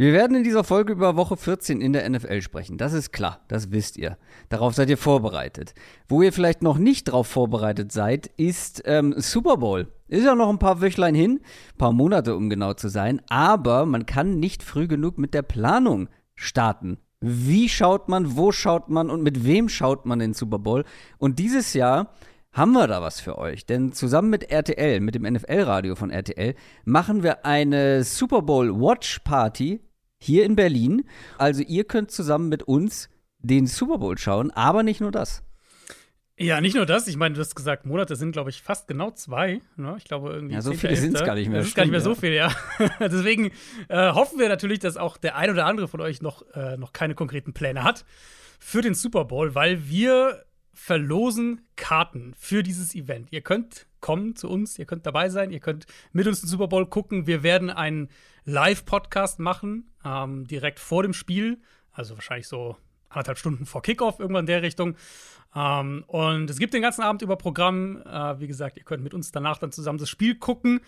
Wir werden in dieser Folge über Woche 14 in der NFL sprechen. Das ist klar, das wisst ihr. Darauf seid ihr vorbereitet. Wo ihr vielleicht noch nicht drauf vorbereitet seid, ist ähm, Super Bowl. Ist ja noch ein paar Wöchlein hin, ein paar Monate, um genau zu sein. Aber man kann nicht früh genug mit der Planung starten. Wie schaut man, wo schaut man und mit wem schaut man den Super Bowl? Und dieses Jahr haben wir da was für euch. Denn zusammen mit RTL, mit dem NFL-Radio von RTL, machen wir eine Super Bowl Watch Party hier in Berlin. Also ihr könnt zusammen mit uns den Super Bowl schauen, aber nicht nur das. Ja, nicht nur das. Ich meine, du hast gesagt, Monate sind, glaube ich, fast genau zwei. Ne? Ich glaube irgendwie. Ja, so viele sind es gar nicht mehr. Das ist gar nicht mehr so viel, ja. Deswegen äh, hoffen wir natürlich, dass auch der ein oder andere von euch noch, äh, noch keine konkreten Pläne hat für den Super Bowl, weil wir verlosen Karten für dieses Event. Ihr könnt kommen zu uns, ihr könnt dabei sein, ihr könnt mit uns den Super Bowl gucken. Wir werden einen Live-Podcast machen, ähm, direkt vor dem Spiel, also wahrscheinlich so anderthalb Stunden vor Kickoff, irgendwann in der Richtung. Ähm, und es gibt den ganzen Abend über Programm. Äh, wie gesagt, ihr könnt mit uns danach dann zusammen das Spiel gucken.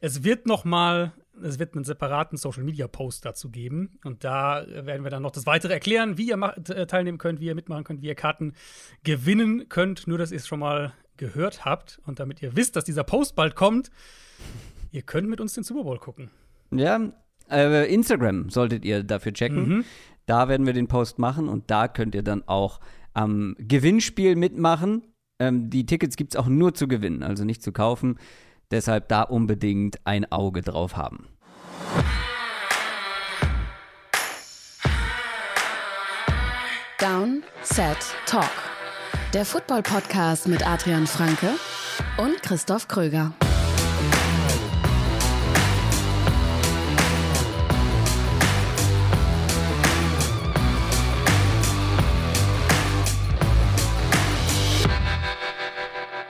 Es wird noch mal, es wird einen separaten Social Media Post dazu geben und da werden wir dann noch das weitere erklären, wie ihr äh, teilnehmen könnt, wie ihr mitmachen könnt, wie ihr Karten gewinnen könnt. Nur, dass ihr es schon mal gehört habt und damit ihr wisst, dass dieser Post bald kommt, ihr könnt mit uns den Super Bowl gucken. Ja, äh, Instagram solltet ihr dafür checken. Mhm. Da werden wir den Post machen und da könnt ihr dann auch am Gewinnspiel mitmachen. Ähm, die Tickets gibt es auch nur zu gewinnen, also nicht zu kaufen. Deshalb da unbedingt ein Auge drauf haben. Down, Set, Talk. Der Football-Podcast mit Adrian Franke und Christoph Kröger.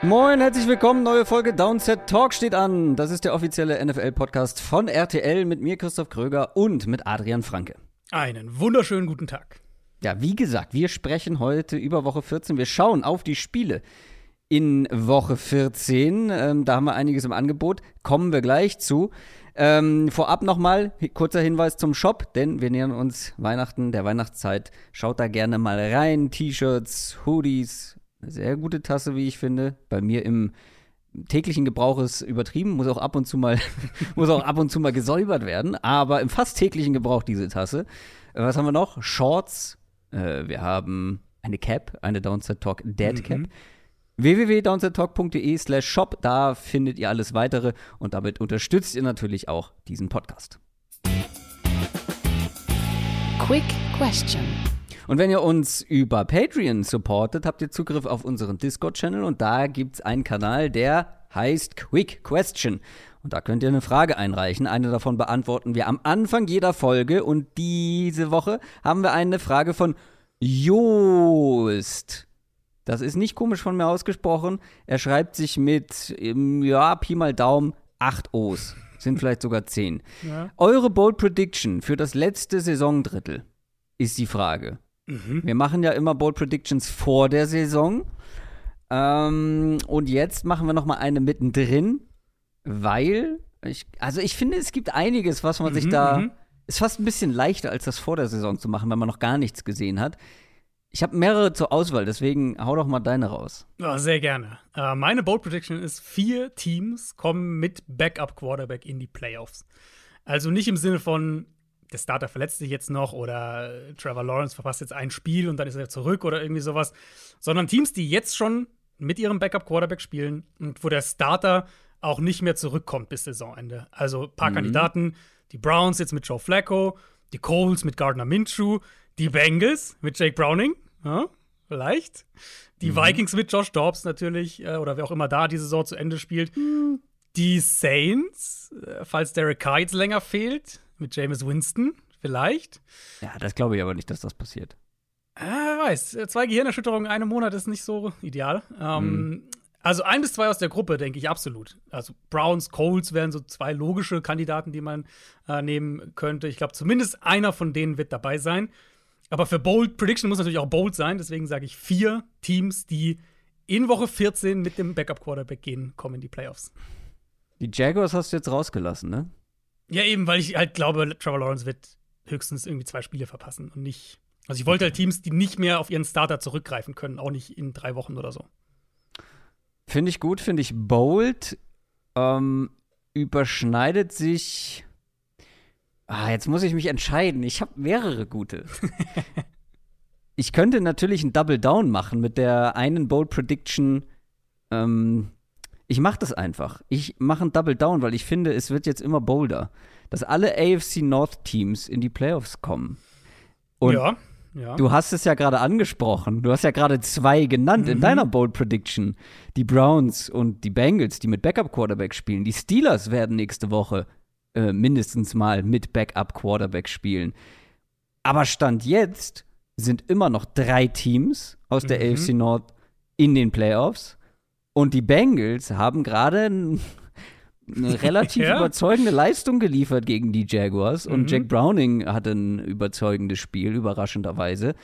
Moin, herzlich willkommen. Neue Folge Downset Talk steht an. Das ist der offizielle NFL-Podcast von RTL mit mir, Christoph Kröger und mit Adrian Franke. Einen wunderschönen guten Tag. Ja, wie gesagt, wir sprechen heute über Woche 14. Wir schauen auf die Spiele in Woche 14. Ähm, da haben wir einiges im Angebot. Kommen wir gleich zu. Ähm, vorab nochmal kurzer Hinweis zum Shop, denn wir nähern uns Weihnachten, der Weihnachtszeit. Schaut da gerne mal rein. T-Shirts, Hoodies, eine sehr gute Tasse, wie ich finde. Bei mir im täglichen Gebrauch ist übertrieben, muss auch ab und zu mal, muss auch ab und zu mal gesäubert werden, aber im fast täglichen Gebrauch diese Tasse. Äh, was haben wir noch? Shorts. Äh, wir haben eine Cap, eine Downset Talk Dead Cap. Mhm. www.downsettalk.de slash shop, da findet ihr alles weitere und damit unterstützt ihr natürlich auch diesen Podcast. Quick Question. Und wenn ihr uns über Patreon supportet, habt ihr Zugriff auf unseren Discord-Channel und da gibt es einen Kanal, der heißt Quick Question. Und da könnt ihr eine Frage einreichen. Eine davon beantworten wir am Anfang jeder Folge. Und diese Woche haben wir eine Frage von Joost. Das ist nicht komisch von mir ausgesprochen. Er schreibt sich mit, ja, Pi mal Daumen, acht O's. Sind vielleicht sogar zehn. Ja. Eure Bold Prediction für das letzte Saisondrittel ist die Frage. Mhm. Wir machen ja immer Bold Predictions vor der Saison. Ähm, und jetzt machen wir noch mal eine mittendrin, weil ich, also ich finde, es gibt einiges, was man mhm, sich da mhm. ist fast ein bisschen leichter als das vor der Saison zu machen, wenn man noch gar nichts gesehen hat. Ich habe mehrere zur Auswahl, deswegen hau doch mal deine raus. Ja, sehr gerne. Äh, meine Bold Prediction ist, vier Teams kommen mit Backup Quarterback in die Playoffs. Also nicht im Sinne von, der Starter verletzt sich jetzt noch oder Trevor Lawrence verpasst jetzt ein Spiel und dann ist er zurück oder irgendwie sowas, sondern Teams, die jetzt schon mit ihrem Backup-Quarterback spielen und wo der Starter auch nicht mehr zurückkommt bis Saisonende. Also ein paar mhm. Kandidaten, die Browns jetzt mit Joe Flacco, die Coles mit Gardner Minshew, die Bengals mit Jake Browning, ja, vielleicht. Die mhm. Vikings mit Josh Dobbs natürlich, äh, oder wer auch immer da die Saison zu Ende spielt. Mhm. Die Saints, äh, falls Derek Carr jetzt länger fehlt, mit James Winston, vielleicht. Ja, das glaube ich aber nicht, dass das passiert. Äh, weiß. Zwei Gehirnerschütterungen in einem Monat ist nicht so ideal. Ähm, mhm. Also ein bis zwei aus der Gruppe, denke ich absolut. Also Browns, Coles wären so zwei logische Kandidaten, die man äh, nehmen könnte. Ich glaube, zumindest einer von denen wird dabei sein. Aber für Bold Prediction muss natürlich auch bold sein. Deswegen sage ich vier Teams, die in Woche 14 mit dem Backup Quarterback gehen, kommen in die Playoffs. Die Jaguars hast du jetzt rausgelassen, ne? Ja, eben, weil ich halt glaube, Trevor Lawrence wird höchstens irgendwie zwei Spiele verpassen und nicht. Also ich wollte halt Teams, die nicht mehr auf ihren Starter zurückgreifen können, auch nicht in drei Wochen oder so. Finde ich gut, finde ich bold. Ähm, überschneidet sich. Ah, jetzt muss ich mich entscheiden. Ich habe mehrere gute. ich könnte natürlich ein Double Down machen mit der einen Bold Prediction. Ähm, ich mache das einfach. Ich mache ein Double Down, weil ich finde, es wird jetzt immer bolder, dass alle AFC North Teams in die Playoffs kommen. Und ja, ja. Du hast es ja gerade angesprochen. Du hast ja gerade zwei genannt Mhm. in deiner Bold Prediction. Die Browns und die Bengals, die mit Backup Quarterback spielen. Die Steelers werden nächste Woche äh, mindestens mal mit Backup Quarterback spielen. Aber Stand jetzt sind immer noch drei Teams aus der Mhm. AFC Nord in den Playoffs. Und die Bengals haben gerade ein- eine relativ Ja. überzeugende Leistung geliefert gegen die Jaguars. Und Mhm. Jack Browning hatte ein überzeugendes Spiel, überraschenderweise.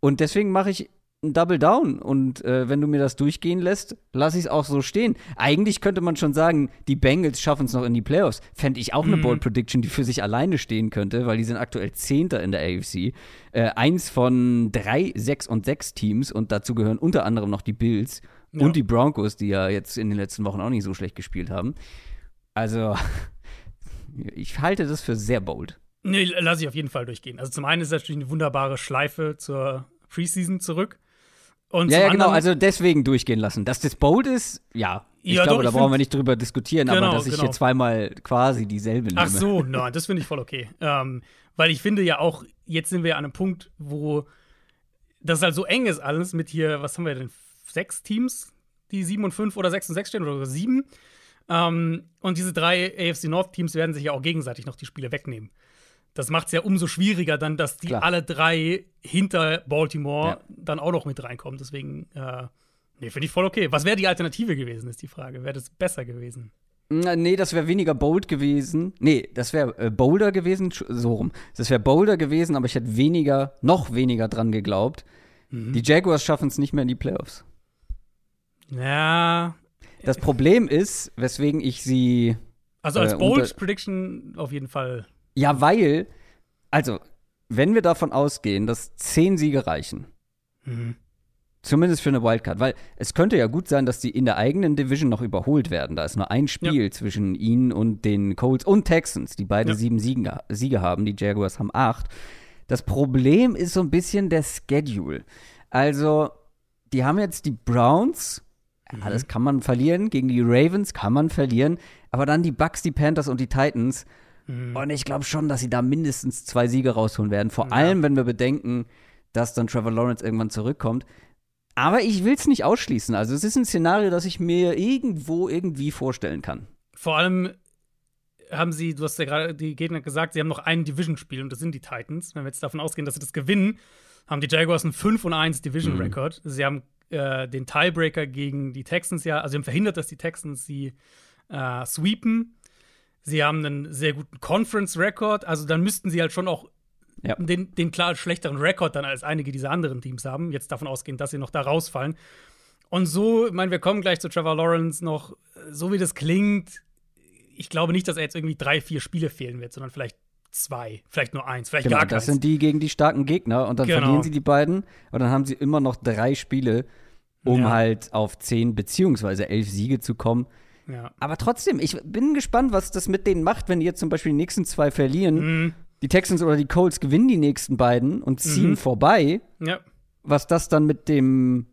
Und deswegen mache ich ein Double Down. Und äh, wenn du mir das durchgehen lässt, lasse ich es auch so stehen. Eigentlich könnte man schon sagen, die Bengals schaffen es noch in die Playoffs. Fände ich auch eine Mhm. Bold Prediction, die für sich alleine stehen könnte, weil die sind aktuell Zehnter in der AFC. Äh, eins von drei, sechs und sechs Teams und dazu gehören unter anderem noch die Bills Ja. und die Broncos, die ja jetzt in den letzten Wochen auch nicht so schlecht gespielt haben. Also, ich halte das für sehr bold. Nee, lasse ich auf jeden Fall durchgehen. Also zum einen ist das natürlich eine wunderbare Schleife zur Preseason zurück. Und Ja, ja, genau, also deswegen durchgehen lassen. Dass das bold ist, ja. Ich Ja, glaube, doch, da ich brauchen find- wir nicht drüber diskutieren, aber Genau, dass ich genau. hier zweimal quasi dieselbe nehme. Ach so, nein, das finde ich voll okay. Ähm, weil ich finde ja auch, jetzt sind wir an einem Punkt, wo das halt so eng ist alles mit hier, was haben wir denn, sechs Teams, die sieben und fünf oder sechs und sechs stehen oder sieben. Ähm, und diese drei AFC North Teams werden sich ja auch gegenseitig noch die Spiele wegnehmen. Das macht es ja umso schwieriger dann, dass die Klar. alle drei hinter Baltimore Ja. dann auch noch mit reinkommen. Deswegen, äh, nee, finde ich voll okay. Was wäre die Alternative gewesen, ist die Frage. Wäre das besser gewesen? Na, Nee, das wäre weniger bold gewesen. Nee, das wäre äh, bolder gewesen, so rum. Das wäre bolder gewesen, aber ich hätte weniger, noch weniger dran geglaubt. Mhm. Die Jaguars schaffen es nicht mehr in die Playoffs. Ja, Das Problem ist, weswegen ich sie Also als Äh, Bold Prediction auf jeden Fall. Ja, weil, also, wenn wir davon ausgehen, dass zehn Siege reichen, Mhm. zumindest für eine Wildcard, weil es könnte ja gut sein, dass die in der eigenen Division noch überholt werden. Da ist nur ein Spiel zwischen ihnen und den Colts und Texans, die beide Ja. sieben Siege, Siege haben. Die Jaguars haben acht. Das Problem ist so ein bisschen der Schedule. Also, die haben jetzt die Browns. Ja, das kann man verlieren. Gegen die Ravens kann man verlieren. Aber dann die Bucks, die Panthers und die Titans. Mhm. Und ich glaube schon, dass sie da mindestens zwei Siege rausholen werden. Vor Ja. allem, wenn wir bedenken, dass dann Trevor Lawrence irgendwann zurückkommt. Aber ich will es nicht ausschließen. Also es ist ein Szenario, das ich mir irgendwo irgendwie vorstellen kann. Vor allem haben sie, du hast ja gerade die Gegner gesagt, sie haben noch ein Division-Spiel und das sind die Titans. Wenn wir jetzt davon ausgehen, dass sie das gewinnen, haben die Jaguars einen 5 und 1 Division-Record. Sie haben äh, den Tiebreaker gegen die Texans ja, also sie haben verhindert, dass die Texans sie äh, sweepen. Sie haben einen sehr guten Conference-Record, also dann müssten sie halt schon auch Ja. den, den klar schlechteren Rekord dann als einige dieser anderen Teams haben. Jetzt davon ausgehen, dass sie noch da rausfallen. Und so, ich meine, wir kommen gleich zu Trevor Lawrence noch, so wie das klingt, ich glaube nicht, dass er jetzt irgendwie drei, vier Spiele fehlen wird, sondern vielleicht zwei, vielleicht nur eins, vielleicht Genau, gar das keins. sind die gegen die starken Gegner und dann Genau. verlieren sie die beiden und dann haben sie immer noch drei Spiele, um Ja. halt auf zehn beziehungsweise elf Siege zu kommen. ja. Aber trotzdem, ich bin gespannt, was das mit denen macht, wenn die jetzt zum Beispiel die nächsten zwei verlieren. Mhm. Die Texans oder die Colts gewinnen die nächsten beiden und ziehen Mhm. vorbei. ja. Was das dann mit dem,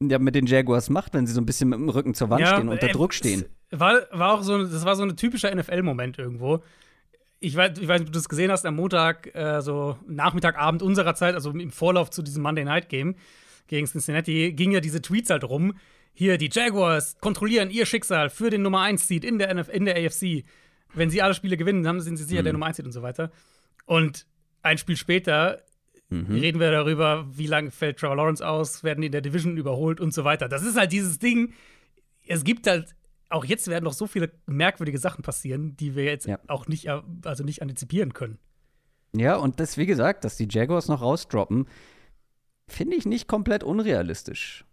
ja, mit den Jaguars macht, wenn sie so ein bisschen mit dem Rücken zur Wand stehen, unter äh, Druck stehen. War, war auch so, das war so ein typischer NFL-Moment irgendwo. Ich weiß, ich weiß nicht, ob du das gesehen hast, am Montag, äh, so Nachmittagabend unserer Zeit, also im Vorlauf zu diesem Monday Night Game gegen Cincinnati, ging ja diese Tweets halt rum. Hier, die Jaguars kontrollieren ihr Schicksal für den Nummer 1 Seed in der, NF in der AFC. Wenn sie alle Spiele gewinnen, dann sind sie sicher der Nummer 1 Seed und so weiter. Und ein Spiel später reden wir darüber, wie lange fällt Trevor Lawrence aus, werden die in der Division überholt und so weiter. Das ist halt dieses Ding. Es gibt halt, auch jetzt werden noch so viele merkwürdige Sachen passieren, die wir jetzt Ja. auch nicht, also nicht antizipieren können. Ja, und das, wie gesagt, dass die Jaguars noch rausdroppen, finde ich nicht komplett unrealistisch.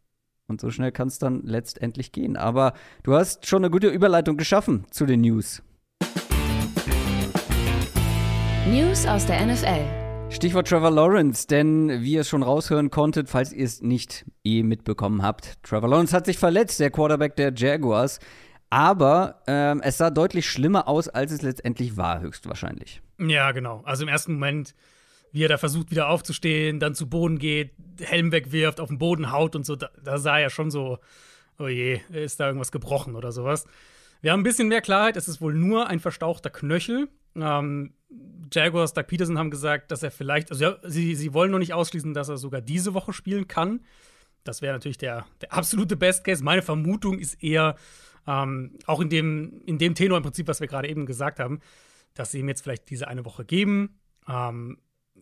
Und so schnell kann es dann letztendlich gehen. Aber du hast schon eine gute Überleitung geschaffen zu den News. News aus der NFL. Stichwort Trevor Lawrence, denn wie ihr es schon raushören konntet, falls ihr es nicht eh mitbekommen habt, Trevor Lawrence hat sich verletzt, der Quarterback der Jaguars. Aber ähm, es sah deutlich schlimmer aus, als es letztendlich war, höchstwahrscheinlich. Ja, genau. Also im ersten Moment, wie er da versucht, wieder aufzustehen, dann zu Boden geht, Helm wegwirft, auf den Boden haut und so, da, da sah er schon so, oh je, ist da irgendwas gebrochen oder sowas. Wir haben ein bisschen mehr Klarheit, es ist wohl nur ein verstauchter Knöchel. Ähm, Jaguars, Doug Peterson haben gesagt, dass er vielleicht, also ja, sie, sie wollen noch nicht ausschließen, dass er sogar diese Woche spielen kann. Das wäre natürlich der, der absolute Best Case. Meine Vermutung ist eher, ähm, auch in dem, in dem Tenor im Prinzip, was wir gerade eben gesagt haben, dass sie ihm jetzt vielleicht diese eine Woche geben. Ähm,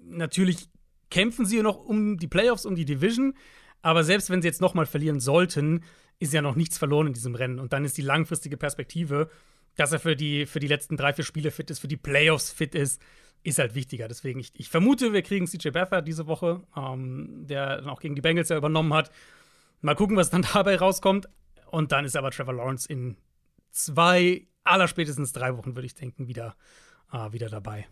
natürlich kämpfen sie noch um die Playoffs, um die Division, aber selbst wenn sie jetzt noch mal verlieren sollten, ist ja noch nichts verloren in diesem Rennen. Und dann ist die langfristige Perspektive, dass er für die, für die letzten drei, vier Spiele fit ist, für die Playoffs fit ist, ist halt wichtiger. Deswegen, ich, ich vermute, wir kriegen CJ Beathard diese Woche, ähm, der dann auch gegen die Bengals ja übernommen hat. Mal gucken, was dann dabei rauskommt. Und dann ist aber Trevor Lawrence in zwei, allerspätestens drei Wochen, würde ich denken, wieder, äh, wieder dabei.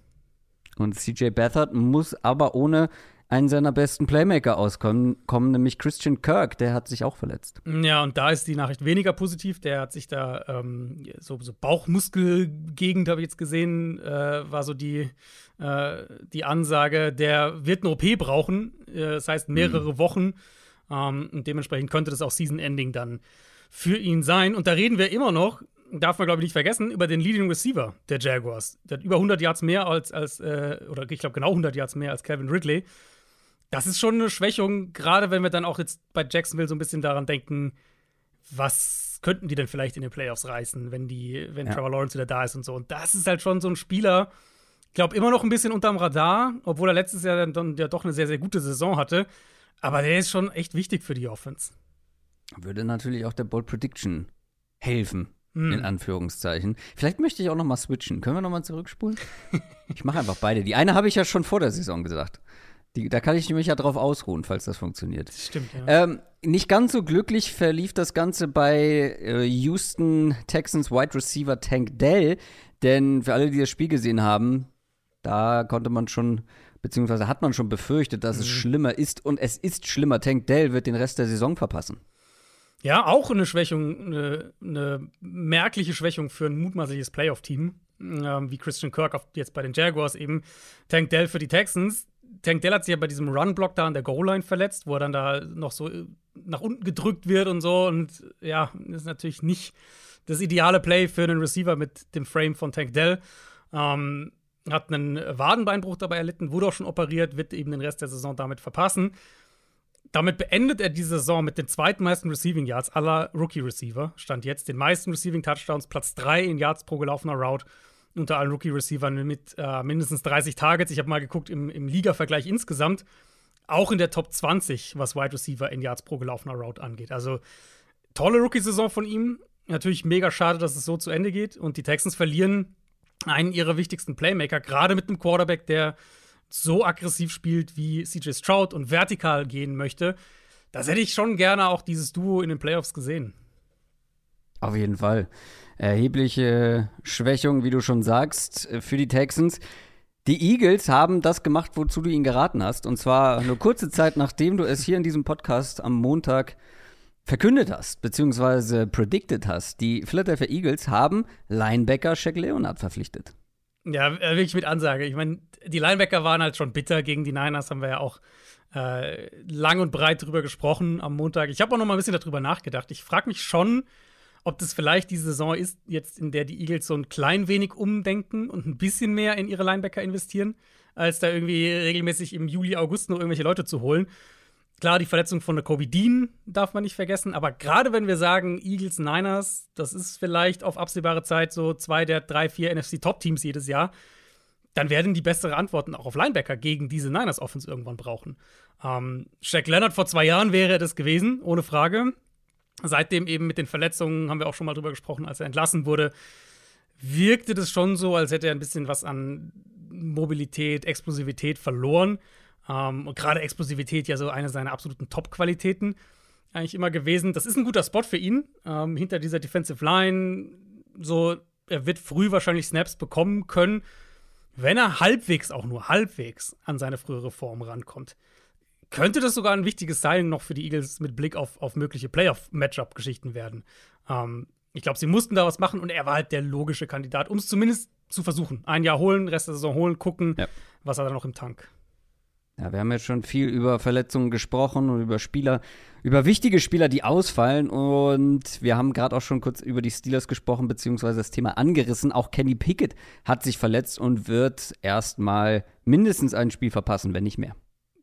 Und CJ Beathard muss aber ohne einen seiner besten Playmaker auskommen, kommen, nämlich Christian Kirk, der hat sich auch verletzt. Ja, und da ist die Nachricht weniger positiv. Der hat sich da ähm, so, so Bauchmuskelgegend, habe ich jetzt gesehen, äh, war so die, äh, die Ansage, der wird eine OP brauchen, äh, das heißt mehrere mhm. Wochen. Ähm, und dementsprechend könnte das auch Season-Ending dann für ihn sein. Und da reden wir immer noch, darf man glaube ich nicht vergessen, über den Leading Receiver der Jaguars. Der hat über 100 Yards mehr als, als äh, oder ich glaube genau 100 Yards mehr als Kevin Ridley das ist schon eine Schwächung, gerade wenn wir dann auch jetzt bei Jacksonville so ein bisschen daran denken, was könnten die denn vielleicht in den Playoffs reißen, wenn die, wenn ja. Trevor Lawrence wieder da ist und so. Und das ist halt schon so ein Spieler, ich glaube immer noch ein bisschen unterm Radar, obwohl er letztes Jahr dann ja doch eine sehr, sehr gute Saison hatte. Aber der ist schon echt wichtig für die Offense. Würde natürlich auch der Bold Prediction helfen, hm. in Anführungszeichen. Vielleicht möchte ich auch noch mal switchen. Können wir noch mal zurückspulen? ich mache einfach beide. Die eine habe ich ja schon vor der Saison gesagt. Die, da kann ich mich ja drauf ausruhen, falls das funktioniert. Das stimmt, ja. Ähm, nicht ganz so glücklich verlief das Ganze bei äh, Houston Texans Wide Receiver Tank Dell, denn für alle, die das Spiel gesehen haben, da konnte man schon, beziehungsweise hat man schon befürchtet, dass mhm. es schlimmer ist und es ist schlimmer. Tank Dell wird den Rest der Saison verpassen. Ja, auch eine Schwächung, eine, eine merkliche Schwächung für ein mutmaßliches Playoff-Team, ähm, wie Christian Kirk jetzt bei den Jaguars eben. Tank Dell für die Texans Tank Dell hat sich ja bei diesem Run-Block da an der Goal-Line verletzt, wo er dann da noch so äh, nach unten gedrückt wird und so. Und ja, ist natürlich nicht das ideale Play für einen Receiver mit dem Frame von Tank Dell. Ähm, hat einen Wadenbeinbruch dabei erlitten, wurde auch schon operiert, wird eben den Rest der Saison damit verpassen. Damit beendet er die Saison mit den zweitmeisten Receiving Yards aller Rookie-Receiver. Stand jetzt den meisten Receiving Touchdowns, Platz 3 in Yards pro gelaufener Route unter allen Rookie-Receivern mit äh, mindestens 30 Targets. Ich habe mal geguckt im, im Liga-Vergleich insgesamt. Auch in der Top 20, was Wide Receiver in Yards pro gelaufener Route angeht. Also tolle Rookie-Saison von ihm. Natürlich mega schade, dass es so zu Ende geht. Und die Texans verlieren einen ihrer wichtigsten Playmaker, gerade mit einem Quarterback, der so aggressiv spielt wie CJ Stroud und vertikal gehen möchte. Das hätte ich schon gerne auch dieses Duo in den Playoffs gesehen. Auf jeden Fall erhebliche Schwächung, wie du schon sagst, für die Texans. Die Eagles haben das gemacht, wozu du ihnen geraten hast. Und zwar nur kurze Zeit, nachdem du es hier in diesem Podcast am Montag verkündet hast, beziehungsweise predicted hast. Die Philadelphia Eagles haben Linebacker Shaq Leonard verpflichtet. Ja, äh, wirklich mit Ansage. Ich meine, die Linebacker waren halt schon bitter gegen die Niners, haben wir ja auch äh, lang und breit drüber gesprochen am Montag. Ich habe auch noch mal ein bisschen darüber nachgedacht. Ich frage mich schon, ob das vielleicht die Saison ist, jetzt in der die Eagles so ein klein wenig umdenken und ein bisschen mehr in ihre Linebacker investieren, als da irgendwie regelmäßig im Juli, August noch irgendwelche Leute zu holen. Klar, die Verletzung von der Kobe Dean darf man nicht vergessen, aber gerade wenn wir sagen Eagles, Niners, das ist vielleicht auf absehbare Zeit so zwei der drei, vier NFC-Top-Teams jedes Jahr, dann werden die bessere Antworten auch auf Linebacker gegen diese Niners-Offense irgendwann brauchen. Ähm, Shaq Leonard vor zwei Jahren wäre das gewesen, ohne Frage seitdem eben mit den Verletzungen, haben wir auch schon mal drüber gesprochen, als er entlassen wurde, wirkte das schon so, als hätte er ein bisschen was an Mobilität, Explosivität verloren. Ähm, und gerade Explosivität ja so eine seiner absoluten Top-Qualitäten eigentlich immer gewesen. Das ist ein guter Spot für ihn. Ähm, hinter dieser Defensive Line, so, er wird früh wahrscheinlich Snaps bekommen können. wenn er halbwegs, auch nur halbwegs, an seine frühere Form rankommt, könnte das sogar ein wichtiges Signing noch für die Eagles mit Blick auf, auf mögliche Playoff-Matchup-Geschichten werden. Ähm, ich glaube, sie mussten da was machen und er war halt der logische Kandidat, um es zumindest zu versuchen. Ein Jahr holen, Rest der Saison holen, gucken, ja. was hat er noch im Tank. Ja, wir haben jetzt schon viel über Verletzungen gesprochen und über Spieler, über wichtige Spieler, die ausfallen. Und wir haben gerade auch schon kurz über die Steelers gesprochen, beziehungsweise das Thema angerissen. Auch Kenny Pickett hat sich verletzt und wird erstmal mindestens ein Spiel verpassen, wenn nicht mehr.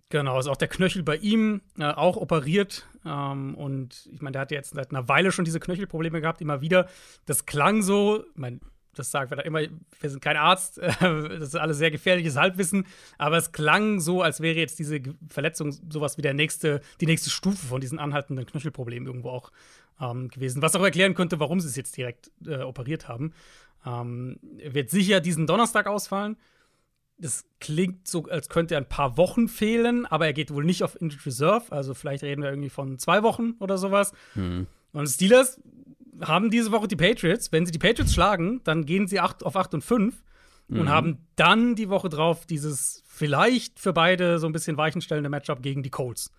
Genau, ist auch der Knöchel bei ihm äh, auch operiert. Ähm, und ich meine, der hat jetzt seit einer Weile schon diese Knöchelprobleme gehabt, immer wieder. Das klang so, ich meine, das sagen wir da immer, wir sind kein Arzt, das ist alles sehr gefährliches Halbwissen, aber es klang so, als wäre jetzt diese Verletzung sowas wie der nächste, die nächste Stufe von diesen anhaltenden Knöchelproblemen irgendwo auch ähm, gewesen. Was auch erklären könnte, warum sie es jetzt direkt äh, operiert haben. Ähm, wird sicher diesen Donnerstag ausfallen. Das klingt so, als könnte er ein paar Wochen fehlen, aber er geht wohl nicht auf Injured Reserve. Also vielleicht reden wir irgendwie von zwei Wochen oder sowas. Hm. Und Steelers haben diese Woche die Patriots. Wenn sie die Patriots schlagen, dann gehen sie 8 auf 8 und 5 mhm. und haben dann die Woche drauf dieses vielleicht für beide so ein bisschen weichenstellende Matchup gegen die Colts.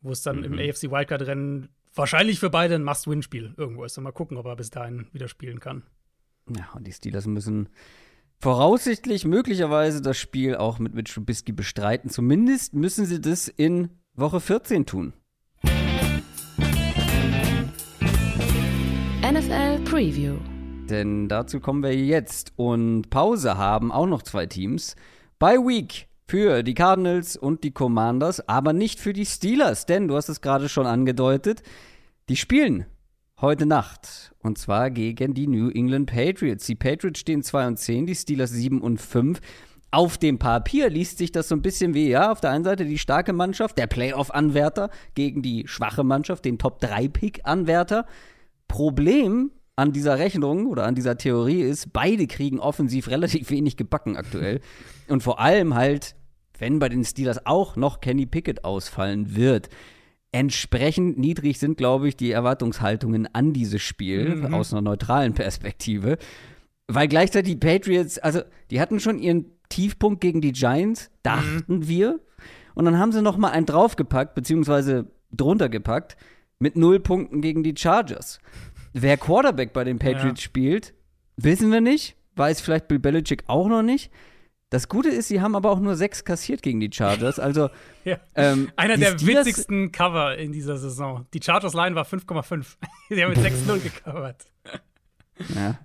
Wo es dann mhm. im AFC Wildcard-Rennen wahrscheinlich für beide ein Must-Win-Spiel irgendwo ist. Und mal gucken, ob er bis dahin wieder spielen kann. Ja, und die Steelers müssen voraussichtlich möglicherweise das Spiel auch mit Mitch Trubisky bestreiten. Zumindest müssen sie das in Woche 14 tun. NFL Preview. Denn dazu kommen wir jetzt. Und Pause haben auch noch zwei Teams. By Week für die Cardinals und die Commanders, aber nicht für die Steelers, denn du hast es gerade schon angedeutet. Die spielen heute Nacht. Und zwar gegen die New England Patriots. Die Patriots stehen 2 und 10, die Steelers 7 und 5. Auf dem Papier liest sich das so ein bisschen wie, ja, auf der einen Seite die starke Mannschaft, der Playoff-Anwärter gegen die schwache Mannschaft, den Top-3-Pick-Anwärter. Problem an dieser Rechnung oder an dieser Theorie ist, beide kriegen offensiv relativ wenig gebacken aktuell. Und vor allem halt, wenn bei den Steelers auch noch Kenny Pickett ausfallen wird. Entsprechend niedrig sind, glaube ich, die Erwartungshaltungen an dieses Spiel mhm. aus einer neutralen Perspektive. Weil gleichzeitig die Patriots, also die hatten schon ihren Tiefpunkt gegen die Giants, dachten mhm. wir. Und dann haben sie noch mal einen draufgepackt, beziehungsweise drunter gepackt mit null Punkten gegen die Chargers. Wer Quarterback bei den Patriots ja. spielt, wissen wir nicht. Weiß vielleicht Bill Belichick auch noch nicht. Das Gute ist, sie haben aber auch nur sechs kassiert gegen die Chargers. Also ja. ähm, einer der Steelers witzigsten Cover in dieser Saison. Die Chargers Line war 5,5. sie haben mit 6-0 gecovert. Ja.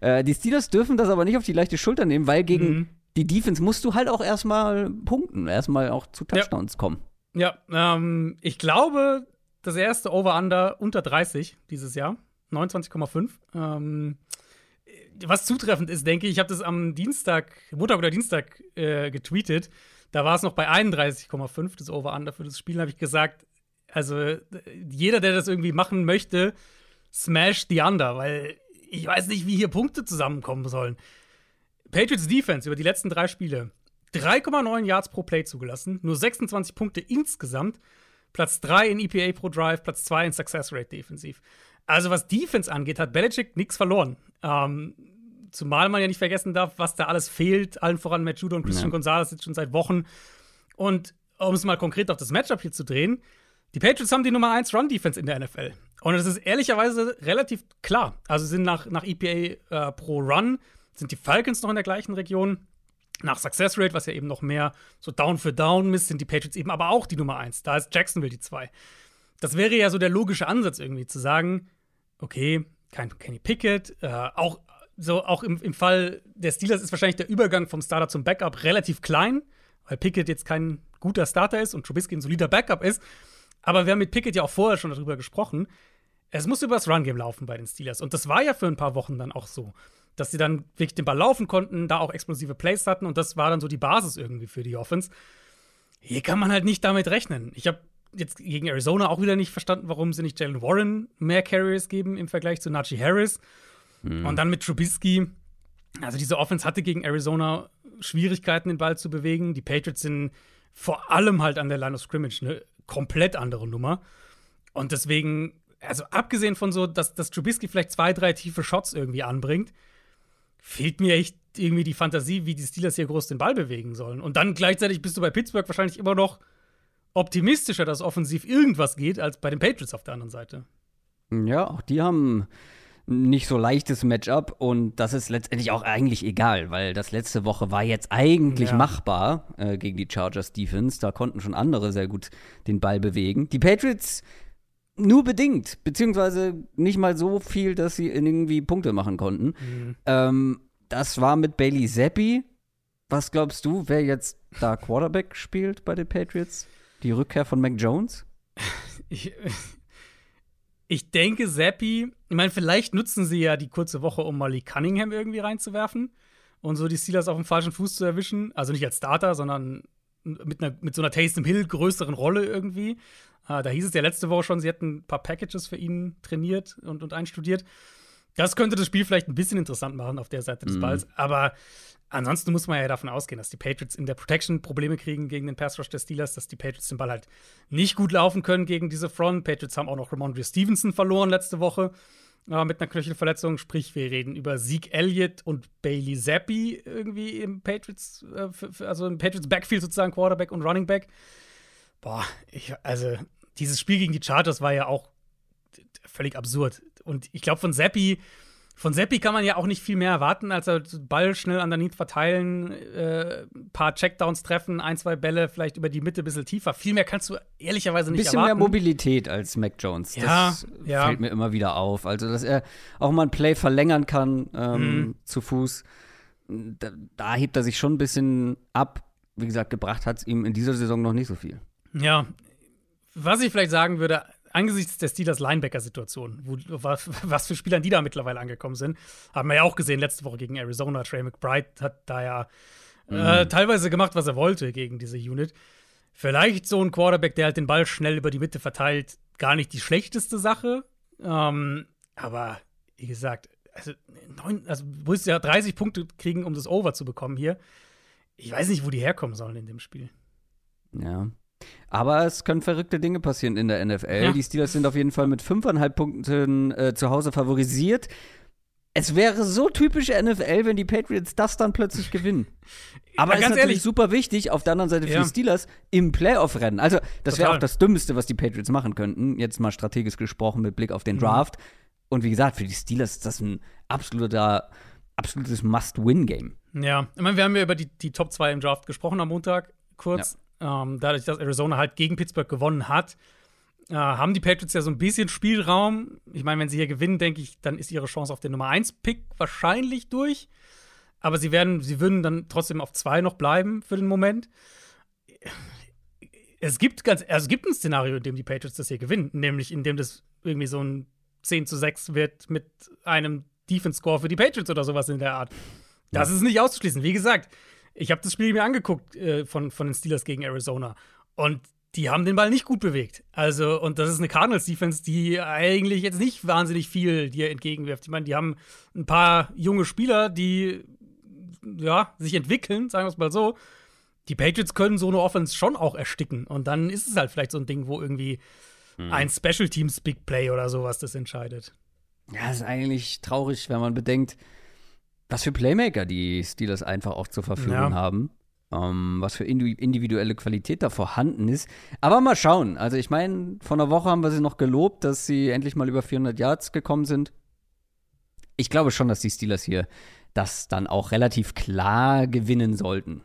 Äh, die Steelers dürfen das aber nicht auf die leichte Schulter nehmen, weil gegen mhm. die Defense musst du halt auch erstmal punkten, erstmal auch zu Touchdowns ja. kommen. Ja, ähm, ich glaube, das erste Over-Under unter 30 dieses Jahr. 29,5. Ähm, was zutreffend ist, denke ich, ich habe das am Dienstag, Montag oder Dienstag äh, getweetet. Da war es noch bei 31,5, das Over-Under für das Spiel, habe ich gesagt. Also, jeder, der das irgendwie machen möchte, smash the Under, weil ich weiß nicht, wie hier Punkte zusammenkommen sollen. Patriots Defense über die letzten drei Spiele 3,9 Yards pro Play zugelassen, nur 26 Punkte insgesamt. Platz 3 in EPA pro Drive, Platz 2 in Success Rate defensiv. Also, was Defense angeht, hat Belichick nichts verloren. Ähm, zumal man ja nicht vergessen darf, was da alles fehlt. Allen voran Matt Judo und Christian ja. Gonzalez jetzt schon seit Wochen. Und um es mal konkret auf das Matchup hier zu drehen, die Patriots haben die Nummer 1 Run-Defense in der NFL. Und es ist ehrlicherweise relativ klar. Also sind nach, nach EPA äh, pro Run, sind die Falcons noch in der gleichen Region. Nach Success Rate, was ja eben noch mehr so Down für Down misst, sind die Patriots eben aber auch die Nummer 1. Da ist Jacksonville die 2. Das wäre ja so der logische Ansatz irgendwie, zu sagen, okay, kein Kenny Pickett, äh, auch so auch im, im Fall der Steelers ist wahrscheinlich der Übergang vom Starter zum Backup relativ klein, weil Pickett jetzt kein guter Starter ist und Trubisky ein solider Backup ist. Aber wir haben mit Pickett ja auch vorher schon darüber gesprochen. Es muss über das Run-Game laufen bei den Steelers. Und das war ja für ein paar Wochen dann auch so dass sie dann wirklich den Ball laufen konnten, da auch explosive Plays hatten und das war dann so die Basis irgendwie für die Offense. Hier kann man halt nicht damit rechnen. Ich habe jetzt gegen Arizona auch wieder nicht verstanden, warum sie nicht Jalen Warren mehr Carriers geben im Vergleich zu Najee Harris. Mhm. Und dann mit Trubisky. Also diese Offense hatte gegen Arizona Schwierigkeiten, den Ball zu bewegen. Die Patriots sind vor allem halt an der Line of Scrimmage eine komplett andere Nummer. Und deswegen, also abgesehen von so, dass, dass Trubisky vielleicht zwei, drei tiefe Shots irgendwie anbringt, fehlt mir echt irgendwie die Fantasie, wie die Steelers hier groß den Ball bewegen sollen. Und dann gleichzeitig bist du bei Pittsburgh wahrscheinlich immer noch optimistischer, dass offensiv irgendwas geht, als bei den Patriots auf der anderen Seite. Ja, auch die haben nicht so leichtes Matchup und das ist letztendlich auch eigentlich egal, weil das letzte Woche war jetzt eigentlich Ja. machbar äh, gegen die Chargers Defense. Da konnten schon andere sehr gut den Ball bewegen. Die Patriots nur bedingt, beziehungsweise nicht mal so viel, dass sie irgendwie Punkte machen konnten. Ähm, das war mit Bailey Zappi. Was glaubst du, wer jetzt da Quarterback spielt bei den Patriots? Die Rückkehr von Mac Jones? Ich, ich denke, Zappi, ich meine, vielleicht nutzen sie ja die kurze Woche, um Molly Cunningham irgendwie reinzuwerfen und so die Steelers auf dem falschen Fuß zu erwischen. Also nicht als Starter, sondern mit, einer, mit so einer Taysom Hill größeren Rolle irgendwie. Äh, da hieß es ja letzte Woche schon, sie hätten ein paar Packages für ihn trainiert und, und einstudiert. Das könnte das Spiel vielleicht ein bisschen interessant machen auf der Seite des Mhm. Balls. Aber ansonsten muss man ja davon ausgehen, dass die Patriots in der Protection Probleme kriegen gegen den Pass Rush der Steelers, dass die Patriots den Ball halt nicht gut laufen können gegen diese Front. Patriots haben auch noch Ramondre Stevenson verloren letzte Woche äh, mit einer Knöchelverletzung. Sprich, wir reden über Zeke Elliott und Bailey Zappi irgendwie im Patriots, äh, also im Patriots Backfield sozusagen Quarterback und Running Back. Boah, ich, also dieses Spiel gegen die Chargers war ja auch völlig absurd. Und ich glaube, von Zappi, von Zappi kann man ja auch nicht viel mehr erwarten, als er Ball schnell underneath verteilen, äh, ein paar Checkdowns treffen, ein, zwei Bälle vielleicht über die Mitte ein bisschen tiefer. Viel mehr kannst du ehrlicherweise Ein nicht bisschen erwarten. mehr Mobilität als Mac Jones. Ja, das ja. fällt mir immer wieder auf. Also, dass er auch mal ein Play verlängern kann ähm, Mhm. zu Fuß. Da, da hebt er sich schon ein bisschen ab. Wie gesagt, gebracht hat es ihm in dieser Saison noch nicht so viel. Ja, was ich vielleicht sagen würde, angesichts der Steelers Linebacker-Situation, was, was für Spieler die da mittlerweile angekommen sind, haben wir ja auch gesehen letzte Woche gegen Arizona. Trey McBride hat da ja äh, teilweise gemacht, was er wollte gegen diese Unit. Vielleicht so ein Quarterback, der halt den Ball schnell über die Mitte verteilt, gar nicht die schlechteste Sache. Ähm, aber wie gesagt, also, neun, also du musst ja 30 Punkte kriegen, um das Over zu bekommen hier. Ich weiß nicht, wo die herkommen sollen in dem Spiel. Ja. Aber es können verrückte Dinge passieren in der NFL. Ja. Die Steelers sind auf jeden Fall mit fünfeinhalb Punkten äh, zu Hause favorisiert. Es wäre so typisch NFL, wenn die Patriots das dann plötzlich gewinnen. Aber Ja, es ist ganz natürlich ehrlich. super wichtig, auf der anderen Seite für Ja. die Steelers im Playoff-Rennen. Also, das wäre auch das Dümmste, was die Patriots machen könnten. Jetzt mal strategisch gesprochen mit Blick auf den Mhm. Draft. Und wie gesagt, für die Steelers ist das ein absoluter, absolutes Must-Win-Game. Ja, ich meine, wir haben ja über die, die Top 2 im Draft gesprochen am Montag kurz. Ähm, dadurch, dass Arizona halt gegen Pittsburgh gewonnen hat, äh, haben die Patriots ja so ein bisschen Spielraum. Ich meine, wenn sie hier gewinnen, denke ich, dann ist ihre Chance auf den Nummer 1-Pick wahrscheinlich durch. Aber sie werden, sie würden dann trotzdem auf 2 noch bleiben für den Moment. Es gibt ganz, also es gibt ein Szenario, in dem die Patriots das hier gewinnen, nämlich in dem das irgendwie so ein 10 zu 6 wird mit einem Defense-Score für die Patriots oder sowas in der Art. Das ist nicht auszuschließen. Wie gesagt, ich habe das Spiel mir angeguckt äh, von, von den Steelers gegen Arizona. Und die haben den Ball nicht gut bewegt. Also, und das ist eine Cardinals-Defense, die eigentlich jetzt nicht wahnsinnig viel dir entgegenwirft. Ich meine, die haben ein paar junge Spieler, die ja, sich entwickeln, sagen wir es mal so. Die Patriots können so eine Offense schon auch ersticken. Und dann ist es halt vielleicht so ein Ding, wo irgendwie ein Special Teams Big Play oder sowas das entscheidet. Ja, ist eigentlich traurig, wenn man bedenkt, was für Playmaker die Steelers einfach auch zur Verfügung Ja. haben. Ähm, was für indi- individuelle Qualität da vorhanden ist. Aber mal schauen. Also, ich meine, vor einer Woche haben wir sie noch gelobt, dass sie endlich mal über 400 Yards gekommen sind. Ich glaube schon, dass die Steelers hier das dann auch relativ klar gewinnen sollten.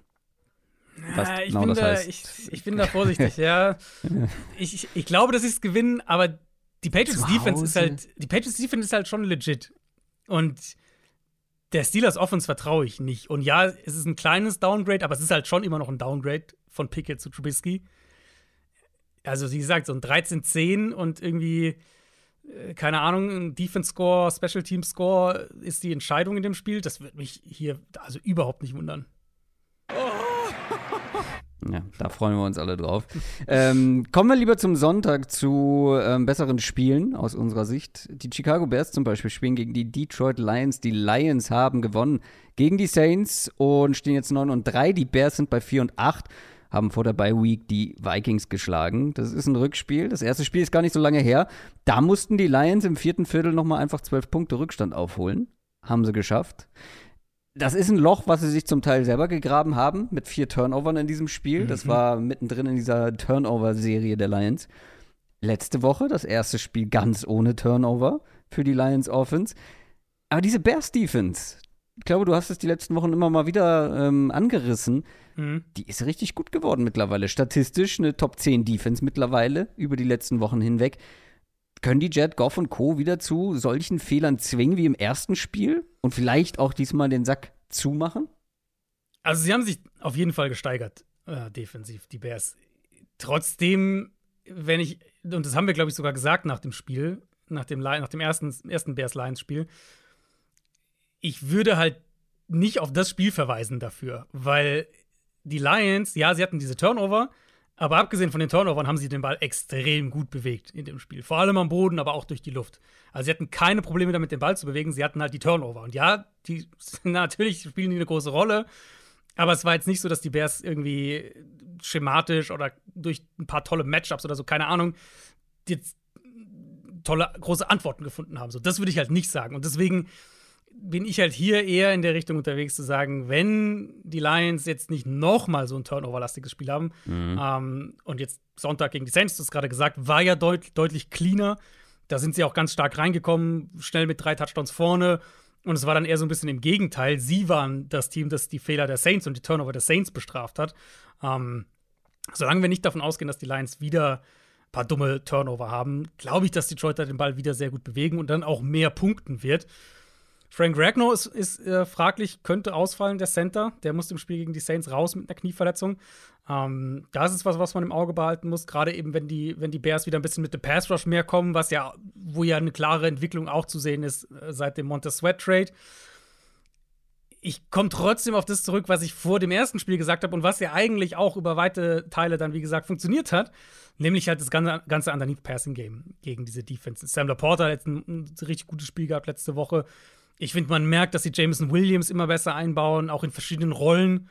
Was Ja, ich, genau bin das da, heißt. ich, ich bin da vorsichtig, ja. Ich, ich, ich glaube, dass sie es gewinnen, aber die Patriots Defense ist halt, die Patriots Defense ist halt schon legit. Und der Steelers Offense vertraue ich nicht. Und ja, es ist ein kleines Downgrade, aber es ist halt schon immer noch ein Downgrade von Pickett zu Trubisky. Also, wie gesagt, so ein 13-10 und irgendwie, äh, keine Ahnung, ein Defense-Score, Special Team-Score ist die Entscheidung in dem Spiel. Das würde mich hier also überhaupt nicht wundern. Ja, da freuen wir uns alle drauf. ähm, kommen wir lieber zum Sonntag zu ähm, besseren Spielen aus unserer Sicht. Die Chicago Bears zum Beispiel spielen gegen die Detroit Lions. Die Lions haben gewonnen gegen die Saints und stehen jetzt 9 und 3. Die Bears sind bei 4 und 8, haben vor der Bye Week die Vikings geschlagen. Das ist ein Rückspiel. Das erste Spiel ist gar nicht so lange her. Da mussten die Lions im vierten Viertel nochmal einfach 12 Punkte Rückstand aufholen. Haben sie geschafft. Das ist ein Loch, was sie sich zum Teil selber gegraben haben, mit vier Turnovern in diesem Spiel. Mhm. Das war mittendrin in dieser Turnover-Serie der Lions. Letzte Woche das erste Spiel ganz ohne Turnover für die Lions Offense. Aber diese Bears Defense, ich glaube, du hast es die letzten Wochen immer mal wieder ähm, angerissen. Mhm. Die ist richtig gut geworden mittlerweile. Statistisch eine Top 10 Defense mittlerweile über die letzten Wochen hinweg. Können die Jet, Goff und Co. wieder zu solchen Fehlern zwingen wie im ersten Spiel und vielleicht auch diesmal den Sack zumachen? Also, sie haben sich auf jeden Fall gesteigert, äh, defensiv, die Bears. Trotzdem, wenn ich, und das haben wir, glaube ich, sogar gesagt nach dem Spiel, nach dem, nach dem ersten, ersten Bears-Lions-Spiel, ich würde halt nicht auf das Spiel verweisen dafür, weil die Lions, ja, sie hatten diese Turnover, aber abgesehen von den Turnovern haben sie den Ball extrem gut bewegt in dem Spiel. Vor allem am Boden, aber auch durch die Luft. Also sie hatten keine Probleme damit, den Ball zu bewegen. Sie hatten halt die Turnover. Und ja, die natürlich spielen die eine große Rolle. Aber es war jetzt nicht so, dass die Bears irgendwie schematisch oder durch ein paar tolle Matchups oder so, keine Ahnung, jetzt tolle große Antworten gefunden haben. So, das würde ich halt nicht sagen. Und deswegen bin ich halt hier eher in der Richtung unterwegs zu sagen, wenn die Lions jetzt nicht noch mal so ein Turnover-lastiges Spiel haben mhm. ähm, und jetzt Sonntag gegen die Saints, du hast gerade gesagt, war ja deut deutlich cleaner. Da sind sie auch ganz stark reingekommen, schnell mit drei Touchdowns vorne. Und es war dann eher so ein bisschen im Gegenteil. Sie waren das Team, das die Fehler der Saints und die Turnover der Saints bestraft hat. Ähm, solange wir nicht davon ausgehen, dass die Lions wieder ein paar dumme Turnover haben, glaube ich, dass Detroit den Ball wieder sehr gut bewegen und dann auch mehr punkten wird. Frank Ragnow ist, ist äh, fraglich, könnte ausfallen, der Center. Der muss im Spiel gegen die Saints raus mit einer Knieverletzung. Ähm, das ist was, was man im Auge behalten muss, gerade eben, wenn die, wenn die Bears wieder ein bisschen mit dem Pass Rush mehr kommen, was ja, wo ja eine klare Entwicklung auch zu sehen ist äh, seit dem Montez Sweat Trade. Ich komme trotzdem auf das zurück, was ich vor dem ersten Spiel gesagt habe und was ja eigentlich auch über weite Teile dann, wie gesagt, funktioniert hat. Nämlich halt das ganze, ganze Underneath Passing Game gegen diese Defense. Sam Laporta hat jetzt ein, ein richtig gutes Spiel gehabt letzte Woche ich finde, man merkt, dass sie Jameson Williams immer besser einbauen, auch in verschiedenen Rollen.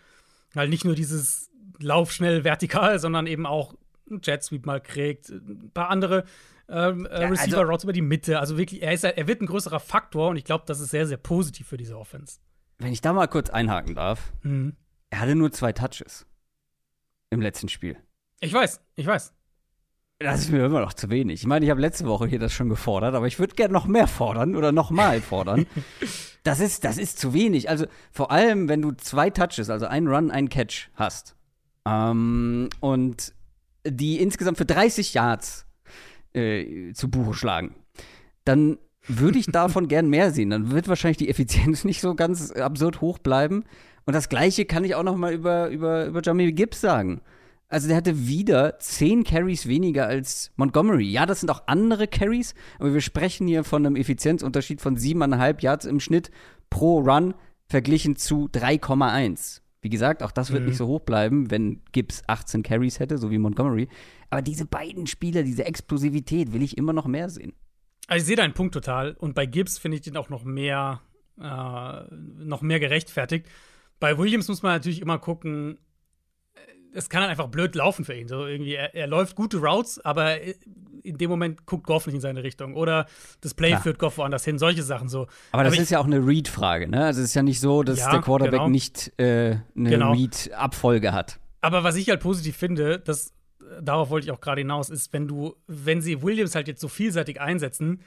Halt nicht nur dieses Lauf schnell vertikal, sondern eben auch ein Jet Sweep mal kriegt, ein paar andere ähm, äh, ja, Receiver Routes also, über die Mitte. Also wirklich, er, ist, er wird ein größerer Faktor und ich glaube, das ist sehr, sehr positiv für diese Offense. Wenn ich da mal kurz einhaken darf, mhm. er hatte nur zwei Touches im letzten Spiel. Ich weiß, ich weiß. Das ist mir immer noch zu wenig. Ich meine, ich habe letzte Woche hier das schon gefordert, aber ich würde gerne noch mehr fordern oder noch mal fordern. das, ist, das ist zu wenig. Also vor allem, wenn du zwei Touches, also ein Run, ein Catch hast ähm, und die insgesamt für 30 Yards äh, zu Buche schlagen, dann würde ich davon gern mehr sehen. Dann wird wahrscheinlich die Effizienz nicht so ganz absurd hoch bleiben. Und das Gleiche kann ich auch noch mal über, über, über Jamie Gibbs sagen. Also der hatte wieder zehn Carries weniger als Montgomery. Ja, das sind auch andere Carries, aber wir sprechen hier von einem Effizienzunterschied von siebeneinhalb Yards im Schnitt pro Run verglichen zu 3,1. Wie gesagt, auch das wird mhm. nicht so hoch bleiben, wenn Gibbs 18 Carries hätte, so wie Montgomery. Aber diese beiden Spieler, diese Explosivität, will ich immer noch mehr sehen. Also ich sehe deinen Punkt total. Und bei Gibbs finde ich den auch noch mehr, äh, noch mehr gerechtfertigt. Bei Williams muss man natürlich immer gucken, es kann halt einfach blöd laufen für ihn. So irgendwie, er, er, läuft gute Routes, aber in dem Moment guckt Goff nicht in seine Richtung. Oder das Play Klar. führt Goff woanders hin, solche Sachen so. Aber, das aber ist ja auch eine Read-Frage, ne? Also es ist ja nicht so, dass ja, der Quarterback genau. nicht äh, eine genau. Read-Abfolge hat. Aber was ich halt positiv finde, das, darauf wollte ich auch gerade hinaus, ist, wenn du, wenn sie Williams halt jetzt so vielseitig einsetzen,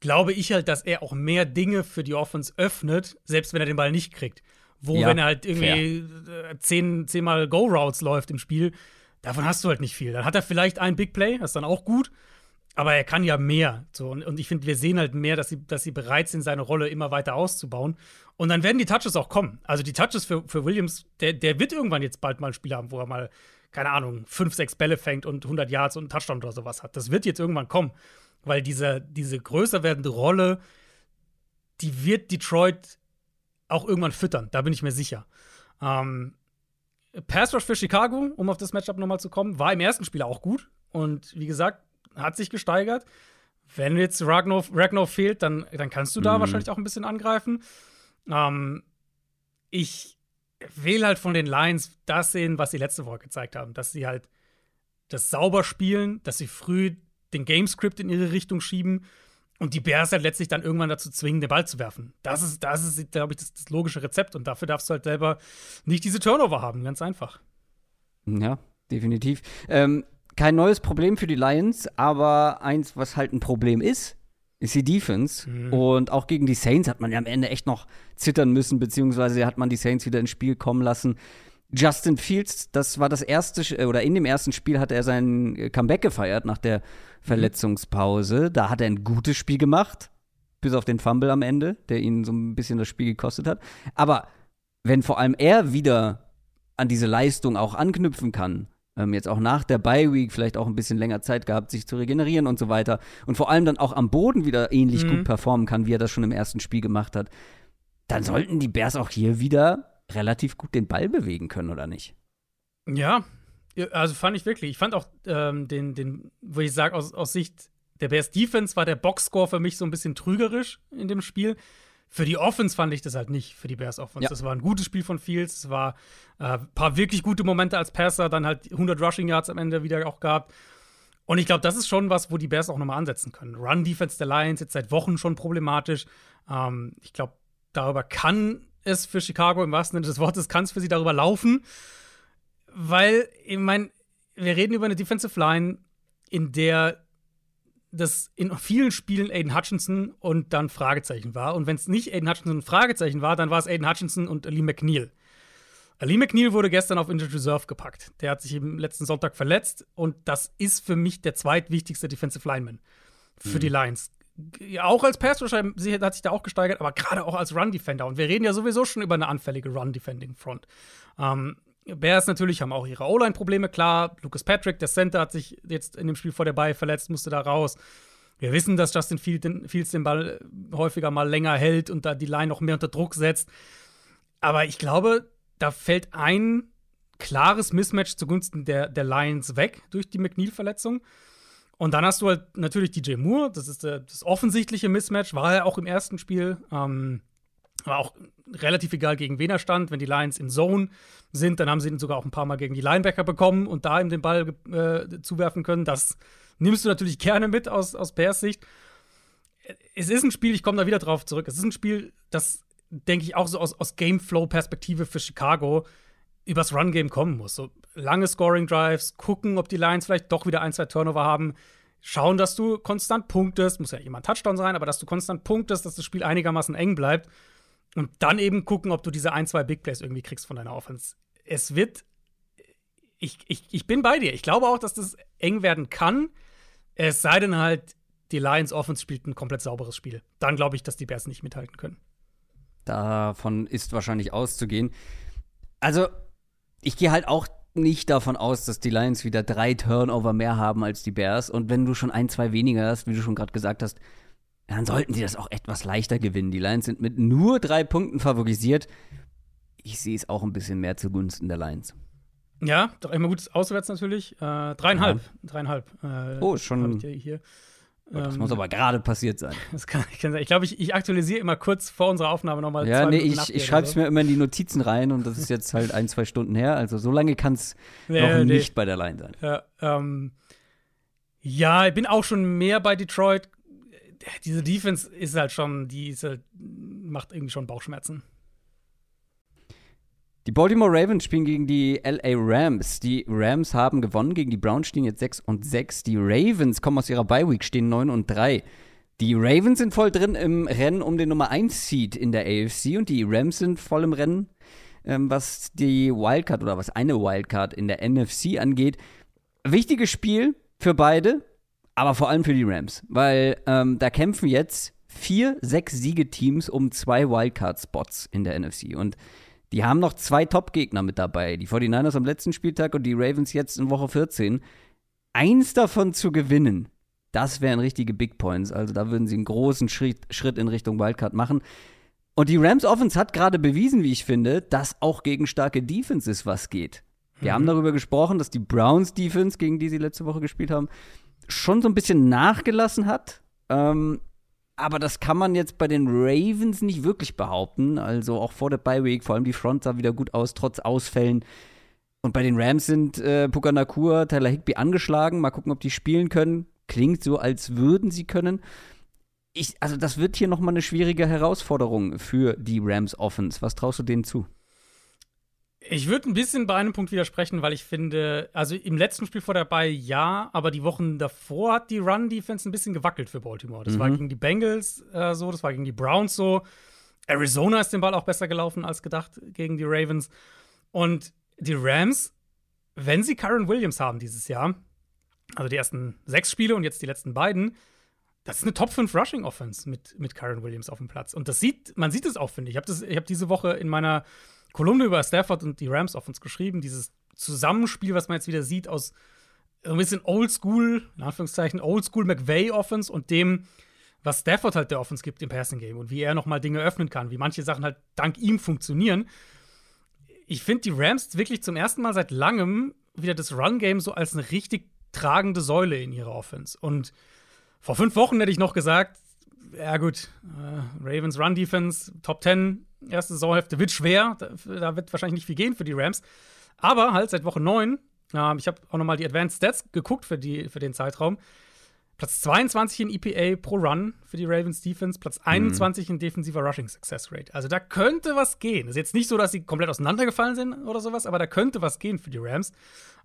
glaube ich halt, dass er auch mehr Dinge für die Offense öffnet, selbst wenn er den Ball nicht kriegt wo, ja, wenn er halt irgendwie fair. zehn, zehnmal Go-Routes läuft im Spiel, davon hast du halt nicht viel. Dann hat er vielleicht ein Big Play, das ist dann auch gut, aber er kann ja mehr. So, und, und ich finde, wir sehen halt mehr, dass sie, dass sie bereit sind, seine Rolle immer weiter auszubauen. Und dann werden die Touches auch kommen. Also die Touches für, für Williams, der, der wird irgendwann jetzt bald mal ein Spiel haben, wo er mal, keine Ahnung, fünf, sechs Bälle fängt und 100 Yards und einen Touchdown oder sowas hat. Das wird jetzt irgendwann kommen, weil diese, diese größer werdende Rolle, die wird Detroit auch irgendwann füttern, da bin ich mir sicher. Ähm, Pass Rush für Chicago, um auf das Matchup nochmal zu kommen, war im ersten Spiel auch gut und wie gesagt, hat sich gesteigert. Wenn jetzt Ragnar, fehlt, dann, dann kannst du da mhm. wahrscheinlich auch ein bisschen angreifen. Ähm, ich will halt von den Lions das sehen, was sie letzte Woche gezeigt haben, dass sie halt das sauber spielen, dass sie früh den Gamescript in ihre Richtung schieben und die Bears halt letztlich dann irgendwann dazu zwingen, den Ball zu werfen. Das ist, das ist glaube ich, das, das, logische Rezept. Und dafür darfst du halt selber nicht diese Turnover haben. Ganz einfach. Ja, definitiv. Ähm, kein neues Problem für die Lions, aber eins, was halt ein Problem ist, ist die Defense. Mhm. Und auch gegen die Saints hat man ja am Ende echt noch zittern müssen, beziehungsweise hat man die Saints wieder ins Spiel kommen lassen. Justin Fields, das war das erste, oder in dem ersten Spiel hat er sein äh, Comeback gefeiert nach der Verletzungspause. Da hat er ein gutes Spiel gemacht, bis auf den Fumble am Ende, der ihn so ein bisschen das Spiel gekostet hat. Aber wenn vor allem er wieder an diese Leistung auch anknüpfen kann, ähm, jetzt auch nach der Bye Week vielleicht auch ein bisschen länger Zeit gehabt, sich zu regenerieren und so weiter und vor allem dann auch am Boden wieder ähnlich mhm. gut performen kann, wie er das schon im ersten Spiel gemacht hat, dann sollten die Bears auch hier wieder relativ gut den Ball bewegen können, oder nicht? Ja, also fand ich wirklich. Ich fand auch ähm, den, den, wo ich sage, aus, aus Sicht der Bears Defense war der Boxscore für mich so ein bisschen trügerisch in dem Spiel. Für die Offense fand ich das halt nicht, für die Bears Offense. Ja. Das war ein gutes Spiel von Fields. Es war ein äh, paar wirklich gute Momente als Passer, dann halt 100 Rushing Yards am Ende wieder auch gab. Und ich glaube, das ist schon was, wo die Bears auch nochmal ansetzen können. Run Defense der Lions jetzt seit Wochen schon problematisch. Ähm, ich glaube, darüber kann es für Chicago im wahrsten Sinne des Wortes, kann es für sie darüber laufen. Weil, ich meine, wir reden über eine Defensive Line, in der das in vielen Spielen Aiden Hutchinson und dann Fragezeichen war. Und wenn es nicht Aiden Hutchinson und Fragezeichen war, dann war es Aiden Hutchinson und Ali McNeil. Ali McNeil wurde gestern auf Injured Reserve gepackt. Der hat sich im letzten Sonntag verletzt und das ist für mich der zweitwichtigste Defensive Lineman für mhm. die Lions auch als Pass-Rusher hat sich da auch gesteigert, aber gerade auch als Run-Defender. Und wir reden ja sowieso schon über eine anfällige Run-Defending-Front. Ähm, Bears natürlich haben auch ihre O-Line-Probleme, klar. Lucas Patrick, der Center, hat sich jetzt in dem Spiel vor der Bay verletzt, musste da raus. Wir wissen, dass Justin Fields den Ball häufiger mal länger hält und da die Line noch mehr unter Druck setzt. Aber ich glaube, da fällt ein klares Mismatch zugunsten der, der Lions weg durch die McNeil-Verletzung. Und dann hast du halt natürlich DJ Moore, das ist äh, das offensichtliche Mismatch, war er auch im ersten Spiel. Ähm, war auch relativ egal, gegen wen er stand. Wenn die Lions in Zone sind, dann haben sie ihn sogar auch ein paar Mal gegen die Linebacker bekommen und da ihm den Ball äh, zuwerfen können. Das nimmst du natürlich gerne mit aus, aus Bears Sicht. Es ist ein Spiel, ich komme da wieder drauf zurück. Es ist ein Spiel, das, denke ich, auch so aus, aus Gameflow-Perspektive für Chicago übers Run-Game kommen muss. So lange Scoring-Drives, gucken, ob die Lions vielleicht doch wieder ein, zwei Turnover haben. Schauen, dass du konstant punktest, muss ja jemand Touchdown sein, aber dass du konstant punktest, dass das Spiel einigermaßen eng bleibt. Und dann eben gucken, ob du diese ein, zwei Big Plays irgendwie kriegst von deiner Offense. Es wird. Ich, ich, ich bin bei dir. Ich glaube auch, dass das eng werden kann. Es sei denn halt, die Lions Offense spielt ein komplett sauberes Spiel. Dann glaube ich, dass die Bears nicht mithalten können. Davon ist wahrscheinlich auszugehen. Also, ich gehe halt auch nicht davon aus, dass die Lions wieder drei Turnover mehr haben als die Bears. Und wenn du schon ein, zwei weniger hast, wie du schon gerade gesagt hast, dann sollten sie das auch etwas leichter gewinnen. Die Lions sind mit nur drei Punkten favorisiert. Ich sehe es auch ein bisschen mehr zugunsten der Lions. Ja, doch immer gut auswärts natürlich. Äh, dreieinhalb. Ja. Dreieinhalb. Äh, oh, schon. hier. Das ähm, muss aber gerade passiert sein. Das kann, kann sein. Ich glaube, ich, ich, aktualisiere immer kurz vor unserer Aufnahme nochmal. Ja, nee, ich, ich schreibe es so. mir immer in die Notizen rein und das ist jetzt halt ein, zwei Stunden her. Also so lange kann es nee, noch nee. nicht bei der Line sein. Ja, ähm, ja, ich bin auch schon mehr bei Detroit. Diese Defense ist halt schon, die ist halt, macht irgendwie schon Bauchschmerzen. Die Baltimore Ravens spielen gegen die LA Rams. Die Rams haben gewonnen gegen die Browns, stehen jetzt 6 und 6. Die Ravens kommen aus ihrer Bye Week, stehen 9 und 3. Die Ravens sind voll drin im Rennen um den Nummer 1 Seed in der AFC und die Rams sind voll im Rennen, ähm, was die Wildcard oder was eine Wildcard in der NFC angeht. Wichtiges Spiel für beide, aber vor allem für die Rams, weil ähm, da kämpfen jetzt vier, sechs Siegeteams um zwei Wildcard-Spots in der NFC und die haben noch zwei Top-Gegner mit dabei. Die 49ers am letzten Spieltag und die Ravens jetzt in Woche 14. Eins davon zu gewinnen, das wären richtige Big Points. Also da würden sie einen großen Schritt, Schritt in Richtung Wildcard machen. Und die Rams Offense hat gerade bewiesen, wie ich finde, dass auch gegen starke Defenses was geht. Wir mhm. haben darüber gesprochen, dass die Browns Defense, gegen die sie letzte Woche gespielt haben, schon so ein bisschen nachgelassen hat. Ähm, aber das kann man jetzt bei den Ravens nicht wirklich behaupten. Also auch vor der Bye Week, vor allem die Front sah wieder gut aus, trotz Ausfällen. Und bei den Rams sind äh, Puka Nakur, Tyler Higby angeschlagen. Mal gucken, ob die spielen können. Klingt so, als würden sie können. ich, also das wird hier nochmal eine schwierige Herausforderung für die Rams Offense. Was traust du denen zu? Ich würde ein bisschen bei einem Punkt widersprechen, weil ich finde, also im letzten Spiel vor dabei ja, aber die Wochen davor hat die Run-Defense ein bisschen gewackelt für Baltimore. Das mhm. war gegen die Bengals äh, so, das war gegen die Browns so. Arizona ist den Ball auch besser gelaufen als gedacht gegen die Ravens. Und die Rams, wenn sie Karen Williams haben dieses Jahr, also die ersten sechs Spiele und jetzt die letzten beiden, das ist eine Top 5 Rushing Offense mit, mit Karen Williams auf dem Platz. Und das sieht, man sieht es auch, finde ich. Ich habe hab diese Woche in meiner Kolumne über Stafford und die Rams Offense geschrieben. Dieses Zusammenspiel, was man jetzt wieder sieht aus ein bisschen Oldschool, in Anführungszeichen, Oldschool McVay Offense und dem, was Stafford halt der Offense gibt im Passing Game und wie er nochmal Dinge öffnen kann, wie manche Sachen halt dank ihm funktionieren. Ich finde die Rams wirklich zum ersten Mal seit langem wieder das Run Game so als eine richtig tragende Säule in ihrer Offense. Und vor fünf Wochen hätte ich noch gesagt, ja gut, äh, Ravens Run Defense, Top 10, erste Saisonhälfte wird schwer. Da, da, wird wahrscheinlich nicht viel gehen für die Rams. Aber halt seit Woche 9, äh, ich habe auch noch mal die Advanced Stats geguckt für, die, für den Zeitraum. Platz 22 in EPA pro Run für die Ravens Defense, Platz 21 mhm. in defensiver Rushing Success Rate. Also da könnte was gehen. Ist jetzt nicht so, dass sie komplett auseinandergefallen sind oder sowas, aber da könnte was gehen für die Rams.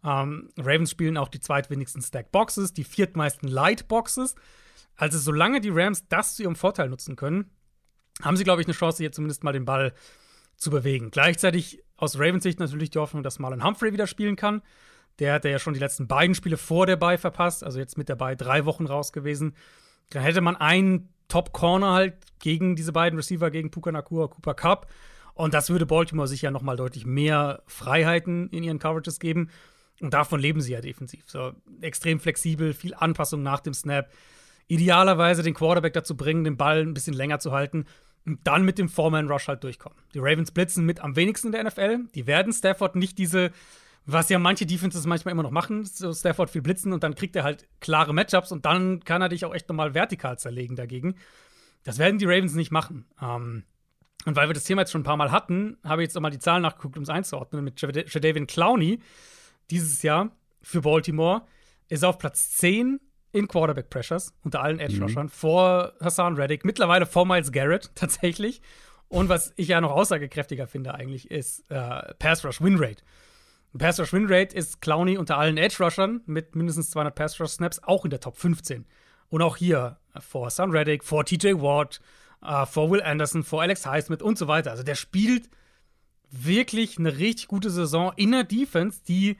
Ähm, Ravens spielen auch die zweitwenigsten Stack Boxes, die viertmeisten Light Boxes. Also solange die Rams das zu ihrem Vorteil nutzen können, haben sie, glaube ich, eine Chance, hier zumindest mal den Ball zu bewegen. Gleichzeitig aus Ravens Sicht natürlich die Hoffnung, dass Marlon Humphrey wieder spielen kann. Der hat ja schon die letzten beiden Spiele vor der Bye verpasst, also jetzt mit der Bye drei Wochen raus gewesen. Dann hätte man einen Top-Corner halt gegen diese beiden Receiver, gegen Puka Nakua, Cooper Cup. Und das würde Baltimore sicher noch mal deutlich mehr Freiheiten in ihren Coverages geben. Und davon leben sie ja defensiv. So extrem flexibel, viel Anpassung nach dem Snap. Idealerweise den Quarterback dazu bringen, den Ball ein bisschen länger zu halten und dann mit dem Foreman Rush halt durchkommen. Die Ravens blitzen mit am wenigsten in der NFL. Die werden Stafford nicht diese was ja manche Defenses manchmal immer noch machen, so Stafford viel blitzen und dann kriegt er halt klare Matchups und dann kann er dich auch echt nochmal vertikal zerlegen dagegen. Das werden die Ravens nicht machen. Ähm, und weil wir das Thema jetzt schon ein paar Mal hatten, habe ich jetzt nochmal die Zahlen nachgeguckt, um es einzuordnen. Mit Jadavian Clowney dieses Jahr für Baltimore ist er auf Platz 10 in Quarterback Pressures unter allen Edge Rushern mhm. vor Hassan Reddick, mittlerweile vor Miles Garrett tatsächlich. Und was ich ja noch aussagekräftiger finde eigentlich, ist äh, Pass Rush Win Rate. Pass Rush Win Rate ist Clowney unter allen Edge Rushern mit mindestens 200 Pass Rush Snaps auch in der Top 15. Und auch hier äh, vor Sam Reddick, vor TJ Watt, äh, vor Will Anderson, vor Alex Highsmith und so weiter. Also der spielt wirklich eine richtig gute Saison in der Defense, die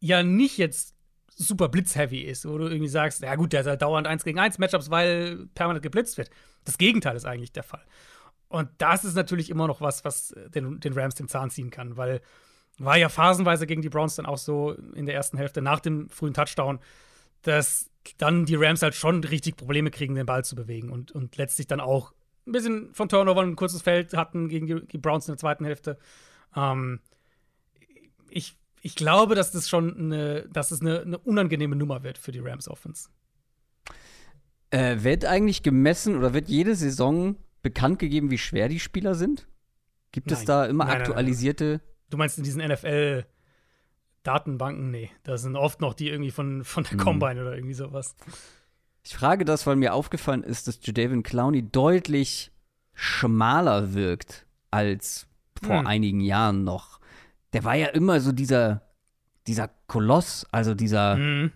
ja nicht jetzt super blitzheavy ist, wo du irgendwie sagst, ja gut, der hat dauernd 1 gegen 1 Matchups, weil permanent geblitzt wird. Das Gegenteil ist eigentlich der Fall. Und das ist natürlich immer noch was, was den, den Rams den Zahn ziehen kann, weil war ja phasenweise gegen die Browns dann auch so in der ersten Hälfte nach dem frühen Touchdown, dass dann die Rams halt schon richtig Probleme kriegen, den Ball zu bewegen und, und letztlich dann auch ein bisschen von Turnover ein kurzes Feld hatten gegen die, die Browns in der zweiten Hälfte. Ähm, ich, ich glaube, dass das schon eine, dass es eine, eine unangenehme Nummer wird für die Rams Offense. Äh, wird eigentlich gemessen oder wird jede Saison bekannt gegeben, wie schwer die Spieler sind? Gibt nein. es da immer nein, aktualisierte nein, Du meinst in diesen NFL Datenbanken? Nee, da sind oft noch die irgendwie von, von der hm. Combine mhm. oder irgendwie sowas. Ich frage das, weil mir aufgefallen ist, dass Jadavion Clowney deutlich schmaler wirkt als vor mhm. einigen Jahren noch. Der war ja immer so dieser, dieser Koloss, also dieser mhm.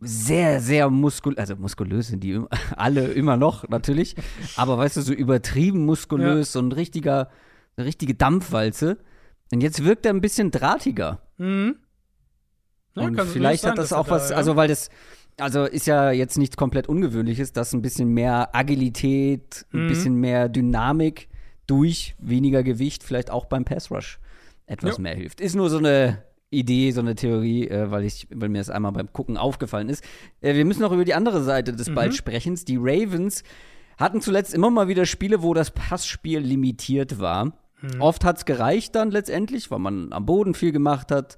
sehr, sehr muskulös, also muskulös sind die alle immer noch natürlich, aber weißt du, so übertrieben muskulös, ja. so ein richtiger, eine richtige Dampfwalze. Und jetzt wirkt er ein bisschen drahtiger. Mhm. Ja, und vielleicht sein, hat das auch was, da, ja. also weil das, also ist ja jetzt nichts komplett Ungewöhnliches, dass ein bisschen mehr Agilität, ein mhm. bisschen mehr Dynamik durch weniger Gewicht vielleicht auch beim Pass Rush etwas ja. mehr hilft. Ist nur so eine Idee, so eine Theorie, äh, weil, ich, weil mir das einmal beim Gucken aufgefallen ist. Äh, wir müssen noch über die andere Seite des mhm. Balls sprechen. Die Ravens hatten zuletzt immer mal wieder Spiele, wo das Passspiel limitiert war. Mhm. Oft hat es gereicht dann letztendlich, weil man am Boden viel gemacht hat.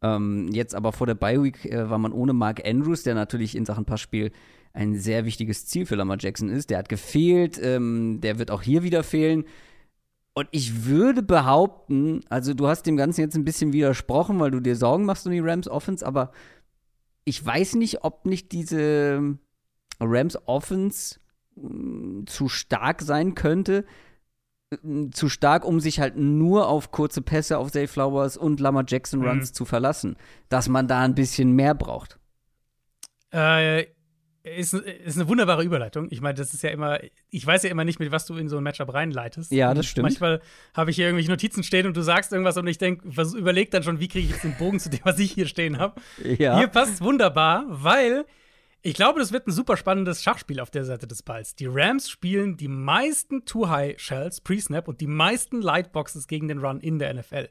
Ähm, jetzt aber vor der Bye-Week äh, war man ohne Mark Andrews, der natürlich in Sachen Passspiel ein sehr wichtiges Ziel für Lamar Jackson ist. Der hat gefehlt, ähm, der wird auch hier wieder fehlen. Und ich würde behaupten, also du hast dem Ganzen jetzt ein bisschen widersprochen, weil du dir Sorgen machst um die Rams Offense, aber ich weiß nicht, ob nicht diese Rams Offense mh, zu stark sein könnte. Äh, Zu stark, um sich halt nur auf kurze Pässe auf Zay Flowers und Lamar Jackson Runs Mhm. zu verlassen. Dass man da ein bisschen mehr braucht. Äh, ist, ist eine wunderbare Überleitung. Ich meine, das ist ja immer, ich weiß ja immer nicht, mit was du in so ein Matchup reinleitest. Ja, das Und stimmt. Manchmal habe ich hier irgendwelche Notizen stehen und du sagst irgendwas und ich denke, überleg dann schon, wie kriege ich jetzt den Bogen zu dem, was ich hier stehen habe. Ja. Hier passt es wunderbar, weil ich glaube, das wird ein super spannendes Schachspiel auf der Seite des Balls. Die Rams spielen die meisten Two-High-Shells pre-Snap und die meisten Lightboxes gegen den Run in der NFL.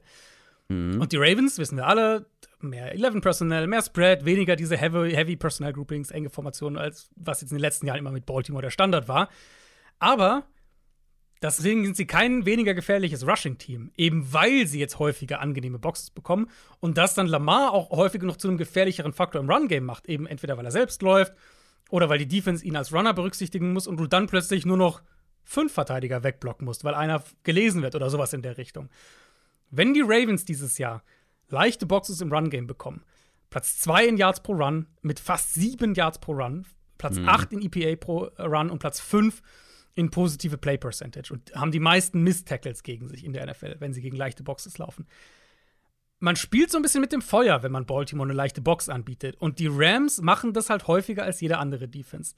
Und die Ravens, wissen wir alle, mehr 11 Personnel, mehr Spread, weniger diese Heavy, heavy Personnel Groupings, enge Formationen, als was jetzt in den letzten Jahren immer mit Baltimore der Standard war. Aber deswegen sind sie kein weniger gefährliches Rushing-Team, eben weil sie jetzt häufiger angenehme Boxes bekommen und das dann Lamar auch häufiger noch zu einem gefährlicheren Faktor im Run-Game macht, eben entweder weil er selbst läuft oder weil die Defense ihn als Runner berücksichtigen muss und du dann plötzlich nur noch fünf Verteidiger wegblocken musst, weil einer gelesen wird oder sowas in der Richtung. Wenn die Ravens dieses Jahr leichte Boxes im Run-Game bekommen, Platz 2 in Yards pro Run mit fast 7 Yards pro Run, Platz 8 in EPA pro Run und Platz 5 in positive Play Percentage und haben die meisten Miss-Tackles gegen sich in der NFL, wenn sie gegen leichte Boxes laufen. Man spielt so ein bisschen mit dem Feuer, wenn man Baltimore eine leichte Box anbietet. Und die Rams machen das halt häufiger als jede andere Defense.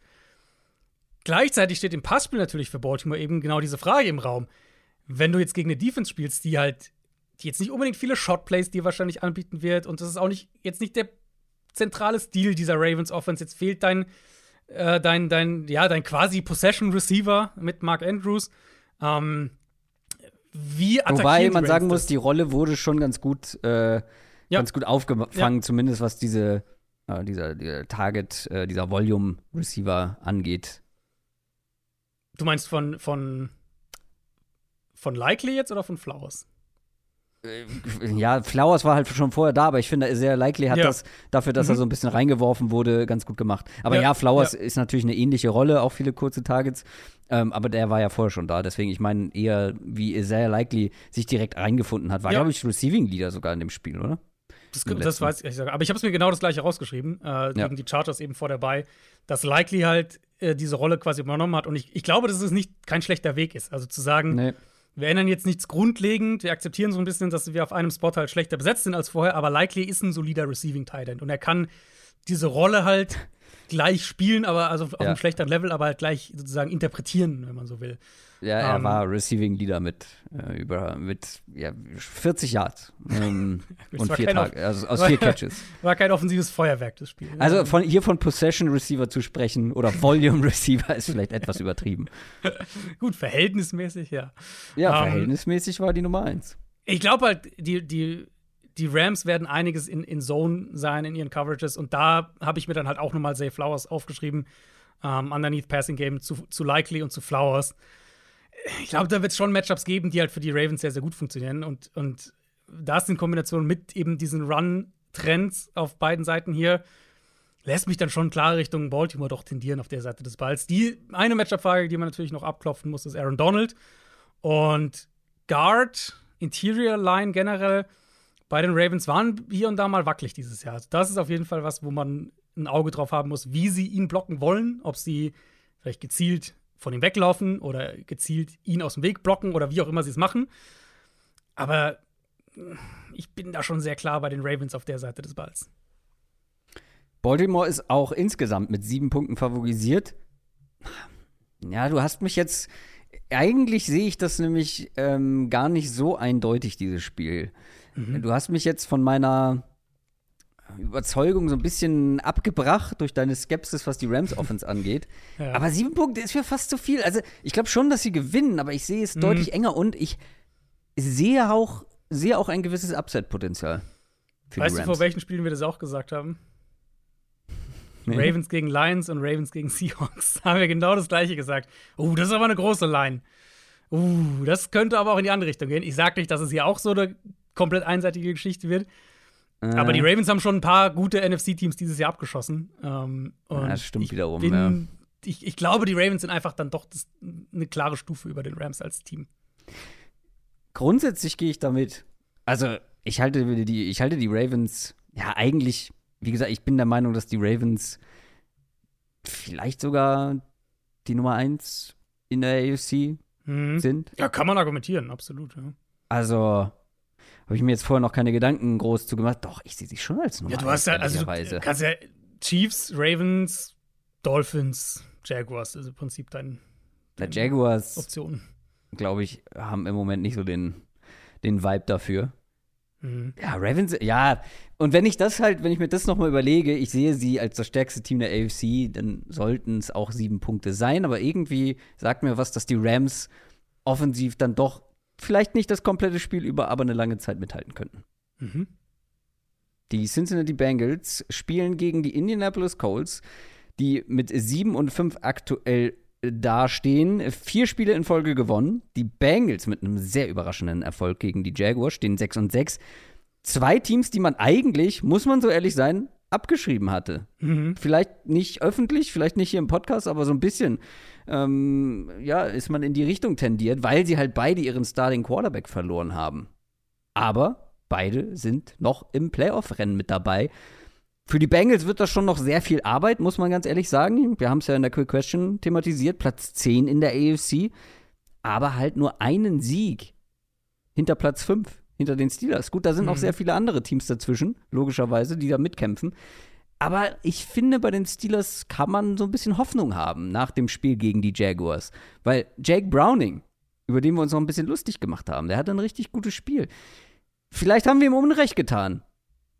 Gleichzeitig steht im Passspiel natürlich für Baltimore eben genau diese Frage im Raum. Wenn du jetzt gegen eine Defense spielst, die halt, die jetzt nicht unbedingt viele Shotplays dir wahrscheinlich anbieten wird, und das ist auch nicht jetzt nicht der zentrale Stil dieser Ravens Offense. Jetzt fehlt dein, äh, dein, dein, ja, dein quasi Possession Receiver mit Mark Andrews. Ähm, wie attackieren Wobei man sagen muss, die Rolle wurde schon ganz gut, äh, ganz gut aufgefangen, zumindest was diese, äh, dieser, dieser Target, äh, dieser Volume Receiver angeht. Du meinst von, von, von Likely jetzt oder von Flowers? Ja, Flowers war halt schon vorher da, aber ich finde, sehr likely hat Ja. das dafür, dass er Mhm. so ein bisschen reingeworfen wurde, ganz gut gemacht. Aber ja, Ja, Flowers ja. ist natürlich eine ähnliche Rolle, auch viele kurze Targets. Ähm, aber der war ja vorher schon da. Deswegen, ich meine, eher wie sehr likely sich direkt reingefunden hat. War, glaube ich, Receiving Leader sogar in dem Spiel, oder? Das, das weiß ich. Aber ich habe es mir genau das gleiche rausgeschrieben, äh, gegen die Chargers eben vor dabei, dass Likely halt äh, diese Rolle quasi übernommen hat. Und ich, ich glaube, dass es nicht kein schlechter Weg ist. Also zu sagen, Nee. Wir ändern jetzt nichts grundlegend, wir akzeptieren so ein bisschen, dass wir auf einem Spot halt schlechter besetzt sind als vorher, aber Likely ist ein solider Receiving Tight End und er kann diese Rolle halt gleich spielen, aber also auf Ja. einem schlechteren Level, aber halt gleich sozusagen interpretieren, wenn man so will. Ja, er Ähm, war Receiving Leader mit, äh, über, mit ja, 40 Yards ähm, und vier Tage, also aus war- vier Catches. War kein offensives Feuerwerk, das Spiel. Also von, hier von Possession Receiver zu sprechen oder Volume Receiver ist vielleicht etwas übertrieben. Gut, verhältnismäßig, ja. Ja, Ähm, verhältnismäßig war die Nummer eins. Ich glaube halt, die, die, die Rams werden einiges in, in Zone sein in ihren Coverages und da habe ich mir dann halt auch nochmal Zay Flowers aufgeschrieben. Ähm, underneath Passing Game zu, zu Likely und zu Flowers. Ich glaube, da wird es schon Matchups geben, die halt für die Ravens sehr, sehr gut funktionieren und, und das in Kombination mit eben diesen Run-Trends auf beiden Seiten hier lässt mich dann schon klar Richtung Baltimore doch tendieren auf der Seite des Balls. Die eine Matchup-Frage, die man natürlich noch abklopfen muss, ist Aaron Donald. Und Guard, Interior Line generell bei den Ravens waren hier und da mal wackelig dieses Jahr. Also das ist auf jeden Fall was, wo man ein Auge drauf haben muss, wie sie ihn blocken wollen, ob sie vielleicht gezielt von ihm weglaufen oder gezielt ihn aus dem Weg blocken oder wie auch immer sie es machen. Aber ich bin da schon sehr klar bei den Ravens auf der Seite des Balls. Baltimore ist auch insgesamt mit sieben Punkten favorisiert. Ja, du hast mich jetzt. Eigentlich sehe ich das nämlich ähm, gar nicht so eindeutig, dieses Spiel. Du hast mich jetzt von meiner Überzeugung so ein bisschen abgebracht durch deine Skepsis, was die Rams Offense angeht. Ja. Aber sieben Punkte ist mir fast zu viel. Also, ich glaube schon, dass sie gewinnen, aber ich sehe es deutlich enger und ich sehe auch, sehe auch ein gewisses Upset-Potenzial. Weißt du, vor welchen Spielen wir das auch gesagt haben? Nee. Ravens gegen Lions und Ravens gegen Seahawks. haben wir genau das gleiche gesagt. Uh, das ist aber eine große Line. Uh, das könnte aber auch in die andere Richtung gehen. Ich sage nicht, dass es hier auch so eine komplett einseitige Geschichte wird. Aber die Ravens haben schon ein paar gute NFC-Teams dieses Jahr abgeschossen. Ähm, und das stimmt ich wiederum, bin, ja. Ich, ich glaube, die Ravens sind einfach dann doch das, eine klare Stufe über den Rams als Team. Grundsätzlich gehe ich damit. Also, ich halte die, ich halte die Ravens, ja, eigentlich, wie gesagt, ich bin der Meinung, dass die Ravens vielleicht sogar die Nummer 1 in der AFC Mhm. sind. Ja, kann man argumentieren, absolut. Ja, Also habe ich mir jetzt vorher noch keine Gedanken groß zu gemacht. Doch, ich sehe sie schon als Nummer ja du hast ja, also du kannst ja Chiefs, Ravens, Dolphins, Jaguars, also im Prinzip deine Der Jaguars, Optionen. glaube ich, haben im Moment nicht so den, den Vibe dafür. Mhm. Ja, Ravens, ja. Und wenn ich das halt, wenn ich mir das nochmal überlege, ich sehe sie als das stärkste Team der AFC, dann sollten es auch sieben Punkte sein. Aber irgendwie sagt mir was, dass die Rams offensiv dann doch vielleicht nicht das komplette Spiel über, aber eine lange Zeit mithalten könnten. Mhm. Die Cincinnati Bengals spielen gegen die Indianapolis Colts, die mit 7 und 5 aktuell dastehen. Vier Spiele in Folge gewonnen. Die Bengals mit einem sehr überraschenden Erfolg gegen die Jaguars stehen 6 und 6. Zwei Teams, die man eigentlich, muss man so ehrlich sein, abgeschrieben hatte. Mhm. Vielleicht nicht öffentlich, vielleicht nicht hier im Podcast, aber so ein bisschen, ähm, ja, ist man in die Richtung tendiert, weil sie halt beide ihren Starting Quarterback verloren haben. Aber beide sind noch im Playoff-Rennen mit dabei. Für die Bengals wird das schon noch sehr viel Arbeit, muss man ganz ehrlich sagen. Wir haben es ja in der Quick Question thematisiert, Platz 10 in der AFC, aber halt nur einen Sieg hinter Platz 5, hinter den Steelers. Gut, da sind Mhm. sehr viele andere Teams dazwischen, logischerweise, die da mitkämpfen. Aber ich finde, bei den Steelers kann man so ein bisschen Hoffnung haben nach dem Spiel gegen die Jaguars. Weil Jake Browning, über den wir uns noch ein bisschen lustig gemacht haben, der hatte ein richtig gutes Spiel. Vielleicht haben wir ihm Unrecht getan.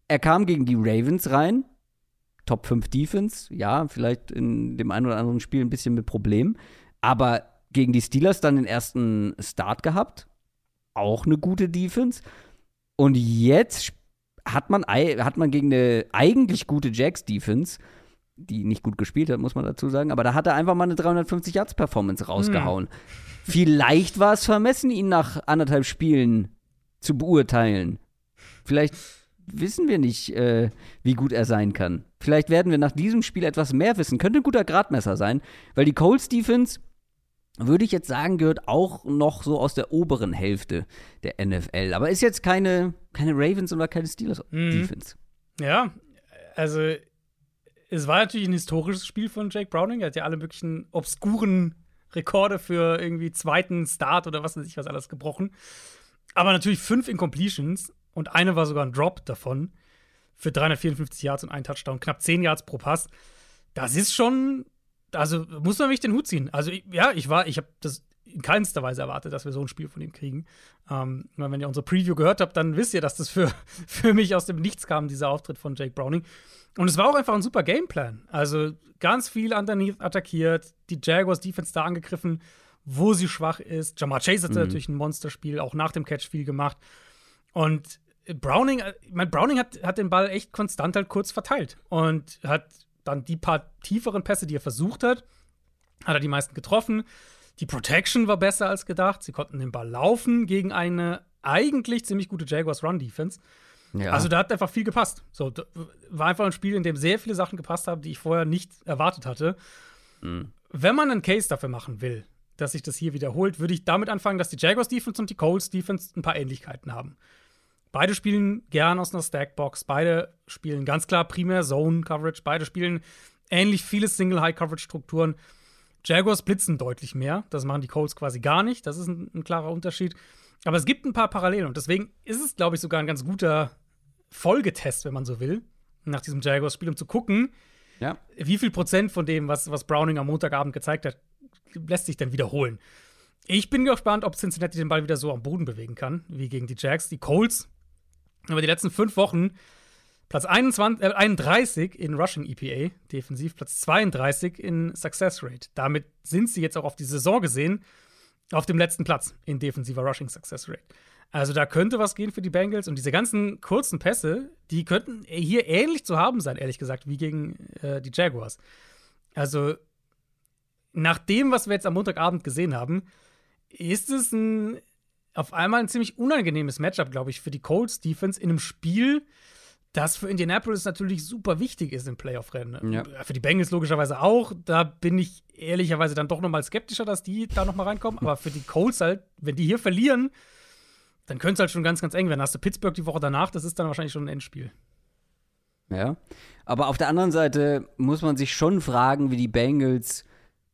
Er kam gegen die Ravens rein, Top 5 Defense, ja, vielleicht in dem einen oder anderen Spiel ein bisschen mit Problemen, aber gegen die Steelers dann den ersten Start gehabt, auch eine gute Defense. Und jetzt hat man, hat man gegen eine eigentlich gute Jacks-Defense, die nicht gut gespielt hat, muss man dazu sagen, aber da hat er einfach mal eine 350-Yards-Performance rausgehauen. Vielleicht war es vermessen, ihn nach anderthalb Spielen zu beurteilen. Vielleicht wissen wir nicht, äh, wie gut er sein kann. Vielleicht werden wir nach diesem Spiel etwas mehr wissen. Könnte ein guter Gradmesser sein, weil die Colts Defense, würde ich jetzt sagen, gehört auch noch so aus der oberen Hälfte der NFL. Aber ist jetzt keine, keine Ravens oder keine Steelers Mhm. Ja, also es war natürlich ein historisches Spiel von Jake Browning. Er hat ja alle möglichen obskuren Rekorde für irgendwie zweiten Start oder was weiß ich was alles gebrochen. Aber natürlich fünf Incompletions und eine war sogar ein Drop davon für 354 Yards und einen Touchdown, knapp 10 Yards pro Pass. Das ist schon, also muss man wirklich den Hut ziehen. Also ich- ja, ich war, ich habe das in keinster Weise erwartet, dass wir so ein Spiel von ihm kriegen. Ähm, wenn ihr unsere Preview gehört habt, dann wisst ihr, dass das für, für mich aus dem Nichts kam, dieser Auftritt von Jake Browning. Und es war auch einfach ein super Gameplan. Also ganz viel underneath attackiert, die Jaguars Defense da angegriffen, wo sie schwach ist. Jamar Chase hatte Mhm. natürlich ein Monsterspiel, auch nach dem Catch viel gemacht. Und Browning, äh, ich mein, Browning hat, hat den Ball echt konstant halt kurz verteilt und hat dann die paar tieferen Pässe, die er versucht hat, hat er die meisten getroffen. Die Protection war besser als gedacht. Sie konnten den Ball laufen gegen eine eigentlich ziemlich gute Jaguars Run Defense. Ja. Also da hat einfach viel gepasst. So war einfach ein Spiel, in dem sehr viele Sachen gepasst haben, die ich vorher nicht erwartet hatte. Wenn man einen Case dafür machen will, dass sich das hier wiederholt, würde ich damit anfangen, dass die Jaguars Defense und die Colts Defense ein paar Ähnlichkeiten haben. Beide spielen gern aus einer Stackbox, beide spielen ganz klar primär Zone Coverage, beide spielen ähnlich viele Single High Coverage Strukturen. Jaguars blitzen deutlich mehr, das machen die Colts quasi gar nicht, das ist ein, ein klarer Unterschied. Aber es gibt ein paar Parallelen und deswegen ist es, glaube ich, sogar ein ganz guter Folgetest, wenn man so will, nach diesem Jaguars-Spiel, um zu gucken, ja. wie viel Prozent von dem, was, was Browning am Montagabend gezeigt hat, lässt sich denn wiederholen. Ich bin gespannt, ob Cincinnati den Ball wieder so am Boden bewegen kann, wie gegen die Jags. Die Colts über die letzten fünf Wochen Platz 21, äh, 31 in Rushing EPA, defensiv, Platz 32 in Success Rate. Damit sind sie jetzt auch auf die Saison gesehen auf dem letzten Platz in defensiver Rushing Success Rate. Also da könnte was gehen für die Bengals und diese ganzen kurzen Pässe, die könnten hier ähnlich zu haben sein, ehrlich gesagt, wie gegen äh, die Jaguars. Also nach dem, was wir jetzt am Montagabend gesehen haben, ist es ein auf einmal ein ziemlich unangenehmes Matchup, glaube ich, für die Colts Defense in einem Spiel, das für Indianapolis natürlich super wichtig ist im Playoff-Rennen. Ja. Für die Bengals logischerweise auch. Da bin ich ehrlicherweise dann doch noch mal skeptischer, dass die da noch mal reinkommen. Aber für die Colts halt, wenn die hier verlieren, dann könnte es halt schon ganz, ganz eng werden. Hast du Pittsburgh die Woche danach, das ist dann wahrscheinlich schon ein Endspiel. Ja. Aber auf der anderen Seite muss man sich schon fragen, wie die Bengals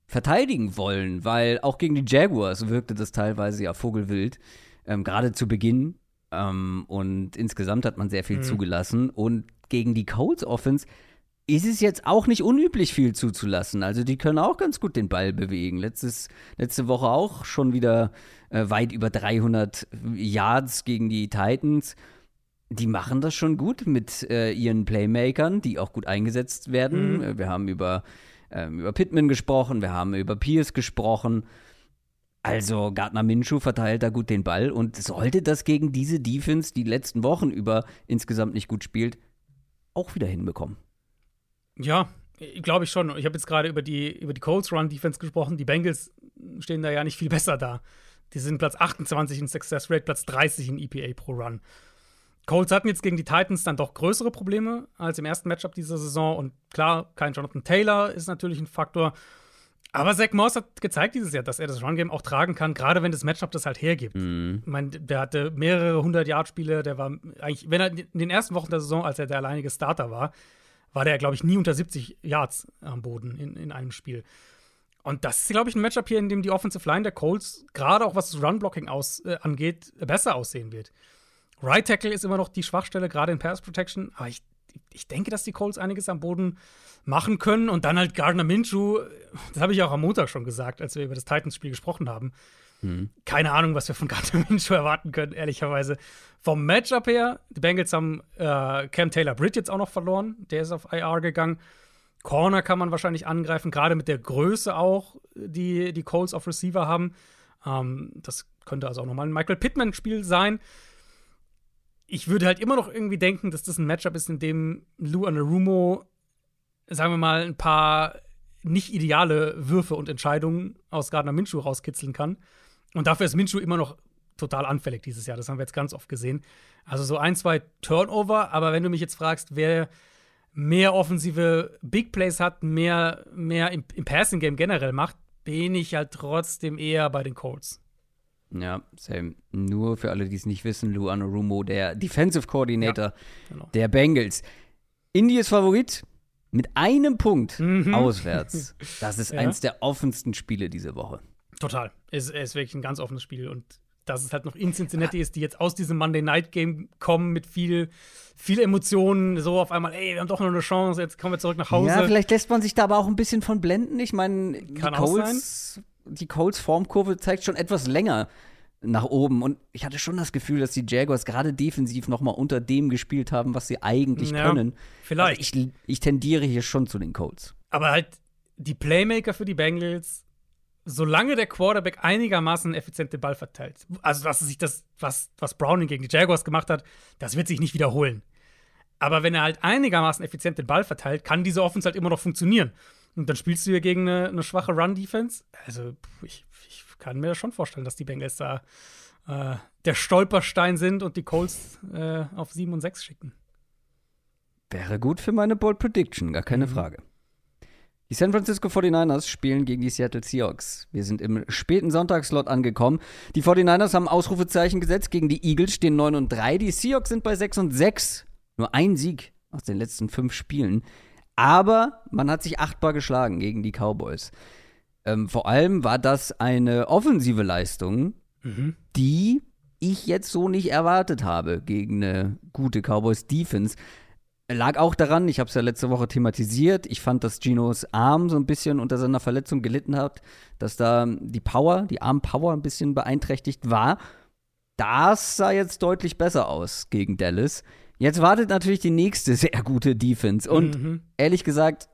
verteidigen wollen, weil auch gegen die Jaguars wirkte das teilweise ja vogelwild, ähm, gerade zu Beginn. Ähm, und insgesamt hat man sehr viel Mhm. zugelassen. Und gegen die Colts Offense ist es jetzt auch nicht unüblich, viel zuzulassen. Also die können auch ganz gut den Ball bewegen. Letztes, letzte Woche auch schon wieder äh, weit über 300 Yards gegen die Titans. Die machen das schon gut mit äh, ihren Playmakern, die auch gut eingesetzt werden. Mhm. Äh, Wir haben über, ähm, über Pittman gesprochen, wir haben über Pierce gesprochen. Also Gardner Minshew verteilt da gut den Ball und sollte das gegen diese Defense, die letzten Wochen über insgesamt nicht gut spielt, auch wieder hinbekommen. Ja, glaube ich schon. Ich habe jetzt gerade über die, über die Colts Run Defense gesprochen. Die Bengals stehen da ja nicht viel besser da. Die sind Platz 28 in Success Rate, Platz 30 in EPA pro Run. Colts hatten jetzt gegen die Titans dann doch größere Probleme als im ersten Matchup dieser Saison. Und klar, kein Jonathan Taylor ist natürlich ein Faktor. Aber Zach Moss hat gezeigt dieses Jahr, dass er das Run-Game auch tragen kann, gerade wenn das Matchup das halt hergibt. Ich meine, der hatte mehrere hundert Yard Spiele, der war eigentlich, wenn er in den ersten Wochen der Saison, als er der alleinige Starter war, war der, glaube ich, nie unter 70 Yards am Boden in, in einem Spiel. Und das ist, glaube ich, ein Matchup hier, in dem die Offensive Line der Colts, gerade auch was das Run-Blocking aus, äh, angeht, besser aussehen wird. Right Tackle ist immer noch die Schwachstelle, gerade in Pass Protection, aber ich, ich denke, dass die Colts einiges am Boden machen können und dann halt Gardner Minshew, das habe ich auch am Montag schon gesagt, als wir über das Titans-Spiel gesprochen haben. Keine Ahnung, was wir von Gardner Minshew erwarten können, ehrlicherweise. Vom Matchup her, die Bengals haben äh, Cam Taylor Britt jetzt auch noch verloren, der ist auf IR gegangen. Corner kann man wahrscheinlich angreifen, gerade mit der Größe auch, die die Colts auf Receiver haben. Ähm, das könnte also auch nochmal ein Michael Pittman-Spiel sein. Ich würde halt immer noch irgendwie denken, dass das ein Matchup ist, in dem Lou Anarumo, sagen wir mal, ein paar nicht ideale Würfe und Entscheidungen aus Gardner Minshew rauskitzeln kann. Und dafür ist Minshew immer noch total anfällig dieses Jahr. Das haben wir jetzt ganz oft gesehen. Also so ein, zwei Turnover, aber wenn du mich jetzt fragst, wer mehr offensive Big Plays hat, mehr, mehr im, im Passing Game generell macht, bin ich halt trotzdem eher bei den Colts. Ja, same. Nur für alle, die es nicht wissen, Lou Anarumo, der Defensive Coordinator genau. der Bengals. Indy ist Favorit mit einem Punkt Mhm. auswärts. Das ist Ja. eins der offensten Spiele diese Woche. Total. Es es ist wirklich ein ganz offenes Spiel und dass es halt noch in Cincinnati ist, die jetzt aus diesem Monday Night Game kommen mit viel, viel Emotionen, so auf einmal, ey, wir haben doch noch eine Chance, jetzt kommen wir zurück nach Hause. Ja, vielleicht lässt man sich da aber auch ein bisschen von blenden. Ich meine, die Kann auch Colts, die Colts Formkurve zeigt schon etwas länger nach oben. Und ich hatte schon das Gefühl, dass die Jaguars gerade defensiv noch mal unter dem gespielt haben, was sie eigentlich Ja, können. vielleicht. Also ich, ich tendiere hier schon zu den Colts. Aber halt die Playmaker für die Bengals, solange der Quarterback einigermaßen effizient den Ball verteilt, also dass sich das, was, was Browning gegen die Jaguars gemacht hat, das wird sich nicht wiederholen. Aber wenn er halt einigermaßen effizient den Ball verteilt, kann diese Offense halt immer noch funktionieren. Und dann spielst du hier gegen eine, eine schwache Run-Defense. Also, ich, ich kann mir schon vorstellen, dass die Bengals da äh, der Stolperstein sind und die Colts äh, auf 7 und 6 schicken. Wäre gut für meine Bold Prediction, gar Mhm. keine Frage. Die San Francisco 49ers spielen gegen die Seattle Seahawks. Wir sind im späten Sonntagslot angekommen. Die 49ers haben Ausrufezeichen gesetzt gegen die Eagles, stehen 9 und 3. Die Seahawks sind bei 6 und 6. Nur ein Sieg aus den letzten fünf Spielen. Aber man hat sich achtbar geschlagen gegen die Cowboys. Ähm, vor allem war das eine offensive Leistung, die ich jetzt so nicht erwartet habe gegen eine gute Cowboys-Defense. Lag auch daran, ich habe es ja letzte Woche thematisiert, ich fand, dass Ginos Arm so ein bisschen unter seiner Verletzung gelitten hat, dass da die Power, die Armpower ein bisschen beeinträchtigt war. Das sah jetzt deutlich besser aus gegen Dallas. Jetzt wartet natürlich die nächste sehr gute Defense. Und Mhm. ehrlich gesagt,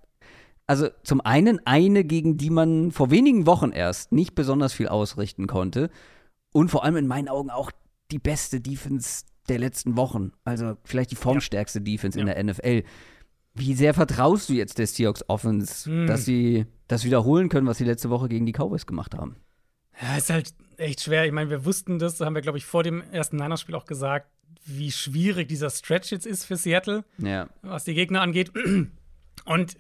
also zum einen eine, gegen die man vor wenigen Wochen erst nicht besonders viel ausrichten konnte. Und vor allem in meinen Augen auch die beste Defense der letzten Wochen. Also vielleicht die formstärkste Defense in Ja. der NFL. Wie sehr vertraust du jetzt der Seahawks Offense, Hm. dass sie das wiederholen können, was sie letzte Woche gegen die Cowboys gemacht haben? Ja, ist halt echt schwer. Ich meine, wir wussten das, haben wir, glaube ich, vor dem ersten Niners-Spiel auch gesagt, wie schwierig dieser Stretch jetzt ist für Seattle, Ja. was die Gegner angeht. Und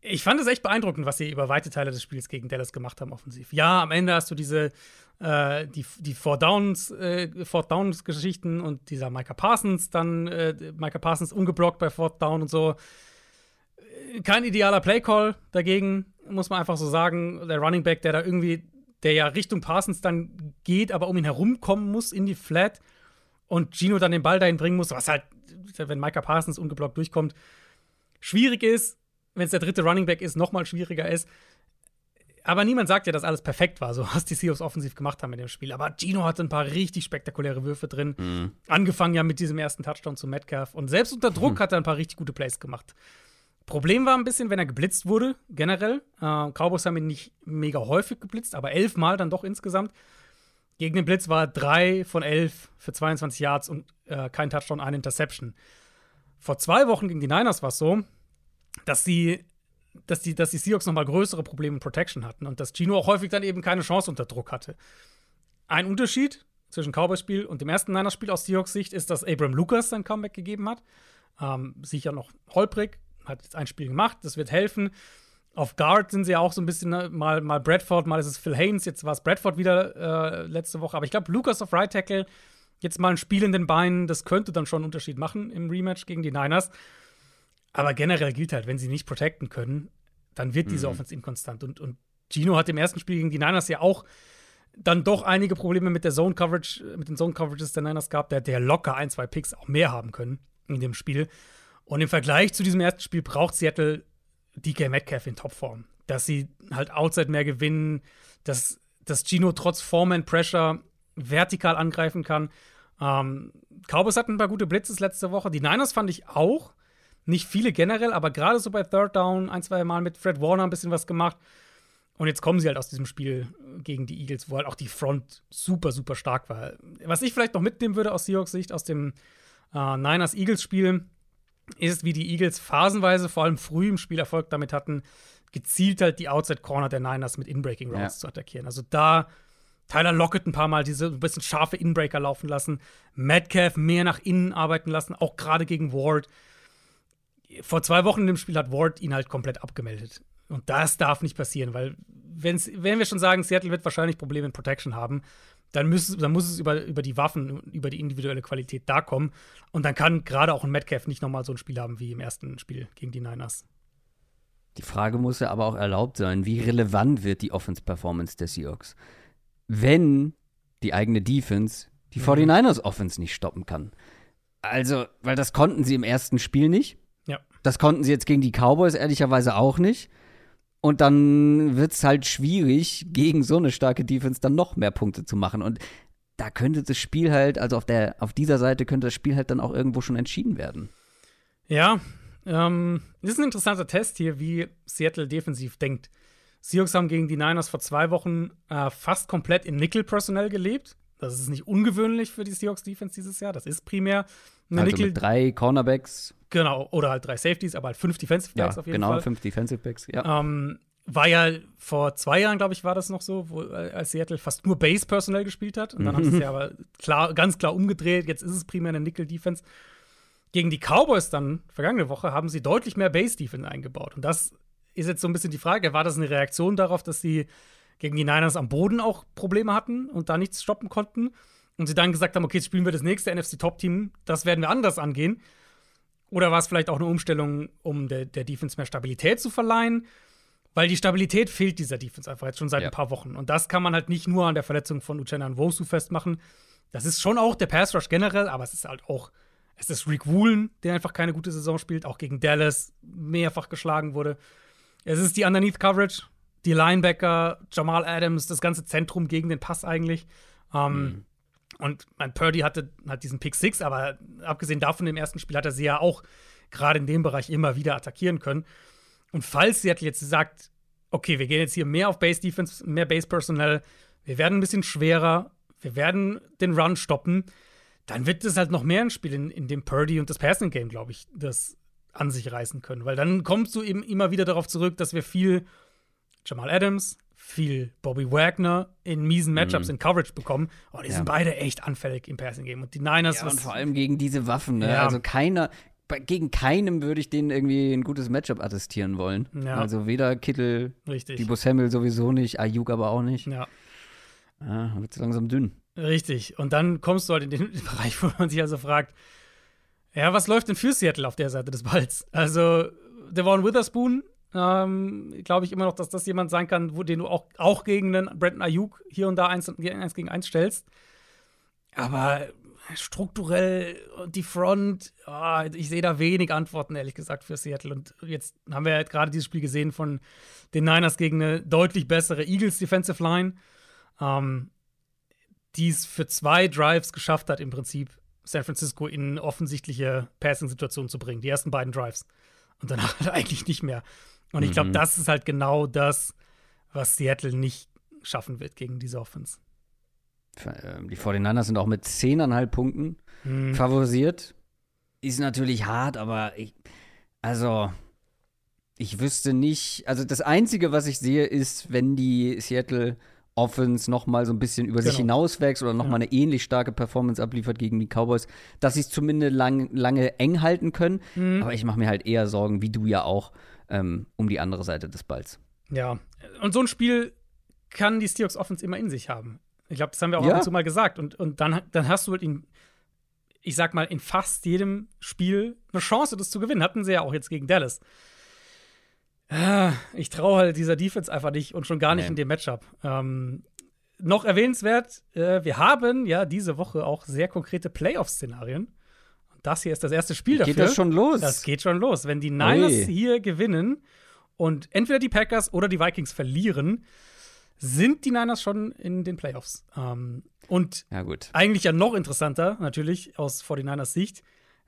ich fand es echt beeindruckend, was sie über weite Teile des Spiels gegen Dallas gemacht haben, offensiv. Ja, am Ende hast du diese, äh, die, die Four Downs, äh, Fourth Downs Geschichten und dieser Micah Parsons, dann äh, Micah Parsons ungeblockt bei Fourth Down und so. Kein idealer Playcall dagegen, muss man einfach so sagen. Der Running Back, der da irgendwie, der ja Richtung Parsons dann geht, aber um ihn herumkommen muss in die Flat und Gino dann den Ball dahin bringen muss, was halt, wenn Micah Parsons ungeblockt durchkommt, schwierig ist. Wenn es der dritte Running Back ist, noch mal schwieriger ist. Aber niemand sagt ja, dass alles perfekt war, so was die Seahawks offensiv gemacht haben in dem Spiel. Aber Gino hatte ein paar richtig spektakuläre Würfe drin. Mhm. Angefangen ja mit diesem ersten Touchdown zu Metcalf. Und selbst unter Druck mhm. hat er ein paar richtig gute Plays gemacht. Problem war ein bisschen, wenn er geblitzt wurde, generell. Äh, Cowboys haben ihn nicht mega häufig geblitzt, aber elfmal dann doch insgesamt. Gegen den Blitz war er drei von elf für 22 Yards und äh, kein Touchdown, eine Interception. Vor zwei Wochen gegen die Niners war es so, dass sie dass die, dass die Seahawks nochmal größere Probleme in Protection hatten und dass Gino auch häufig dann eben keine Chance unter Druck hatte. Ein Unterschied zwischen Cowboys-Spiel und dem ersten Niners-Spiel aus Seahawks Sicht ist, dass Abram Lucas sein Comeback gegeben hat. Ähm, sicher noch holprig, hat jetzt ein Spiel gemacht, das wird helfen. Auf Guard sind sie ja auch so ein bisschen ne, mal, mal Bradford, mal ist es Phil Haynes, jetzt war es Bradford wieder äh, letzte Woche. Aber ich glaube, Lucas auf Right Tackle, jetzt mal ein Spiel in den Beinen, das könnte dann schon einen Unterschied machen im Rematch gegen die Niners. Aber generell gilt halt, wenn sie nicht protecten können, dann wird diese mhm. Offense inkonstant. Und, und Gino hat im ersten Spiel gegen die Niners ja auch dann doch einige Probleme mit der Zone Coverage, mit den Zone Coverages der Niners gehabt. Der hätte ja locker ein, zwei Picks auch mehr haben können in dem Spiel. Und im Vergleich zu diesem ersten Spiel braucht Seattle DK Metcalf in Topform. Dass sie halt outside mehr gewinnen, dass, dass Gino trotz Foreman Pressure vertikal angreifen kann. Ähm, Cowboys hatten ein paar gute Blitzes letzte Woche. Die Niners fand ich auch. Nicht viele generell, aber gerade so bei Third Down ein, zwei Mal mit Fred Warner ein bisschen was gemacht. Und jetzt kommen sie halt aus diesem Spiel gegen die Eagles, wo halt auch die Front super, super stark war. Was ich vielleicht noch mitnehmen würde aus Seahawks Sicht, aus dem äh, Niners-Eagles-Spiel, ist, wie die Eagles phasenweise, vor allem früh im Spiel Erfolg damit hatten, gezielt halt die Outside-Corner der Niners mit Inbreaking Routes ja. zu attackieren. Also da Tyler Lockett ein paar Mal diese ein bisschen scharfe Inbreaker laufen lassen, Metcalf mehr nach innen arbeiten lassen, auch gerade gegen Ward vor zwei Wochen in dem Spiel hat Ward ihn halt komplett abgemeldet. Und das darf nicht passieren, weil wenn wir schon sagen, Seattle wird wahrscheinlich Probleme in Protection haben, dann, müß, dann muss es über, über die Waffen, über die individuelle Qualität da kommen. Und dann kann gerade auch ein Metcalf nicht nochmal so ein Spiel haben wie im ersten Spiel gegen die Niners. Die Frage muss ja aber auch erlaubt sein, wie relevant wird die Offense-Performance der Seahawks, wenn die eigene Defense die 49ers mhm. Nicht stoppen kann. Also, weil das konnten sie im ersten Spiel nicht. Ja. Das konnten sie jetzt gegen die Cowboys ehrlicherweise auch nicht. Und dann wird es halt schwierig, gegen so eine starke Defense dann noch mehr Punkte zu machen. Und da könnte das Spiel halt, also auf, der, auf dieser Seite könnte das Spiel halt dann auch irgendwo schon entschieden werden. Ja, ähm, das ist ein interessanter Test hier, wie Seattle defensiv denkt. Seahawks haben gegen die Niners vor zwei Wochen äh, fast komplett in Nickel-Personell gelebt. Das ist nicht ungewöhnlich für die Seahawks Defense dieses Jahr. Das ist primär eine also Nickel. Mit drei Cornerbacks. Genau, oder halt drei Safeties, aber halt fünf Defensive Backs ja, auf jeden genau, Fall. Genau, fünf Defensive Backs, ja. Ähm, war ja vor zwei Jahren, glaube ich, war das noch so, wo, als Seattle fast nur Base personell gespielt hat. Und dann haben sie es ja aber klar, ganz klar umgedreht. Jetzt ist es primär eine Nickel-Defense. Gegen die Cowboys dann, vergangene Woche, haben sie deutlich mehr Base-Defense eingebaut. Und das ist jetzt so ein bisschen die Frage, war das eine Reaktion darauf, dass sie gegen die Niners am Boden auch Probleme hatten und da nichts stoppen konnten? Und sie dann gesagt haben, okay, jetzt spielen wir das nächste NFC-Top-Team, das werden wir anders angehen. Oder war es vielleicht auch eine Umstellung, um der, der Defense mehr Stabilität zu verleihen? Weil die Stabilität fehlt dieser Defense einfach jetzt schon seit ja. ein paar Wochen. Und das kann man halt nicht nur an der Verletzung von Uchenna und Wosu festmachen. Das ist schon auch der Pass Rush generell, aber es ist halt auch, es ist Rick Woolen, der einfach keine gute Saison spielt, auch gegen Dallas mehrfach geschlagen wurde. Es ist die Underneath Coverage, die Linebacker, Jamal Adams, das ganze Zentrum gegen den Pass eigentlich. Ähm, mhm. Und mein Purdy hatte halt diesen Pick Six, aber abgesehen davon im ersten Spiel hat er sie ja auch gerade in dem Bereich immer wieder attackieren können. Und falls Seattle jetzt sagt, okay, wir gehen jetzt hier mehr auf Base Defense, mehr Base Personnel, wir werden ein bisschen schwerer, wir werden den Run stoppen, dann wird es halt noch mehr ein Spiel in, in dem Purdy und das Passing Game, glaube ich, das an sich reißen können. Weil dann kommst du eben immer wieder darauf zurück, dass wir viel Jamal Adams, viel Bobby Wagner in miesen Matchups mhm. in Coverage bekommen. Oh, die ja. sind beide echt anfällig im Passing Game. Und die Niners. Ja, und vor allem gegen diese Waffen. Ne? Ja. Also keiner, gegen keinem würde ich denen irgendwie ein gutes Matchup attestieren wollen. Ja. Also weder Kittel, Richtig. Debo Samuel sowieso nicht, Ayuk aber auch nicht. Ja. Ah, wird langsam dünn. Richtig. Und dann kommst du halt in den Bereich, wo man sich also fragt, ja, was läuft denn für Seattle auf der Seite des Balls? Also, Devon Witherspoon ähm, glaube ich immer noch, dass das jemand sein kann, wo, den du auch, auch gegen einen Brandon Ayuk hier und da eins, eins gegen eins stellst. Aber strukturell die Front, oh, ich sehe da wenig Antworten, ehrlich gesagt, für Seattle. Und jetzt haben wir halt gerade dieses Spiel gesehen von den Niners gegen eine deutlich bessere Eagles Defensive Line, ähm, die es für zwei Drives geschafft hat, im Prinzip San Francisco in offensichtliche Passing-Situationen zu bringen. Die ersten beiden Drives. Und danach eigentlich nicht mehr. Und ich glaube, mhm. das ist halt genau das, was Seattle nicht schaffen wird gegen diese Offense. Ähm, die 49ers sind auch mit 10,5 Punkten mhm. favorisiert. Ist natürlich hart, aber ich, also, ich wüsste nicht, also das Einzige, was ich sehe, ist, wenn die Seattle Offense noch mal so ein bisschen über genau. sich hinauswächst oder noch ja. eine ähnlich starke Performance abliefert gegen die Cowboys, dass sie es zumindest lang, lange eng halten können. Mhm. Aber ich mache mir halt eher Sorgen, wie du ja auch, ähm, um die andere Seite des Balls. Ja, und so ein Spiel kann die Seahawks Offense immer in sich haben. Ich glaube, das haben wir auch ja. ab und zu mal gesagt. Und, und dann, dann hast du halt in, ich sag mal, in fast jedem Spiel eine Chance, das zu gewinnen. Hatten sie ja auch jetzt gegen Dallas. Ah, ich traue halt dieser Defense einfach nicht und schon gar nicht nee. in dem Matchup. Ähm, noch erwähnenswert, äh, wir haben ja diese Woche auch sehr konkrete Playoff-Szenarien. Das hier ist das erste Spiel dafür. Geht das schon los? Das geht schon los. Wenn die Niners Ui. hier gewinnen und entweder die Packers oder die Vikings verlieren, sind die Niners schon in den Playoffs. Ähm, und ja, gut. eigentlich ja noch interessanter, natürlich aus 49ers Sicht,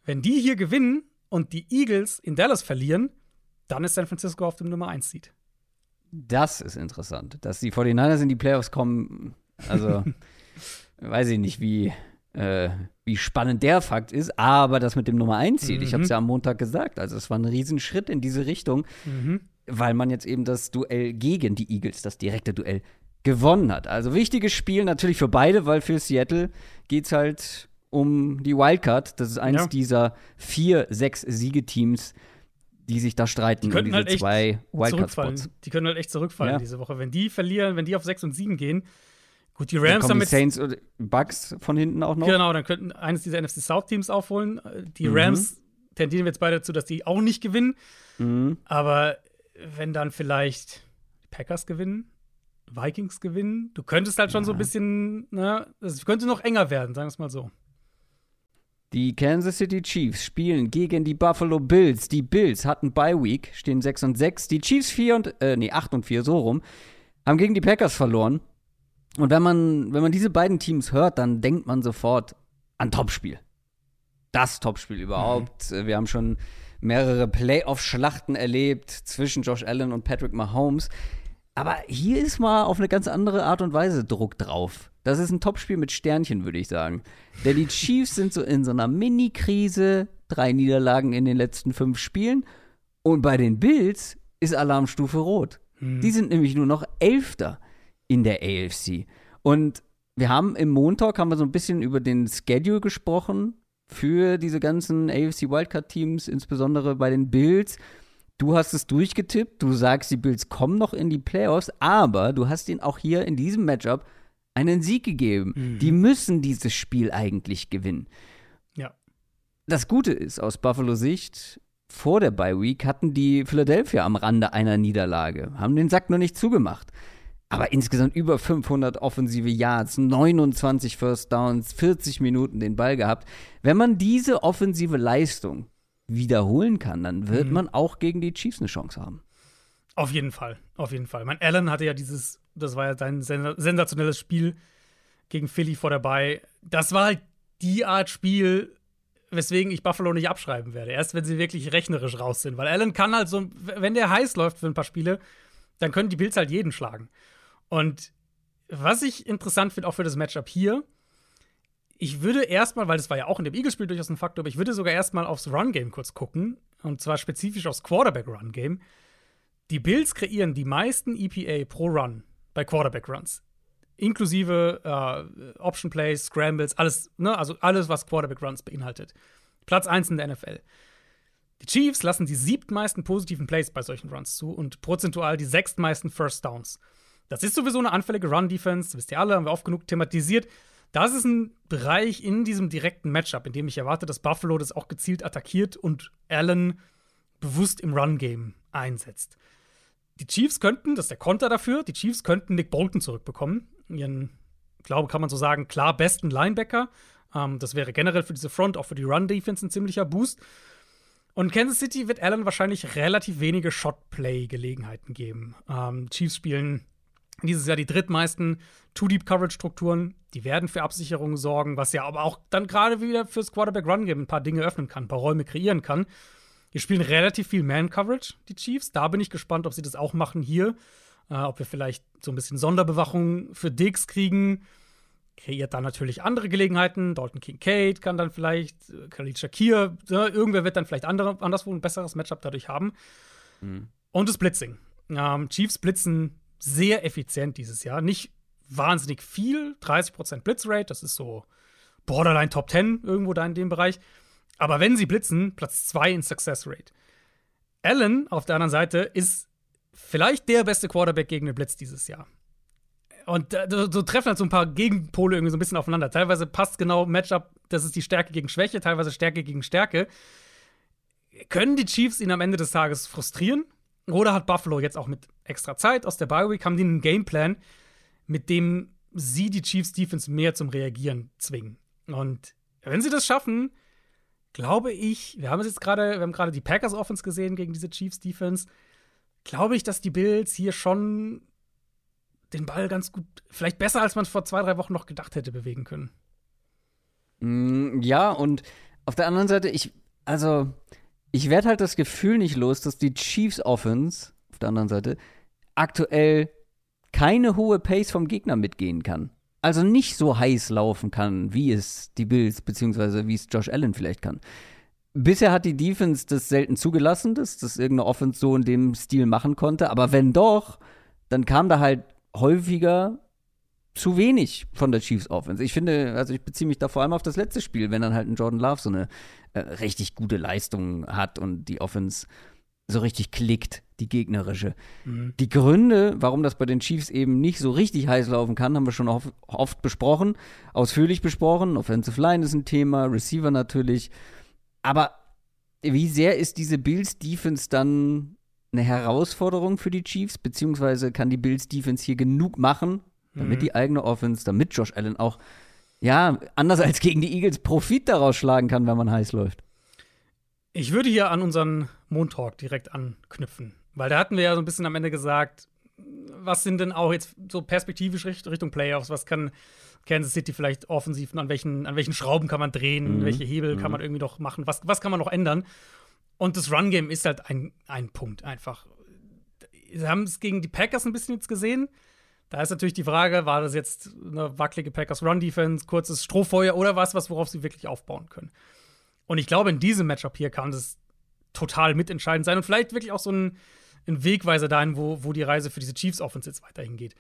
wenn die hier gewinnen und die Eagles in Dallas verlieren, dann ist San Francisco auf dem Nummer 1 Seed. Das ist interessant. Dass die 49ers in die Playoffs kommen, also weiß ich nicht, wie, äh, wie spannend der Fakt ist, aber das mit dem Nummer 1 Seed, mhm. ich habe es ja am Montag gesagt, also es war ein Riesenschritt in diese Richtung. Mhm weil man jetzt eben das Duell gegen die Eagles, das direkte Duell, gewonnen hat. Also wichtiges Spiel natürlich für beide, weil für Seattle geht es halt um die Wildcard. Das ist eins ja. dieser vier, sechs Siegeteams, die sich da streiten die um diese halt zwei Wildcard-Spots. Die können halt echt zurückfallen ja. diese Woche. Wenn die verlieren, wenn die auf sechs und sieben gehen, Gut, die Rams haben die Saints und Bucks von hinten auch noch. Genau, dann könnten eines dieser NFC South Teams aufholen. Die mhm. Rams tendieren jetzt beide dazu, dass die auch nicht gewinnen. Mhm. Aber wenn dann vielleicht die Packers gewinnen, Vikings gewinnen, du könntest halt schon ja. so ein bisschen, ne, es könnte noch enger werden, sagen wir es mal so. Die Kansas City Chiefs spielen gegen die Buffalo Bills. Die Bills hatten Bye Week, stehen 6 und 6. Die Chiefs 4 und, äh, nee, 8 und 4, so rum, haben gegen die Packers verloren. Und wenn man, wenn man diese beiden Teams hört, dann denkt man sofort an Topspiel. Das Topspiel überhaupt. Mhm. Wir haben schon mehrere Playoff-Schlachten erlebt zwischen Josh Allen und Patrick Mahomes. Aber hier ist mal auf eine ganz andere Art und Weise Druck drauf. Das ist ein Topspiel mit Sternchen, würde ich sagen. Denn die Chiefs sind so in so einer Mini-Krise, drei Niederlagen in den letzten fünf Spielen. Und bei den Bills ist Alarmstufe rot. Hm. Die sind nämlich nur noch Elfter in der AFC. Und wir haben im Montag haben wir so ein bisschen über den Schedule gesprochen für diese ganzen AFC Wildcard-Teams, insbesondere bei den Bills. Du hast es durchgetippt, du sagst, die Bills kommen noch in die Playoffs, aber du hast ihnen auch hier in diesem Matchup einen Sieg gegeben. Mhm. Die müssen dieses Spiel eigentlich gewinnen. Ja. Das Gute ist, aus Buffalo Sicht, vor der Bye Week hatten die Philadelphia am Rande einer Niederlage, haben den Sack nur nicht zugemacht aber insgesamt über 500 offensive Yards, 29 First Downs, 40 Minuten den Ball gehabt. Wenn man diese offensive Leistung wiederholen kann, dann wird mhm. man auch gegen die Chiefs eine Chance haben. Auf jeden Fall, auf jeden Fall. Mein Allen hatte ja dieses, das war ja sein sensationelles Spiel gegen Philly vor dabei. Das war halt die Art Spiel, weswegen ich Buffalo nicht abschreiben werde. Erst wenn sie wirklich rechnerisch raus sind. Weil Allen kann halt so, wenn der heiß läuft für ein paar Spiele, dann können die Bills halt jeden schlagen. Und was ich interessant finde, auch für das Matchup hier, ich würde erstmal, weil das war ja auch in dem Eagles-Spiel durchaus ein Faktor, aber ich würde sogar erstmal aufs Run-Game kurz gucken. Und zwar spezifisch aufs Quarterback-Run-Game. Die Bills kreieren die meisten EPA pro Run bei Quarterback-Runs. Inklusive äh, Option-Plays, Scrambles, alles, ne? also alles, was Quarterback-Runs beinhaltet. Platz 1 in der NFL. Die Chiefs lassen die siebtmeisten positiven Plays bei solchen Runs zu und prozentual die sechstmeisten First Downs. Das ist sowieso eine anfällige Run-Defense, wisst ihr alle, haben wir oft genug thematisiert. Das ist ein Bereich in diesem direkten Matchup, in dem ich erwarte, dass Buffalo das auch gezielt attackiert und Allen bewusst im Run-Game einsetzt. Die Chiefs könnten, das ist der Konter dafür, die Chiefs könnten Nick Bolton zurückbekommen. Ihren, glaube, kann man so sagen, klar besten Linebacker. Ähm, das wäre generell für diese Front, auch für die Run-Defense ein ziemlicher Boost. Und Kansas City wird Allen wahrscheinlich relativ wenige Shot-Play-Gelegenheiten geben. Ähm, Chiefs spielen dieses Jahr die drittmeisten Two-Deep-Coverage-Strukturen. Die werden für Absicherungen sorgen, was ja aber auch dann gerade wieder fürs Quarterback-Run-Game ein paar Dinge öffnen kann, ein paar Räume kreieren kann. Die spielen relativ viel Man-Coverage, die Chiefs. Da bin ich gespannt, ob sie das auch machen hier. Äh, ob wir vielleicht so ein bisschen Sonderbewachung für Diggs kriegen. Kreiert dann natürlich andere Gelegenheiten. Dalton Kincaid kann dann vielleicht, äh, Khalid Shakir, ne, irgendwer wird dann vielleicht andere, anderswo ein besseres Matchup dadurch haben. Mhm. Und das Blitzing. Ähm, Chiefs blitzen sehr effizient dieses Jahr. Nicht wahnsinnig viel, 30% Blitzrate, das ist so Borderline Top 10 irgendwo da in dem Bereich. Aber wenn sie blitzen, Platz 2 in Success Rate. Allen auf der anderen Seite ist vielleicht der beste Quarterback gegen den Blitz dieses Jahr. Und äh, so, treffen halt so ein paar Gegenpole irgendwie so ein bisschen aufeinander. Teilweise passt genau Matchup, das ist die Stärke gegen Schwäche, teilweise Stärke gegen Stärke. Können die Chiefs ihn am Ende des Tages frustrieren? Oder hat Buffalo jetzt auch mit extra Zeit aus der Bye Week, haben die einen Gameplan, mit dem sie die Chiefs Defense mehr zum Reagieren zwingen? Und wenn sie das schaffen, glaube ich, wir haben es jetzt gerade, wir haben gerade die Packers Offense gesehen gegen diese Chiefs Defense, glaube ich, dass die Bills hier schon den Ball ganz gut, vielleicht besser als man vor zwei, drei Wochen noch gedacht hätte, bewegen können. Mm, ja, und auf der anderen Seite, ich, also, ich werde halt das Gefühl nicht los, dass die Chiefs Offense, auf der anderen Seite, aktuell keine hohe Pace vom Gegner mitgehen kann. Also nicht so heiß laufen kann, wie es die Bills, beziehungsweise wie es Josh Allen vielleicht kann. Bisher hat die Defense das selten zugelassen, dass das irgendeine Offense so in dem Stil machen konnte. Aber wenn doch, dann kam da halt häufiger zu wenig von der Chiefs Offense. Ich finde, also ich beziehe mich da vor allem auf das letzte Spiel, wenn dann halt ein Jordan Love so eine äh, richtig gute Leistung hat und die Offense so richtig klickt, die gegnerische. Mhm. Die Gründe, warum das bei den Chiefs eben nicht so richtig heiß laufen kann, haben wir schon oft, oft besprochen, ausführlich besprochen. Offensive Line ist ein Thema, Receiver natürlich. Aber wie sehr ist diese Bills Defense dann eine Herausforderung für die Chiefs, beziehungsweise kann die Bills Defense hier genug machen, damit mhm. die eigene Offense, damit Josh Allen auch, ja, anders als gegen die Eagles Profit daraus schlagen kann, wenn man heiß läuft. Ich würde hier an unseren Montalk direkt anknüpfen, weil da hatten wir ja so ein bisschen am Ende gesagt, was sind denn auch jetzt so perspektivisch Richtung Playoffs, was kann Kansas City vielleicht offensiv, an welchen, an welchen Schrauben kann man drehen, mhm. welche Hebel mhm. kann man irgendwie noch machen, was, was kann man noch ändern? Und das Run-Game ist halt ein, ein Punkt einfach. Wir haben es gegen die Packers ein bisschen jetzt gesehen. Da ist natürlich die Frage, war das jetzt eine wackelige Packers Run-Defense, kurzes Strohfeuer oder was, was worauf sie wirklich aufbauen können. Und ich glaube, in diesem Matchup hier kann das total mitentscheidend sein und vielleicht wirklich auch so ein, ein Wegweiser dahin, wo, wo die Reise für diese Chiefs Offense jetzt weiterhin geht.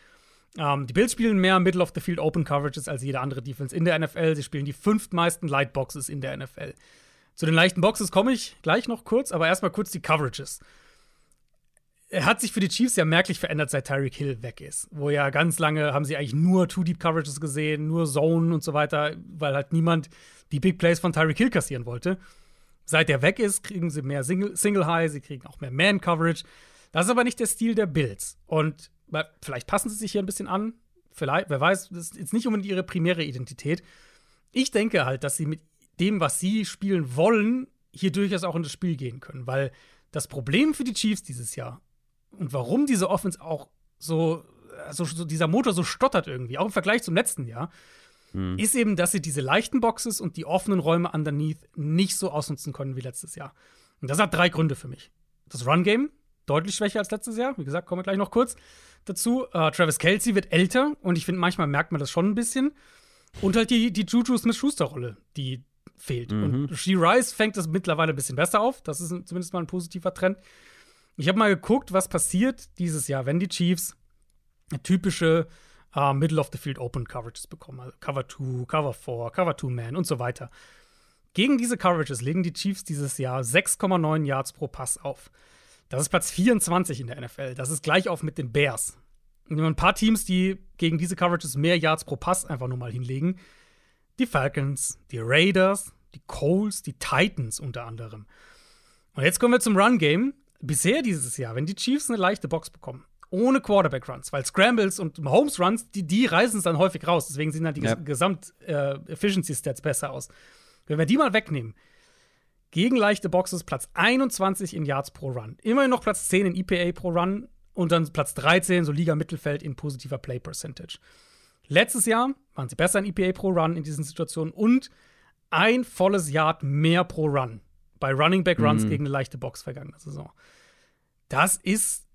Ähm, die Bills spielen mehr Middle of the Field Open Coverages als jede andere Defense in der NFL. Sie spielen die fünftmeisten Light Boxes in der NFL. Zu den leichten Boxes komme ich gleich noch kurz, aber erstmal kurz die Coverages. Er hat sich für die Chiefs ja merklich verändert, seit Tyreek Hill weg ist. Wo ja ganz lange haben sie eigentlich nur Two-Deep-Coverages gesehen, nur Zone und so weiter, weil halt niemand die Big Plays von Tyreek Hill kassieren wollte. Seit er weg ist, kriegen sie mehr Single, Single High, sie kriegen auch mehr Man-Coverage. Das ist aber nicht der Stil der Bills. Und vielleicht passen sie sich hier ein bisschen an. Vielleicht, wer weiß, das ist jetzt nicht unbedingt ihre primäre Identität. Ich denke halt, dass sie mit dem, was sie spielen wollen, hier durchaus auch in das Spiel gehen können. Weil das Problem für die Chiefs dieses Jahr und warum diese Offense auch so, also so dieser Motor so stottert irgendwie, auch im Vergleich zum letzten Jahr, mhm. ist eben, dass sie diese leichten Boxes und die offenen Räume underneath nicht so ausnutzen können wie letztes Jahr. Und das hat drei Gründe für mich. Das Run-Game, deutlich schwächer als letztes Jahr. Wie gesagt, kommen wir gleich noch kurz dazu. Uh, Travis Kelsey wird älter und ich finde, manchmal merkt man das schon ein bisschen. Und halt die, die Juju Smith-Schuster-Rolle, die fehlt. Mhm. Und She Rice fängt das mittlerweile ein bisschen besser auf. Das ist zumindest mal ein positiver Trend. Ich habe mal geguckt, was passiert dieses Jahr, wenn die Chiefs typische uh, Middle of the Field Open Coverages bekommen. Also Cover 2, Cover 4, Cover 2 Man und so weiter. Gegen diese Coverages legen die Chiefs dieses Jahr 6,9 Yards pro Pass auf. Das ist Platz 24 in der NFL. Das ist gleich auf mit den Bears. Und ein paar Teams, die gegen diese Coverages mehr Yards pro Pass einfach nur mal hinlegen. Die Falcons, die Raiders, die Coles, die Titans unter anderem. Und jetzt kommen wir zum Run-Game. Bisher dieses Jahr, wenn die Chiefs eine leichte Box bekommen, ohne Quarterback-Runs, weil Scrambles und Holmes-Runs, die, die reißen es dann häufig raus. Deswegen sehen dann die Ja. Gesamt-Efficiency-Stats besser aus. Wenn wir die mal wegnehmen, gegen leichte Boxes Platz 21 in Yards pro Run. Immerhin noch Platz 10 in EPA pro Run und dann Platz 13, so Liga-Mittelfeld in positiver Play-Percentage. Letztes Jahr waren sie besser in EPA pro Run in diesen Situationen und ein volles Yard mehr pro Run bei Running Back Runs Mhm. gegen eine leichte Box vergangene Saison. Das ist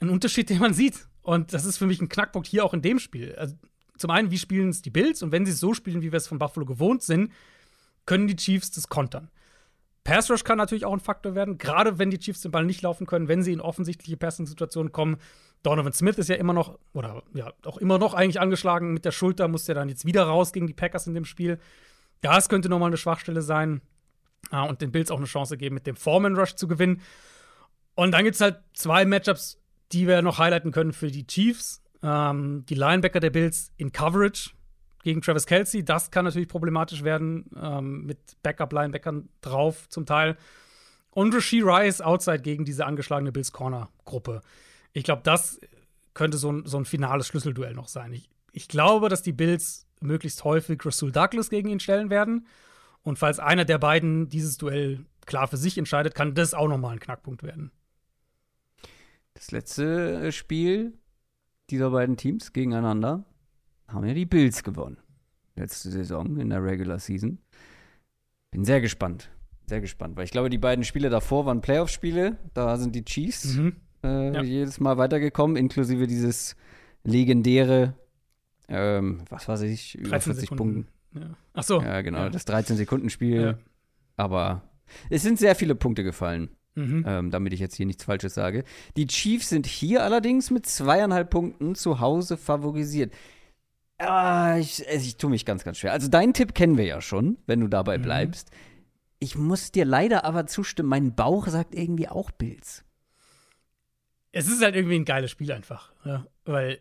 ein Unterschied, den man sieht. Und das ist für mich ein Knackpunkt hier auch in dem Spiel. Also, zum einen, wie spielen es die Bills? Und wenn sie es so spielen, wie wir es von Buffalo gewohnt sind, können die Chiefs das kontern. Pass Rush kann natürlich auch ein Faktor werden, gerade wenn die Chiefs den Ball nicht laufen können, wenn sie in offensichtliche Passing-Situationen kommen. Donovan Smith ist ja immer noch, oder ja, auch immer noch eigentlich angeschlagen mit der Schulter, muss ja dann jetzt wieder raus gegen die Packers in dem Spiel. Ja, es könnte nochmal eine Schwachstelle sein ah, und den Bills auch eine Chance geben, mit dem Foreman Rush zu gewinnen. Und dann gibt es halt zwei Matchups, die wir noch highlighten können für die Chiefs. Ähm, die Linebacker der Bills in Coverage gegen Travis Kelsey. Das kann natürlich problematisch werden, ähm, mit Backup-Linebackern drauf zum Teil. Und Rasheed Rice outside gegen diese angeschlagene Bills-Corner-Gruppe. Ich glaube, das könnte so ein, so ein finales Schlüsselduell noch sein. Ich, ich glaube, dass die Bills möglichst häufig Rasul Douglas gegen ihn stellen werden. Und falls einer der beiden dieses Duell klar für sich entscheidet, kann das auch nochmal ein Knackpunkt werden. Das letzte äh, Spiel dieser beiden Teams gegeneinander haben ja die Bills gewonnen. Letzte Saison in der Regular Season. Bin sehr gespannt. Sehr gespannt, weil ich glaube, die beiden Spiele davor waren Playoff-Spiele. Da sind die Chiefs Mhm. äh, Ja. jedes Mal weitergekommen, inklusive dieses legendäre, ähm, was weiß ich, über 13 40 Sekunden. Punkten. Ja. Ach so. Ja, genau, Ja. das 13-Sekunden-Spiel. Ja. Aber es sind sehr viele Punkte gefallen Mhm. ähm, damit ich jetzt hier nichts Falsches sage. Die Chiefs sind hier allerdings mit zweieinhalb Punkten zu Hause favorisiert. Ah, ich, also ich tue mich ganz, ganz schwer. Also deinen Tipp kennen wir ja schon, wenn du dabei Mhm. bleibst. Ich muss dir leider aber zustimmen, mein Bauch sagt irgendwie auch Bills. Es ist halt irgendwie ein geiles Spiel einfach, ja, weil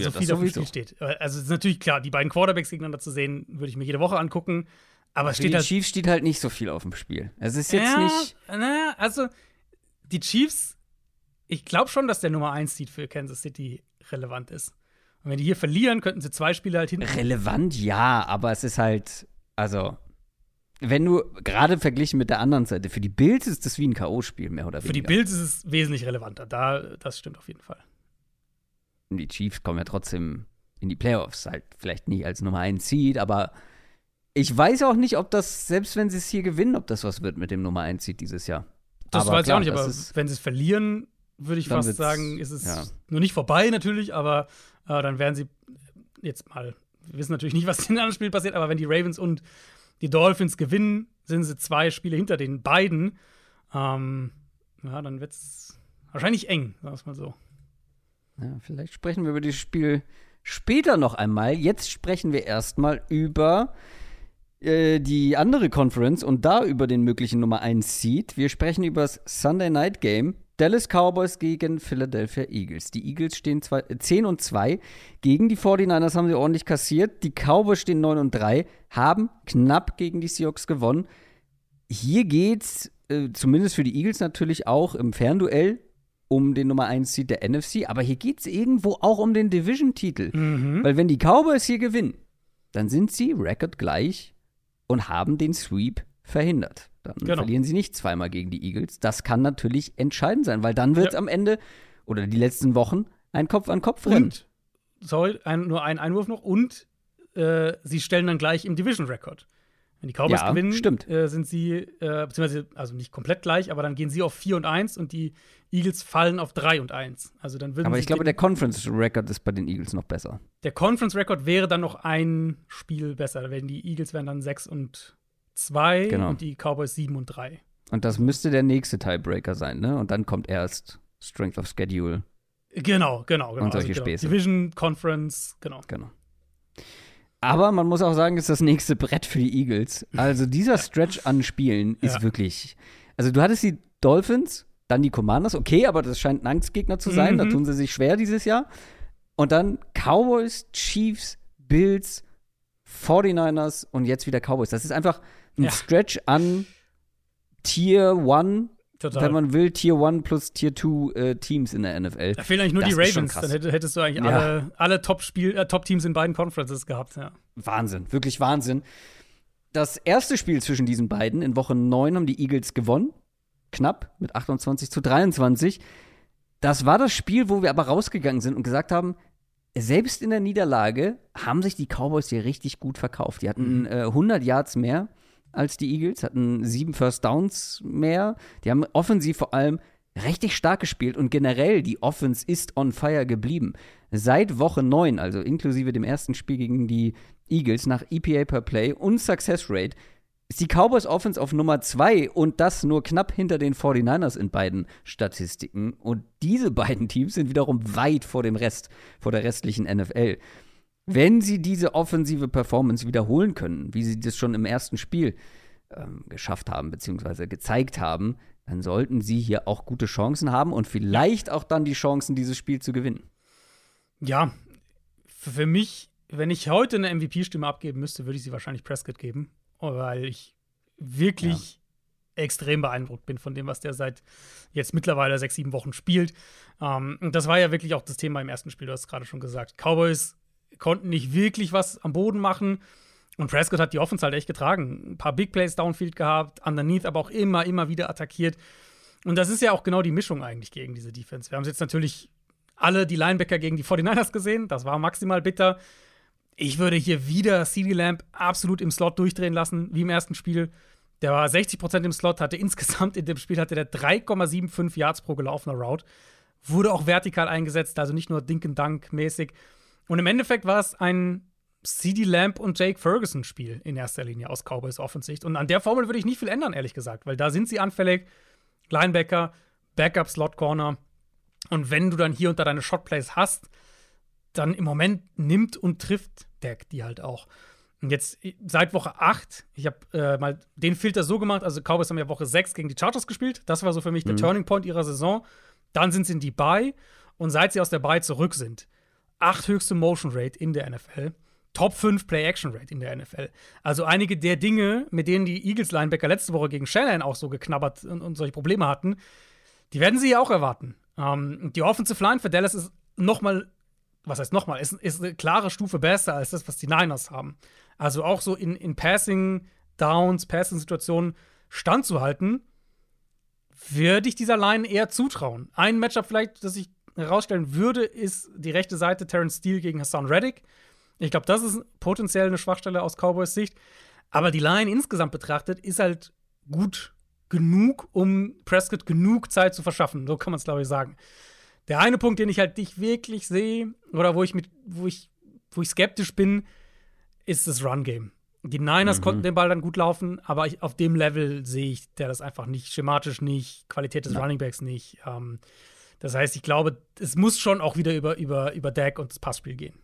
Ja, so viel auf dem. Spiel steht. Also es ist natürlich klar, die beiden Quarterbacks gegeneinander zu sehen, würde ich mir jede Woche angucken. Aber Für die steht halt Chiefs steht halt nicht so viel auf dem Spiel. Es ist jetzt ja, nicht. Na, also die Chiefs, ich glaube schon, dass der Nummer 1 Seed für Kansas City relevant ist. Und wenn die hier verlieren, könnten sie zwei Spiele halt hinten. Relevant, ja, aber es ist halt, also, wenn du gerade verglichen mit der anderen Seite, für die Bills ist das wie ein K.O.-Spiel, mehr oder Für die weniger. Bills ist es wesentlich relevanter. Da, das stimmt auf jeden Fall. Die Chiefs kommen ja trotzdem in die Playoffs, halt vielleicht nicht als Nummer 1 Seed, aber ich weiß auch nicht, ob das, selbst wenn sie es hier gewinnen, ob das was wird mit dem Nummer 1 Seed dieses Jahr. Das Aber weiß klar, ich auch nicht, aber ist- wenn sie es verlieren, würde ich fast sagen, ist es ja. nur nicht vorbei natürlich, aber äh, dann werden sie jetzt mal, wir wissen natürlich nicht, was in den anderen Spielen passiert, aber wenn die Ravens und die Dolphins gewinnen, sind sie zwei Spiele hinter den beiden. Ähm, ja, dann wird es wahrscheinlich eng, sagen wir es mal so. Ja, vielleicht sprechen wir über dieses Spiel später noch einmal. Jetzt sprechen wir erstmal über äh, die andere Conference und da über den möglichen Nummer 1 Seed. Wir sprechen über das Sunday Night Game. Dallas Cowboys gegen Philadelphia Eagles. Die Eagles stehen zwei, äh, 10 und 2. Gegen die 49ers haben sie ordentlich kassiert. Die Cowboys stehen 9 und 3, haben knapp gegen die Seahawks gewonnen. Hier geht's äh, zumindest für die Eagles natürlich auch im Fernduell um den Nummer 1 Seed der NFC, aber hier geht's irgendwo auch um den Division-Titel. Mhm. Weil wenn die Cowboys hier gewinnen, dann sind sie recordgleich und haben den Sweep verhindert. Dann Genau. verlieren sie nicht zweimal gegen die Eagles. Das kann natürlich entscheidend sein, weil dann wird es Ja. am Ende oder die letzten Wochen ein Kopf an Kopf rennen. Und, sorry, ein, nur ein Einwurf noch. Und äh, sie stellen dann gleich im Division-Record. Wenn die Cowboys Ja, gewinnen. Äh, sind sie, äh, beziehungsweise, also nicht komplett gleich, aber dann gehen sie auf 4 und 1 und die Eagles fallen auf 3 und 1. Also dann Aber ich glaube, der Conference-Record ist bei den Eagles noch besser. der Conference-Record wäre dann noch ein Spiel besser. Da werden die Eagles wären dann 6 und 2 Genau. und die Cowboys 7 und 3. Und das müsste der nächste Tiebreaker sein, ne? Und dann kommt erst Strength of Schedule. Genau, genau, genau. Und solche genau. Späße. Division, Conference, genau. Genau. Aber man muss auch sagen, ist das nächste Brett für die Eagles. Also dieser Stretch an Spielen ist Ja. wirklich. Also du hattest die Dolphins, dann die Commanders, okay, aber das scheint ein Angstgegner zu sein. Da Mhm. tun sie sich schwer dieses Jahr. Und dann Cowboys, Chiefs, Bills, 49ers und jetzt wieder Cowboys. Das ist einfach ein Ja. Stretch an Tier One Total. wenn man will, Tier 1 plus Tier 2 äh, Teams in der NFL. Da fehlen eigentlich nur das die Ravens. Dann hättest du eigentlich ja. alle, alle Top-Teams äh, Top in beiden Conferences gehabt. Ja. Wahnsinn, wirklich Wahnsinn. Das erste Spiel zwischen diesen beiden in Woche 9 haben die Eagles gewonnen. Knapp mit 28 zu 23. Das war das Spiel, wo wir aber rausgegangen sind und gesagt haben, selbst in der Niederlage haben sich die Cowboys hier richtig gut verkauft. Die hatten mhm. äh, 100 Yards mehr als die Eagles, hatten sieben First Downs mehr. Die haben offensiv vor allem richtig stark gespielt und generell die Offense ist on fire geblieben. Seit Woche 9, also inklusive dem ersten Spiel gegen die Eagles nach EPA per Play und Success Rate, ist die Cowboys Offense auf Nummer 2 und das nur knapp hinter den 49ers in beiden Statistiken. Und diese beiden Teams sind wiederum weit vor dem Rest, vor der restlichen NFL. Wenn sie diese offensive Performance wiederholen können, wie sie das schon im ersten Spiel ähm, geschafft haben, beziehungsweise gezeigt haben, dann sollten sie hier auch gute Chancen haben und vielleicht auch dann die Chancen, dieses Spiel zu gewinnen. Ja, für mich, wenn ich heute eine MVP-Stimme abgeben müsste, würde ich sie wahrscheinlich Prescott geben weil ich wirklich ja. extrem beeindruckt bin von dem, was der seit jetzt mittlerweile sechs, sieben Wochen spielt. Ähm, und das war ja wirklich auch das Thema im ersten Spiel, du hast es gerade schon gesagt. Cowboys konnten nicht wirklich was am Boden machen. Und Prescott hat die Offense halt echt getragen. Ein paar Big Plays downfield gehabt, underneath aber auch immer, immer wieder attackiert. Und das ist ja auch genau die Mischung eigentlich gegen diese Defense. Wir haben es jetzt natürlich alle die Linebacker gegen die 49ers gesehen. Das war maximal bitter. Ich würde hier wieder CD Lamp absolut im Slot durchdrehen lassen, wie im ersten Spiel. Der war 60% im Slot, hatte insgesamt in dem Spiel hatte der 3,75 Yards pro gelaufener Route. Wurde auch vertikal eingesetzt, also nicht nur Dink and Dunk mäßig. Und im Endeffekt war es ein CD Lamp und Jake Ferguson Spiel in erster Linie aus Cowboys Offensicht. Und an der Formel würde ich nicht viel ändern, ehrlich gesagt, weil da sind sie anfällig. Linebacker, Backup, Slot Corner. Und wenn du dann hier unter deine Shotplays hast, dann im Moment nimmt und trifft Deck die halt auch. Und jetzt seit Woche 8, ich habe äh, mal den Filter so gemacht, also Cowboys haben ja Woche 6 gegen die Chargers gespielt. Das war so für mich mhm. der Turning Point ihrer Saison. Dann sind sie in die Bye und seit sie aus der Bye zurück sind, acht höchste Motion Rate in der NFL. Top 5 Play-Action-Rate in der NFL. Also einige der Dinge, mit denen die Eagles-Linebacker letzte Woche gegen Shannon auch so geknabbert und, und solche Probleme hatten, die werden sie ja auch erwarten. Ähm, die Offensive Line für Dallas ist noch mal was heißt nochmal, ist, ist eine klare Stufe besser als das, was die Niners haben. Also auch so in, in Passing Downs, Passing-Situationen standzuhalten, würde ich dieser Line eher zutrauen. Ein Matchup vielleicht, das ich herausstellen würde, ist die rechte Seite Terrence Steele gegen Hassan Reddick. Ich glaube, das ist potenziell eine Schwachstelle aus Cowboys Sicht. Aber die Line insgesamt betrachtet ist halt gut genug, um Prescott genug Zeit zu verschaffen. So kann man es, glaube ich, sagen. Der eine Punkt, den ich halt nicht wirklich sehe, oder wo ich mit, wo ich, wo ich skeptisch bin, ist das Run-Game. Die Niners mhm. konnten den Ball dann gut laufen, aber ich, auf dem Level sehe ich der das einfach nicht, schematisch nicht, Qualität des ja. Runningbacks nicht. Ähm, das heißt, ich glaube, es muss schon auch wieder über, über, über Deck und das Passspiel gehen.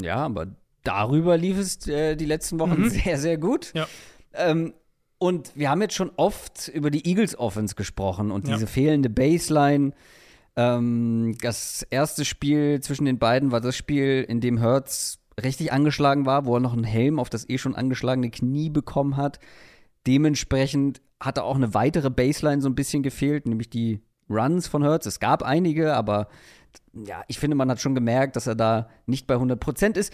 Ja, aber darüber lief es äh, die letzten Wochen mhm. sehr, sehr gut. Ja. Ähm, und wir haben jetzt schon oft über die Eagles Offense gesprochen und ja. diese fehlende Baseline. Ähm, das erste Spiel zwischen den beiden war das Spiel, in dem Hertz richtig angeschlagen war, wo er noch einen Helm auf das eh schon angeschlagene Knie bekommen hat. Dementsprechend hat er auch eine weitere Baseline so ein bisschen gefehlt, nämlich die Runs von Hertz. Es gab einige, aber ja, ich finde, man hat schon gemerkt, dass er da nicht bei 100% ist.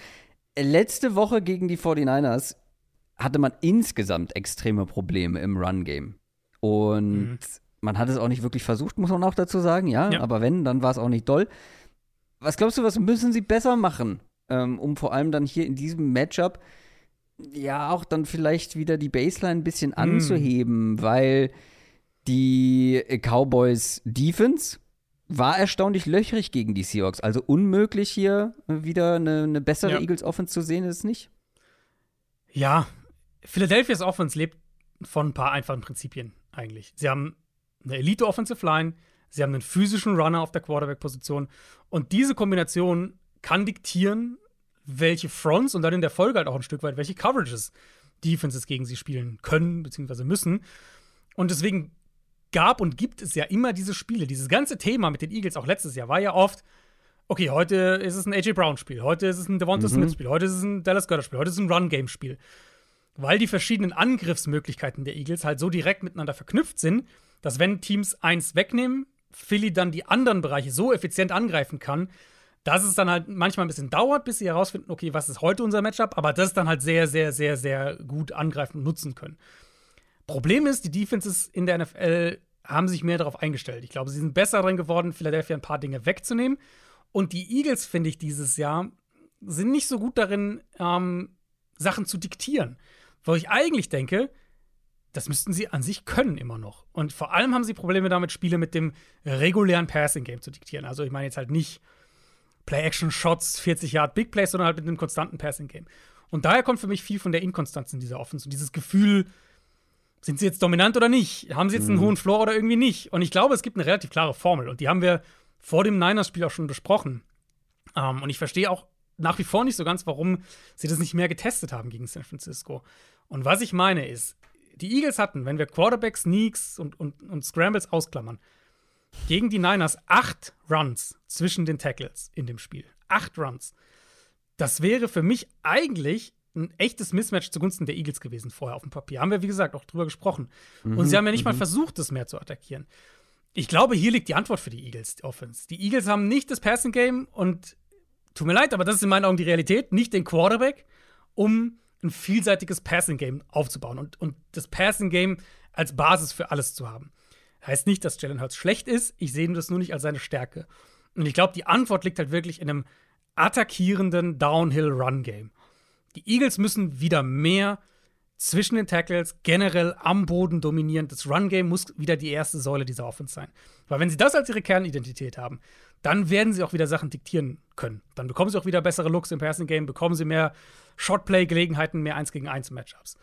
Letzte Woche gegen die 49ers hatte man insgesamt extreme Probleme im Run-Game. Und mhm. Man hat es auch nicht wirklich versucht, muss man auch dazu sagen, ja. ja. Aber wenn, dann war es auch nicht doll. Was glaubst du, was müssen sie besser machen, ähm, um vor allem dann hier in diesem Matchup ja auch dann vielleicht wieder die Baseline ein bisschen hm. anzuheben, weil die Cowboys Defense war erstaunlich löchrig gegen die Seahawks. Also unmöglich hier wieder eine, eine bessere ja. Eagles Offense zu sehen, ist es nicht? Ja, Philadelphia's Offense lebt von ein paar einfachen Prinzipien eigentlich. Sie haben eine Elite Offensive Line, sie haben einen physischen Runner auf der Quarterback-Position und diese Kombination kann diktieren, welche Fronts und dann in der Folge halt auch ein Stück weit, welche Coverages Defenses gegen sie spielen können bzw. müssen. Und deswegen gab und gibt es ja immer diese Spiele. Dieses ganze Thema mit den Eagles auch letztes Jahr war ja oft, okay, heute ist es ein AJ Brown-Spiel, heute ist es ein Devonta mhm. Smith-Spiel, heute ist es ein Dallas Goddard-Spiel, heute ist es ein Run-Game-Spiel. Weil die verschiedenen Angriffsmöglichkeiten der Eagles halt so direkt miteinander verknüpft sind, dass wenn Teams eins wegnehmen, Philly dann die anderen Bereiche so effizient angreifen kann, dass es dann halt manchmal ein bisschen dauert, bis sie herausfinden, okay, was ist heute unser Matchup, aber das dann halt sehr, sehr, sehr, sehr gut angreifen und nutzen können. Problem ist, die Defenses in der NFL haben sich mehr darauf eingestellt. Ich glaube, sie sind besser drin geworden, Philadelphia ein paar Dinge wegzunehmen. Und die Eagles, finde ich, dieses Jahr sind nicht so gut darin, ähm, Sachen zu diktieren. Wo ich eigentlich denke, das müssten sie an sich können immer noch. Und vor allem haben sie Probleme damit, Spiele mit dem regulären Passing-Game zu diktieren. Also ich meine jetzt halt nicht Play-Action-Shots, 40 Yard Big Plays, sondern halt mit einem konstanten Passing-Game. Und daher kommt für mich viel von der Inkonstanz in dieser Offense und dieses Gefühl, sind sie jetzt dominant oder nicht? Haben sie jetzt einen mhm. hohen Floor oder irgendwie nicht? Und ich glaube, es gibt eine relativ klare Formel und die haben wir vor dem Niners-Spiel auch schon besprochen. Ähm, und ich verstehe auch nach wie vor nicht so ganz, warum sie das nicht mehr getestet haben gegen San Francisco. Und was ich meine ist, die Eagles hatten, wenn wir Quarterback Sneaks und, und, und Scrambles ausklammern, gegen die Niners acht Runs zwischen den Tackles in dem Spiel. Acht Runs. Das wäre für mich eigentlich ein echtes Mismatch zugunsten der Eagles gewesen vorher auf dem Papier. Haben wir, wie gesagt, auch drüber gesprochen. Mhm, und sie haben ja nicht mhm. mal versucht, das mehr zu attackieren. Ich glaube, hier liegt die Antwort für die Eagles, die Offense. Die Eagles haben nicht das Passing Game und tut mir leid, aber das ist in meinen Augen die Realität, nicht den Quarterback, um ein vielseitiges Passing Game aufzubauen und, und das Passing Game als Basis für alles zu haben. Heißt nicht, dass Jalen Hurts schlecht ist, ich sehe das nur nicht als seine Stärke. Und ich glaube, die Antwort liegt halt wirklich in einem attackierenden Downhill-Run-Game. Die Eagles müssen wieder mehr zwischen den Tackles, generell am Boden dominieren. Das Run-Game muss wieder die erste Säule dieser Offense sein. Weil wenn sie das als ihre Kernidentität haben, dann werden sie auch wieder Sachen diktieren können. Dann bekommen sie auch wieder bessere Looks im Passing-Game, bekommen sie mehr Shotplay-Gelegenheiten, mehr 1 gegen 1 Matchups.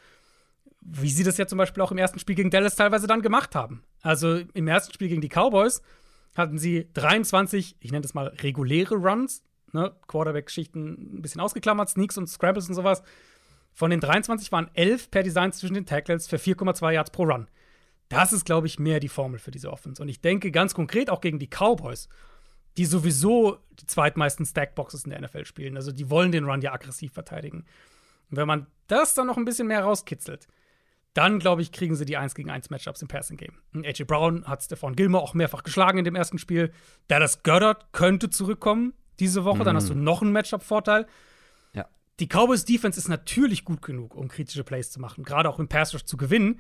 Wie sie das ja zum Beispiel auch im ersten Spiel gegen Dallas teilweise dann gemacht haben. Also im ersten Spiel gegen die Cowboys hatten sie 23, ich nenne das mal reguläre Runs, ne, Quarterback-Schichten ein bisschen ausgeklammert, Sneaks und Scrambles und sowas. Von den 23 waren 11 per Design zwischen den Tackles für 4,2 Yards pro Run. Das ist, glaube ich, mehr die Formel für diese Offense. Und ich denke ganz konkret auch gegen die Cowboys, die sowieso die zweitmeisten Stackboxes in der NFL spielen. Also die wollen den Run ja aggressiv verteidigen. Und wenn man das dann noch ein bisschen mehr rauskitzelt, dann, glaube ich, kriegen sie die 1 gegen 1 Matchups im Passing Game. AJ Brown hat Stephon Gilmore auch mehrfach geschlagen in dem ersten Spiel. Dallas Goddard könnte zurückkommen diese Woche, mhm. dann hast du noch einen Matchup-Vorteil. Ja. Die Cowboys Defense ist natürlich gut genug, um kritische Plays zu machen, gerade auch im Pass Rush zu gewinnen.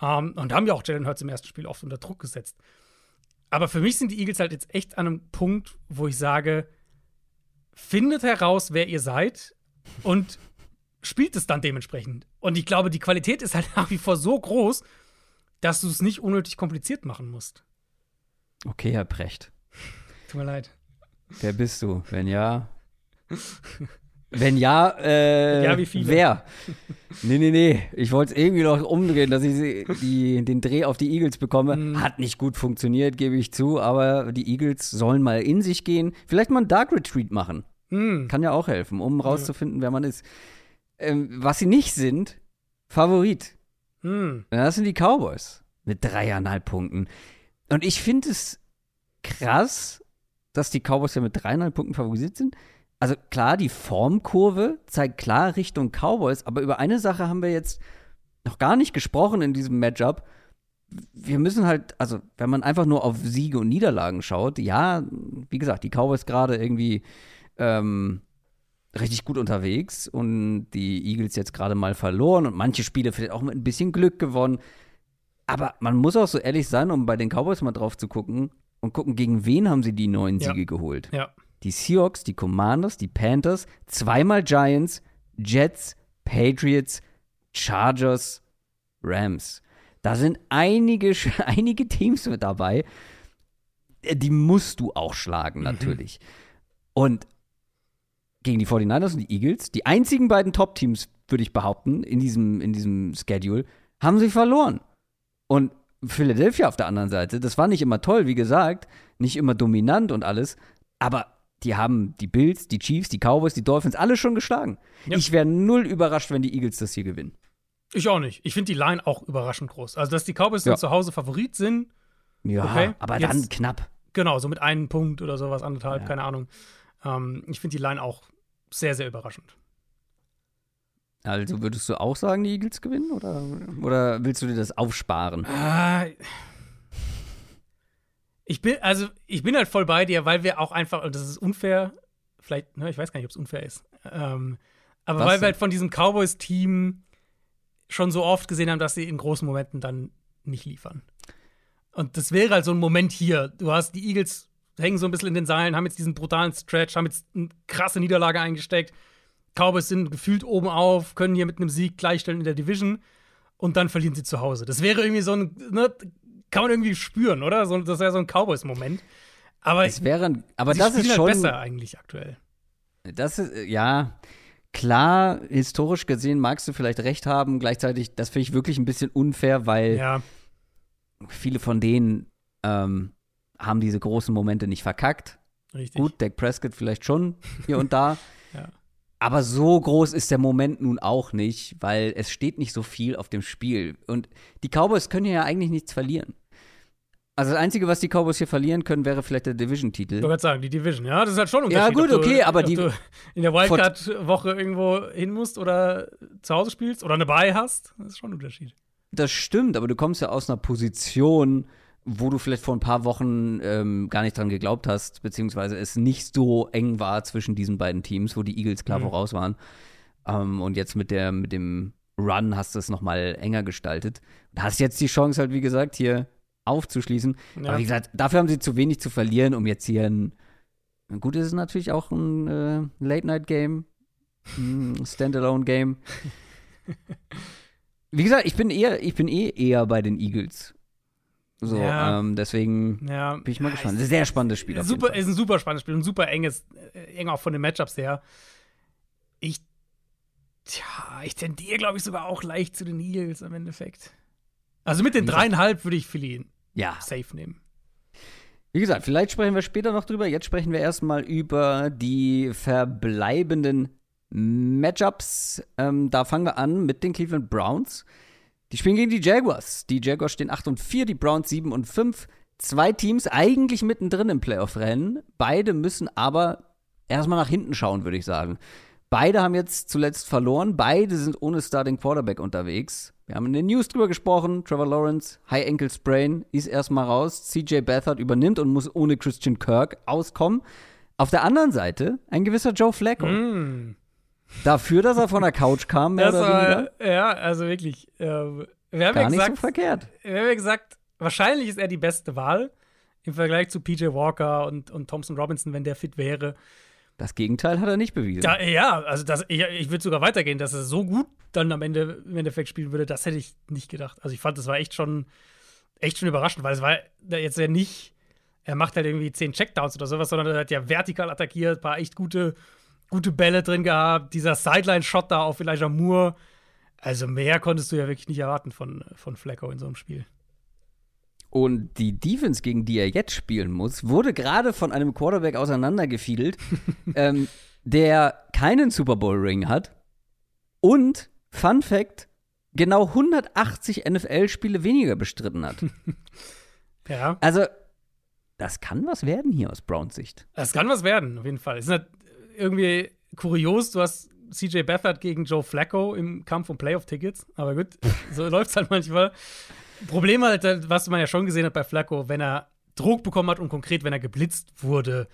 Ähm, und haben ja auch Jalen Hurts im ersten Spiel oft unter Druck gesetzt. Aber für mich sind die Eagles halt jetzt echt an einem Punkt, wo ich sage, findet heraus, wer ihr seid und spielt es dann dementsprechend. Und ich glaube, die Qualität ist halt nach wie vor so groß, dass du es nicht unnötig kompliziert machen musst. Okay, Herr Brecht. Tut mir leid. Wer bist du? Wenn ja. Wenn ja, äh, ja, wie viele? wer? Nee, nee, nee. Ich wollte es irgendwie noch umdrehen, dass ich die, den Dreh auf die Eagles bekomme. Mhm. Hat nicht gut funktioniert, gebe ich zu, aber die Eagles sollen mal in sich gehen. Vielleicht mal einen Dark Retreat machen. Mhm. Kann ja auch helfen, um rauszufinden, wer man ist. Ähm, was sie nicht sind, Favorit. Mhm. Das sind die Cowboys mit dreieinhalb Punkten. Und ich finde es krass, dass die Cowboys ja mit dreieinhalb Punkten favorisiert sind. Also klar, die Formkurve zeigt klar Richtung Cowboys, aber über eine Sache haben wir jetzt noch gar nicht gesprochen in diesem Matchup. Wir müssen halt, also wenn man einfach nur auf Siege und Niederlagen schaut, ja, wie gesagt, die Cowboys gerade irgendwie ähm, richtig gut unterwegs und die Eagles jetzt gerade mal verloren und manche Spiele vielleicht auch mit ein bisschen Glück gewonnen. Aber man muss auch so ehrlich sein, um bei den Cowboys mal drauf zu gucken, und gucken, gegen wen haben sie die neuen Siege ja. geholt. Ja. Die Seahawks, die Commanders, die Panthers, zweimal Giants, Jets, Patriots, Chargers, Rams. Da sind einige, einige Teams mit dabei. Äh, die musst du auch schlagen, mhm. natürlich. Mhm. Und gegen die 49ers und die Eagles, die einzigen beiden Top-Teams, würde ich behaupten, in diesem, in diesem Schedule, haben sie verloren. Und Philadelphia auf der anderen Seite, das war nicht immer toll, wie gesagt, nicht immer dominant und alles, aber die haben die Bills, die Chiefs, die Cowboys, die Dolphins alle schon geschlagen. Ja. Ich wäre null überrascht, wenn die Eagles das hier gewinnen. Ich auch nicht. Ich finde die Line auch überraschend groß. Also, dass die Cowboys ja. dann zu Hause Favorit sind. Ja, okay. aber Jetzt, dann knapp. Genau, so mit einem Punkt oder sowas, anderthalb, ja. keine Ahnung. Ähm, ich finde die Line auch sehr, sehr überraschend. Also würdest du auch sagen, die Eagles gewinnen oder, oder willst du dir das aufsparen? Äh, Ich bin, also, ich bin halt voll bei dir, weil wir auch einfach, und das ist unfair, vielleicht, ne, ich weiß gar nicht, ob es unfair ist, ähm, aber Was weil wir denn? halt von diesem Cowboys-Team schon so oft gesehen haben, dass sie in großen Momenten dann nicht liefern. Und das wäre halt so ein Moment hier. Du hast die Eagles hängen so ein bisschen in den Seilen, haben jetzt diesen brutalen Stretch, haben jetzt eine krasse Niederlage eingesteckt. Cowboys sind gefühlt oben auf, können hier mit einem Sieg gleichstellen in der Division und dann verlieren sie zu Hause. Das wäre irgendwie so ein, ne, kann man irgendwie spüren, oder? So, das wäre so ein Cowboys-Moment. Aber Es wäre, aber das ist halt schon, besser eigentlich aktuell. das ist, ja, klar, historisch gesehen magst du vielleicht recht haben, gleichzeitig, das finde ich wirklich ein bisschen unfair, weil Ja, viele von denen ähm, haben diese großen Momente nicht verkackt. richtig. Gut, Dak Prescott vielleicht schon hier und da. Ja. Aber so groß ist der Moment nun auch nicht, weil es steht nicht so viel auf dem Spiel. Und die Cowboys können ja eigentlich nichts verlieren. Also das Einzige, was die Cowboys hier verlieren können, wäre vielleicht der Ich Division-Titel. wollte gerade sagen, die Division, ja, das ist halt schon ein Ja, Unterschied. gut, ob du, okay, aber ob die- du in der Wildcard-Woche irgendwo hin musst oder zu Hause spielst oder eine Bye hast, das ist schon ein Unterschied. Das stimmt, aber du kommst ja aus einer Position, wo du vielleicht vor ein paar Wochen ähm, gar nicht dran geglaubt hast, beziehungsweise es nicht so eng war zwischen diesen beiden Teams, wo die Eagles klar Mhm. voraus waren. Ähm, und jetzt mit, der, mit dem Run hast du es noch mal enger gestaltet. Und hast jetzt die Chance halt, wie gesagt, hier aufzuschließen. Ja. Aber wie gesagt, dafür haben sie zu wenig zu verlieren, um jetzt hier ein Gut, es ist natürlich auch ein äh, Late-Night-Game, ein Standalone-Game. Wie gesagt, ich bin eher, ich bin eh eher bei den Eagles. So, Ja. ähm, deswegen Ja. bin ich mal gespannt. ist sehr spannendes Spiel. Super, ist ein super spannendes Spiel und super enges, äh, eng auch von den Matchups her. Ich, tja, ich tendiere, glaube ich, sogar auch leicht zu den Eagles im Endeffekt. Also mit den dreieinhalb würde ich Philly Ja, safe nehmen. wie gesagt, vielleicht sprechen wir später noch drüber. Jetzt sprechen wir erstmal über die verbleibenden Matchups. Ähm, da fangen wir an mit den Cleveland Browns. Die spielen gegen die Jaguars. Die Jaguars stehen 8 und 4, die Browns 7 und 5. Zwei Teams eigentlich mittendrin im Playoff-Rennen. Beide müssen aber erstmal nach hinten schauen, würde ich sagen. Beide haben jetzt zuletzt verloren. Beide sind ohne Starting Quarterback unterwegs. Wir haben in den News drüber gesprochen. Trevor Lawrence, High Ankle Sprain, ist erstmal raus. CJ Beathard übernimmt und muss ohne Christian Kirk auskommen. Auf der anderen Seite ein gewisser Joe Flacco. Mm. Dafür, dass er von der Couch kam, mehr Das oder weniger. war, ja, also wirklich. Äh, wir haben ja Gar nicht so gesagt, verkehrt. wir haben ja gesagt, wahrscheinlich ist er die beste Wahl im Vergleich zu PJ Walker und, und Thompson Robinson, wenn der fit wäre. Das Gegenteil hat er nicht bewiesen. Da, ja, also das, ich, ich würde sogar weitergehen, dass er so gut dann am Ende im Endeffekt spielen würde, das hätte ich nicht gedacht. Also ich fand, das war echt schon, echt schon überraschend, weil es war jetzt ja nicht, er macht halt irgendwie zehn Checkdowns oder sowas, sondern er hat ja vertikal attackiert, paar echt gute, gute Bälle drin gehabt, dieser Sideline-Shot da auf Elijah Moore. Also mehr konntest du ja wirklich nicht erwarten von, von Flacco in so einem Spiel. Und die Defense, gegen die er jetzt spielen muss, wurde gerade von einem Quarterback auseinandergefiedelt, ähm, der keinen Super Bowl-Ring hat und, Fun Fact, genau 180 NFL-Spiele weniger bestritten hat. Ja, Also, das kann was werden hier aus Browns Sicht. es kann was werden, auf jeden Fall. Es ist halt irgendwie kurios, du hast CJ Beathard gegen Joe Flacco im Kampf um Playoff-Tickets, aber gut, so läuft es halt manchmal. Problem halt, was man ja schon gesehen hat bei Flacco, wenn er Druck bekommen hat und konkret, wenn er geblitzt wurde,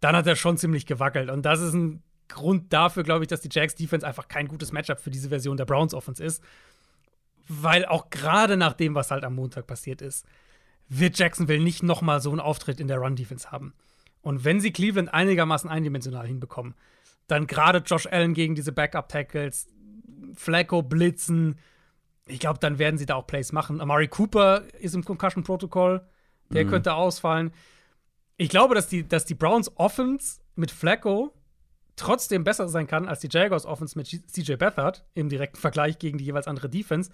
dann hat er schon ziemlich gewackelt. Und das ist ein Grund dafür, glaube ich, dass die Jags Defense einfach kein gutes Matchup für diese Version der Browns Offense ist. Weil auch gerade nach dem, was halt am Montag passiert ist, wird Jacksonville nicht nochmal so einen Auftritt in der Run-Defense haben. Und wenn sie Cleveland einigermaßen eindimensional hinbekommen, dann gerade Josh Allen gegen diese Backup-Tackles, Flacco blitzen, ich glaube, dann werden sie da auch Plays machen. Amari Cooper ist im Concussion-Protokoll, der könnte ausfallen. Ich glaube, dass die, dass die Browns Offense mit Flacco trotzdem besser sein kann als die Jaguars Offense mit CJ Beathard im direkten Vergleich gegen die jeweils andere Defense.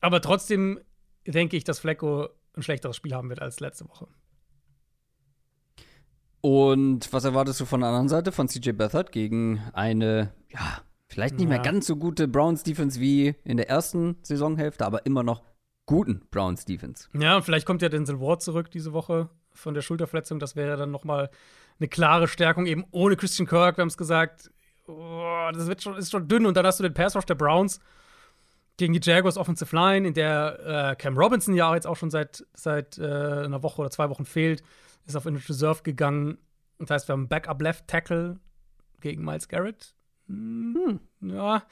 Aber trotzdem denke ich, dass Flacco ein schlechteres Spiel haben wird als letzte Woche. Und was erwartest du von der anderen Seite, von CJ Beathard gegen eine, ja, vielleicht nicht mehr Ja. ganz so gute Browns-Defense wie in der ersten Saisonhälfte, aber immer noch guten Browns-Defense? Ja, und vielleicht kommt ja Denzel Ward zurück diese Woche von der Schulterverletzung. Das wäre dann noch mal eine klare Stärkung, eben ohne Christian Kirk. Wir haben es gesagt, oh, das wird schon, ist schon dünn. Und dann hast du den Pass der Browns, gegen die Jaguars Offensive Line, in der äh, Cam Robinson ja jetzt auch schon seit, seit äh, einer Woche oder zwei Wochen fehlt, ist auf Injured Reserve gegangen. Das heißt, wir haben Backup Left Tackle gegen Miles Garrett. Hm, Ja.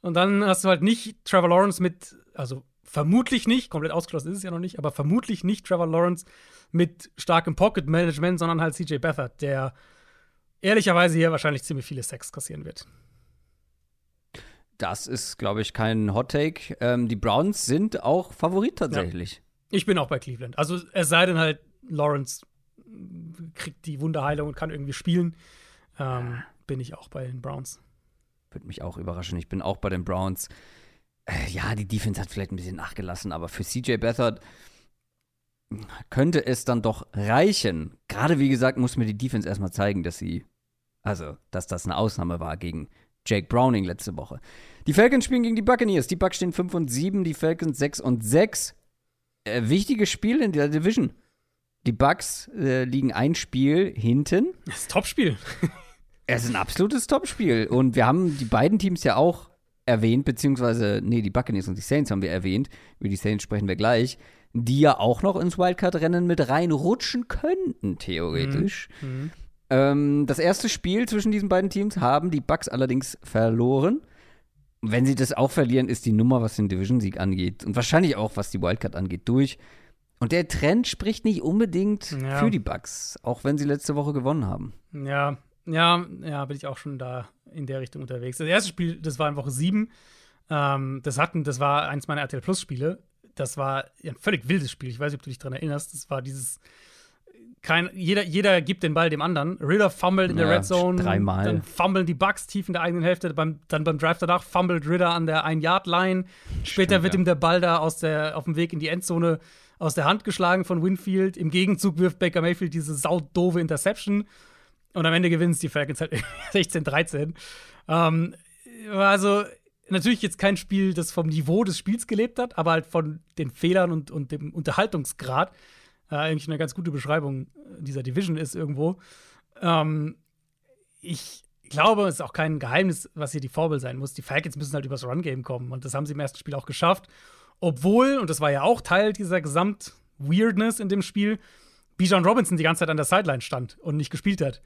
Und dann hast du halt nicht Trevor Lawrence mit, also vermutlich nicht, komplett ausgeschlossen ist es ja noch nicht, aber vermutlich nicht Trevor Lawrence mit starkem Pocket Management, sondern halt CJ Beathard, der ehrlicherweise hier wahrscheinlich ziemlich viele Sex kassieren wird. Das ist, glaube ich, kein Hot Take. Ähm, die Browns sind auch Favorit tatsächlich. Ich bin auch bei Cleveland. Also es sei denn halt, Lawrence kriegt die Wunderheilung und kann irgendwie spielen, ähm, bin ich auch bei den Browns. Würde mich auch überraschen. Ich bin auch bei den Browns. Äh, ja, die Defense hat vielleicht ein bisschen nachgelassen, aber für CJ Beathard könnte es dann doch reichen. Gerade wie gesagt, muss mir die Defense erstmal zeigen, dass sie, also, dass das eine Ausnahme war gegen Jake Browning letzte Woche. Die Falcons spielen gegen die Buccaneers. Die Bucks stehen 5 und 7, die Falcons 6 und 6. Äh, wichtiges Spiel in der Division. Die Bucks äh, liegen ein Spiel hinten. Das ist ein Topspiel. Es ist ein absolutes Topspiel. Und wir haben die beiden Teams ja auch erwähnt, beziehungsweise, nee, die Buccaneers und die Saints haben wir erwähnt. Über die Saints sprechen wir gleich. Die ja auch noch ins Wildcard-Rennen mit reinrutschen könnten, theoretisch. Mhm. Ähm, das erste Spiel zwischen diesen beiden Teams haben die Bucks allerdings verloren. Wenn sie das auch verlieren, ist die Nummer, was den Division-Sieg angeht und wahrscheinlich auch, was die Wildcard angeht, durch. Und der Trend spricht nicht unbedingt Ja. für die Bucks, auch wenn sie letzte Woche gewonnen haben. Ja, ja, ja, bin ich auch schon da in der Richtung unterwegs. Das erste Spiel, das war in Woche 7. Ähm, das hatten, das war eins meiner RTL Plus Spiele. Das war ein völlig wildes Spiel. Ich weiß nicht, ob du dich daran erinnerst. Das war dieses kein, jeder, jeder gibt den Ball dem anderen. Ritter fummelt in der Ja, Red Zone. dreimal. Dann fummeln die Bucks tief in der eigenen Hälfte. Beim, dann beim Drive danach fummelt Ritter an der Ein-Yard-Line. Später Stimmt, wird ja. ihm der Ball da aus der, auf dem Weg in die Endzone aus der Hand geschlagen von Winfield. Im Gegenzug wirft Baker Mayfield diese saudove Interception. Und am Ende gewinnen es die Falcons halt 16-13. Ähm, also, natürlich jetzt kein Spiel, das vom Niveau des Spiels gelebt hat, aber halt von den Fehlern und, und dem Unterhaltungsgrad. Äh, eigentlich eine ganz gute Beschreibung dieser Division ist irgendwo. Ähm, ich glaube, es ist auch kein Geheimnis, was hier die Formel sein muss. Die Falcons müssen halt übers Run-Game kommen. Und das haben sie im ersten Spiel auch geschafft. Obwohl, und das war ja auch Teil dieser Gesamt-Weirdness in dem Spiel, Bijan Robinson die ganze Zeit an der Sideline stand und nicht gespielt hat.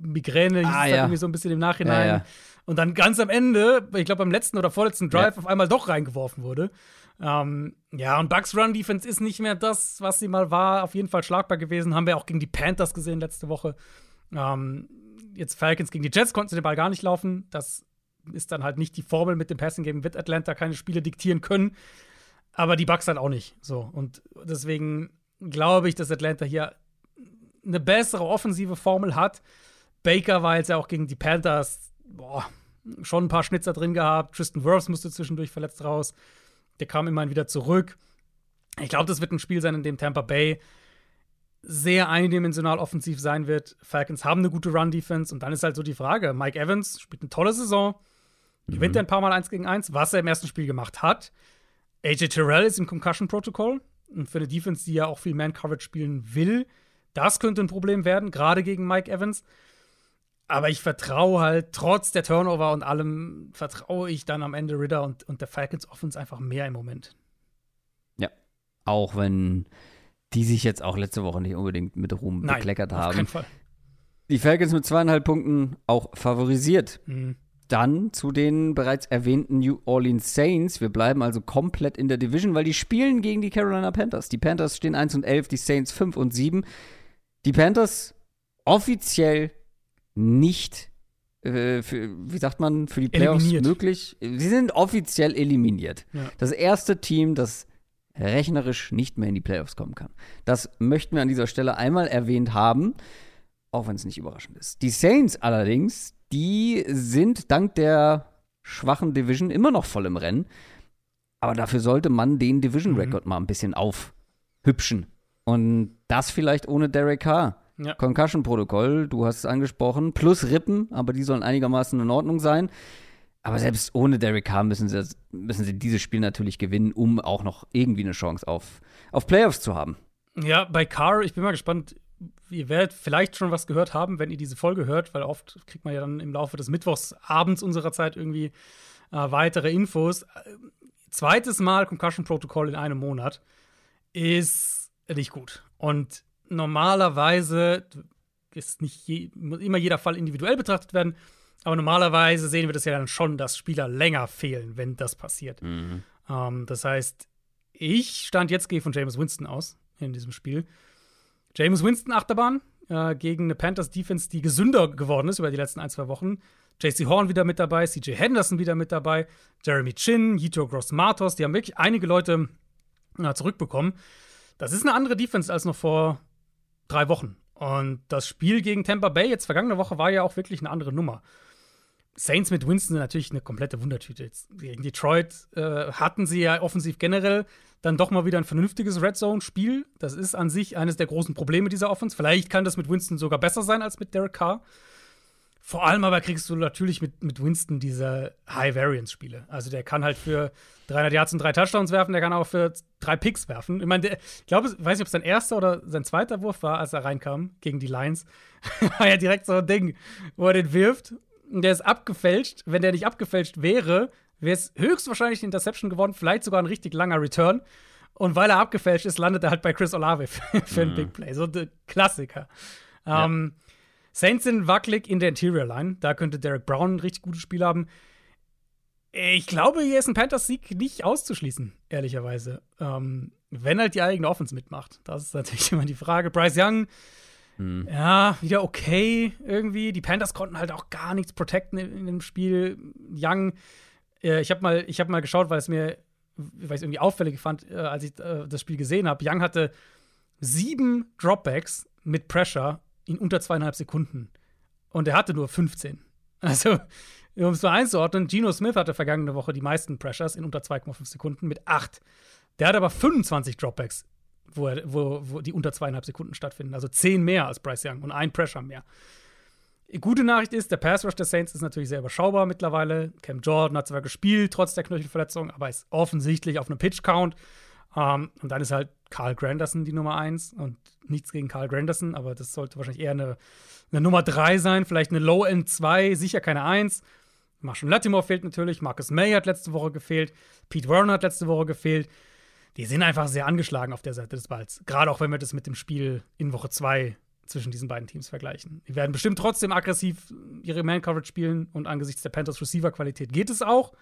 Migräne hieß Ah, ja. dann irgendwie so ein bisschen im Nachhinein. Ja, ja. Und dann ganz am Ende, ich glaube beim letzten oder vorletzten Drive, auf einmal doch reingeworfen wurde. Ähm, ja, und Bucks Run Defense ist nicht mehr das, was sie mal war. Auf jeden Fall schlagbar gewesen. Haben wir auch gegen die Panthers gesehen letzte Woche. Ähm, jetzt Falcons gegen die Jets konnten sie den Ball gar nicht laufen. Das ist dann halt nicht die Formel mit dem Passing Game. Wird Atlanta keine Spiele diktieren können. Aber die Bucks halt auch nicht. So. Und deswegen glaube ich, dass Atlanta hier eine bessere offensive Formel hat. Baker war jetzt ja auch gegen die Panthers boah, schon ein paar Schnitzer drin gehabt. Tristan Wirfs musste zwischendurch verletzt raus. Der kam immerhin wieder zurück. Ich glaube, das wird ein Spiel sein, in dem Tampa Bay sehr eindimensional offensiv sein wird. Falcons haben eine gute Run-Defense und dann ist halt so die Frage: Mike Evans spielt eine tolle Saison, gewinnt er ein paar Mal eins gegen eins, was er im ersten Spiel gemacht hat. AJ Terrell ist im Concussion-Protokoll und für eine Defense, die ja auch viel Man-Coverage spielen will, das könnte ein Problem werden, gerade gegen Mike Evans. Aber ich vertraue halt, trotz der Turnover und allem, vertraue ich dann am Ende Ritter und, und der Falcons Offense einfach mehr im Moment. Ja. Auch wenn die sich jetzt auch letzte Woche nicht unbedingt mit Ruhm bekleckert auf haben. keinen Fall. Die Falcons mit zweieinhalb Punkten auch favorisiert. Mhm. Dann zu den bereits erwähnten New Orleans Saints. Wir bleiben also komplett in der Division, weil die spielen gegen die Carolina Panthers. Die Panthers stehen 1 und 11, die Saints 5 und 7. Die Panthers offiziell nicht, äh, für, wie sagt man, für die Playoffs Eliminiert. möglich. Sie sind offiziell eliminiert. Ja. Das erste Team, das rechnerisch nicht mehr in die Playoffs kommen kann. Das möchten wir an dieser Stelle einmal erwähnt haben, auch wenn es nicht überraschend ist. Die Saints allerdings, die sind dank der schwachen Division immer noch voll im Rennen. Aber dafür sollte man den Division Record mal ein bisschen aufhübschen. Und das vielleicht ohne Derek Carr. Ja. Concussion-Protokoll, du hast es angesprochen, plus Rippen, aber die sollen einigermaßen in Ordnung sein. Aber selbst ohne Derek Carr müssen sie, müssen sie dieses Spiel natürlich gewinnen, um auch noch irgendwie eine Chance auf, auf Playoffs zu haben. Ja, bei Carr, ich bin mal gespannt. Ihr werdet vielleicht schon was gehört haben, wenn ihr diese Folge hört, weil oft kriegt man ja dann im Laufe des Mittwochs abends unserer Zeit irgendwie äh, weitere Infos. zweites Mal Concussion Protocol in einem Monat ist nicht gut. Und normalerweise ist nicht je, immer jeder Fall individuell betrachtet werden, aber normalerweise sehen wir das ja dann schon, dass Spieler länger fehlen, wenn das passiert. Mhm. Ähm, das heißt, ich stand jetzt gehe von James Winston aus in diesem Spiel. James Winston Achterbahn äh, gegen eine Panthers Defense, die gesünder geworden ist über die letzten ein, zwei Wochen. JC Horn wieder mit dabei, CJ Henderson wieder mit dabei, Jeremy Chin, Yito Gross Matos, die haben wirklich einige Leute äh, zurückbekommen. Das ist eine andere Defense als noch vor drei Wochen. Und das Spiel gegen Tampa Bay jetzt vergangene Woche war ja auch wirklich eine andere Nummer. Saints mit Winston sind natürlich eine komplette Wundertüte. Gegen Detroit äh, hatten sie ja offensiv generell dann doch mal wieder ein vernünftiges Red Zone-Spiel. Das ist an sich eines der großen Probleme dieser Offense. Vielleicht kann das mit Winston sogar besser sein als mit Derek Carr. Vor allem aber kriegst du natürlich mit, mit Winston diese High-Variance-Spiele. Also der kann halt für 300 Yards und drei Touchdowns werfen, der kann auch für drei Picks werfen. Ich meine, ich glaube, ich weiß nicht, ob sein erster oder sein zweiter Wurf war, als er reinkam gegen die Lions. war ja direkt so ein Ding, wo er den wirft der ist abgefälscht. Wenn der nicht abgefälscht wäre, wäre es höchstwahrscheinlich eine Interception geworden, vielleicht sogar ein richtig langer Return. Und weil er abgefälscht ist, landet er halt bei Chris Olave für, für einen Mhm. Big Play. So ein Klassiker. Ja. Ähm, Saints sind wackelig in der Interior Line. Da könnte Derek Brown ein richtig gutes Spiel haben. Ich glaube, hier ist ein Panthers-Sieg nicht auszuschließen, ehrlicherweise. Ähm, wenn halt die eigene Offense mitmacht. Das ist natürlich immer die Frage. Bryce Young, Mhm. ja, wieder okay irgendwie. Die Panthers konnten halt auch gar nichts protecten in, in dem Spiel. Young, äh, ich habe mal, hab mal geschaut, weil es mir, weil irgendwie auffällig fand, äh, als ich äh, das Spiel gesehen habe. Young hatte sieben Dropbacks mit Pressure in unter zweieinhalb Sekunden. Und er hatte nur 15. Also, um es mal einzuordnen, Geno Smith hatte vergangene Woche die meisten Pressures in unter 2,5 Sekunden mit acht. Der hat aber 25 Dropbacks, wo, er, wo, wo die unter zweieinhalb Sekunden stattfinden. Also zehn mehr als Bryce Young und ein Pressure mehr. Gute Nachricht ist, der Pass Rush der Saints ist natürlich sehr überschaubar mittlerweile. Cam Jordan hat zwar gespielt, trotz der Knöchelverletzung, aber ist offensichtlich auf einem Pitch-Count. Ähm, und dann ist halt Carl Granderson die Nummer eins und nichts gegen Carl Granderson, aber das sollte wahrscheinlich eher eine, eine Nummer drei sein, vielleicht eine Low-End 2, sicher keine eins. Marshall Latimore fehlt natürlich, Marcus May hat letzte Woche gefehlt, Pete Warren hat letzte Woche gefehlt. Die sind einfach sehr angeschlagen auf der Seite des Balls. Gerade auch wenn wir das mit dem Spiel in Woche 2 zwischen diesen beiden Teams vergleichen. Die werden bestimmt trotzdem aggressiv ihre Man-Coverage spielen und angesichts der Panthers Receiver-Qualität geht es auch.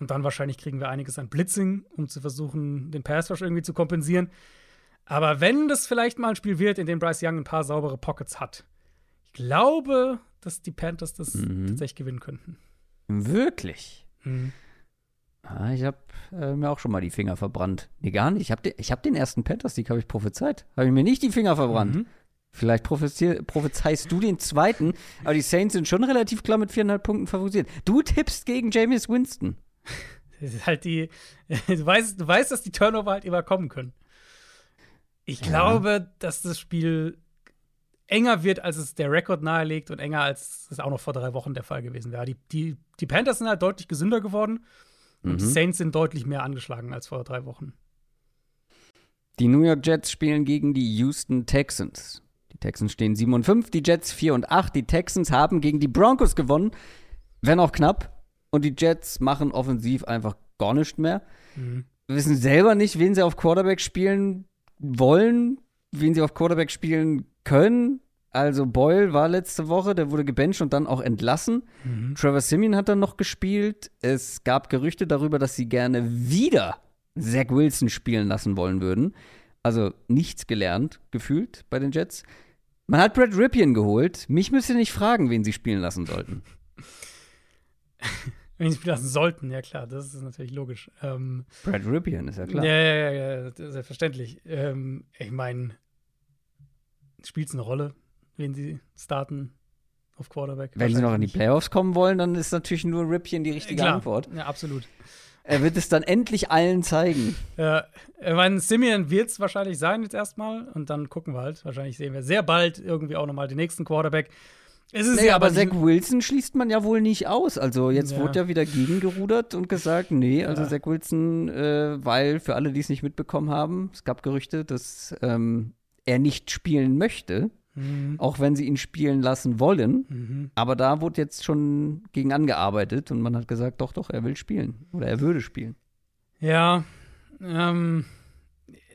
Und dann wahrscheinlich kriegen wir einiges an Blitzing, um zu versuchen, den Pass Rush irgendwie zu kompensieren. Aber wenn das vielleicht mal ein Spiel wird, in dem Bryce Young ein paar saubere Pockets hat, ich glaube, dass die Panthers das Mhm. tatsächlich gewinnen könnten. Wirklich? Mhm. Ah, ich habe äh, mir auch schon mal die Finger verbrannt. Nee, gar nicht. Ich habe den, ich hab den ersten Panthers-Sieg, habe ich prophezeit. Habe ich mir nicht die Finger verbrannt. Mhm. Vielleicht prophezeist du den zweiten, aber die Saints sind schon relativ klar mit viereinhalb Punkten favorisiert. Du tippst gegen Jameis Winston. Das ist halt die, du weißt, du weißt, dass die Turnover halt immer kommen können. Ich Ja. glaube, dass das Spiel enger wird, als es der Rekord nahelegt und enger, als es auch noch vor drei Wochen der Fall gewesen wäre. Die, die, die Panthers sind halt deutlich gesünder geworden und die Mhm. Saints sind deutlich mehr angeschlagen als vor drei Wochen. Die New York Jets spielen gegen die Houston Texans. Die Texans stehen 7 und 5, die Jets 4 und 8. Die Texans haben gegen die Broncos gewonnen, wenn auch knapp. Und die Jets machen offensiv einfach gar nichts mehr. Mhm. wissen selber nicht, wen sie auf Quarterback spielen wollen, wen sie auf Quarterback spielen können. Also Boyle war letzte Woche, der wurde gebencht und dann auch entlassen. Mhm. Trevor Simeon hat dann noch gespielt. Es gab Gerüchte darüber, dass sie gerne wieder Zach Wilson spielen lassen wollen würden. Also nichts gelernt, gefühlt bei den Jets. Man hat Brad Ripien geholt. Mich müsst ihr nicht fragen, wen sie spielen lassen sollten. Wenn sie spielen lassen sollten, ja klar, das ist natürlich logisch. Ähm, Brad Ripien, ist ja klar. Ja, ja, ja, ja, selbstverständlich. Ähm, ich meine, spielt es eine Rolle, wen sie starten auf Quarterback? Wenn sie noch in die Playoffs kommen wollen, dann ist natürlich nur Ripien die richtige Klar, Antwort. Ja, absolut. Er wird es dann endlich allen zeigen. Ja, ich meine, Simeon wird es wahrscheinlich sein jetzt erstmal und dann gucken wir halt. Wahrscheinlich sehen wir sehr bald irgendwie auch nochmal den nächsten Quarterback. Es ist Nee, ja aber aber Zach Wilson schließt man ja wohl nicht aus. Also jetzt Ja. wurde ja wieder gegengerudert und gesagt, nee, also Ja. Zach Wilson, äh, weil für alle, die es nicht mitbekommen haben, es gab Gerüchte, dass ähm, er nicht spielen möchte, Mhm. auch wenn sie ihn spielen lassen wollen. Mhm. Aber da wurde jetzt schon gegen angearbeitet und man hat gesagt, doch, doch, er will spielen oder er würde spielen. Ja, ähm,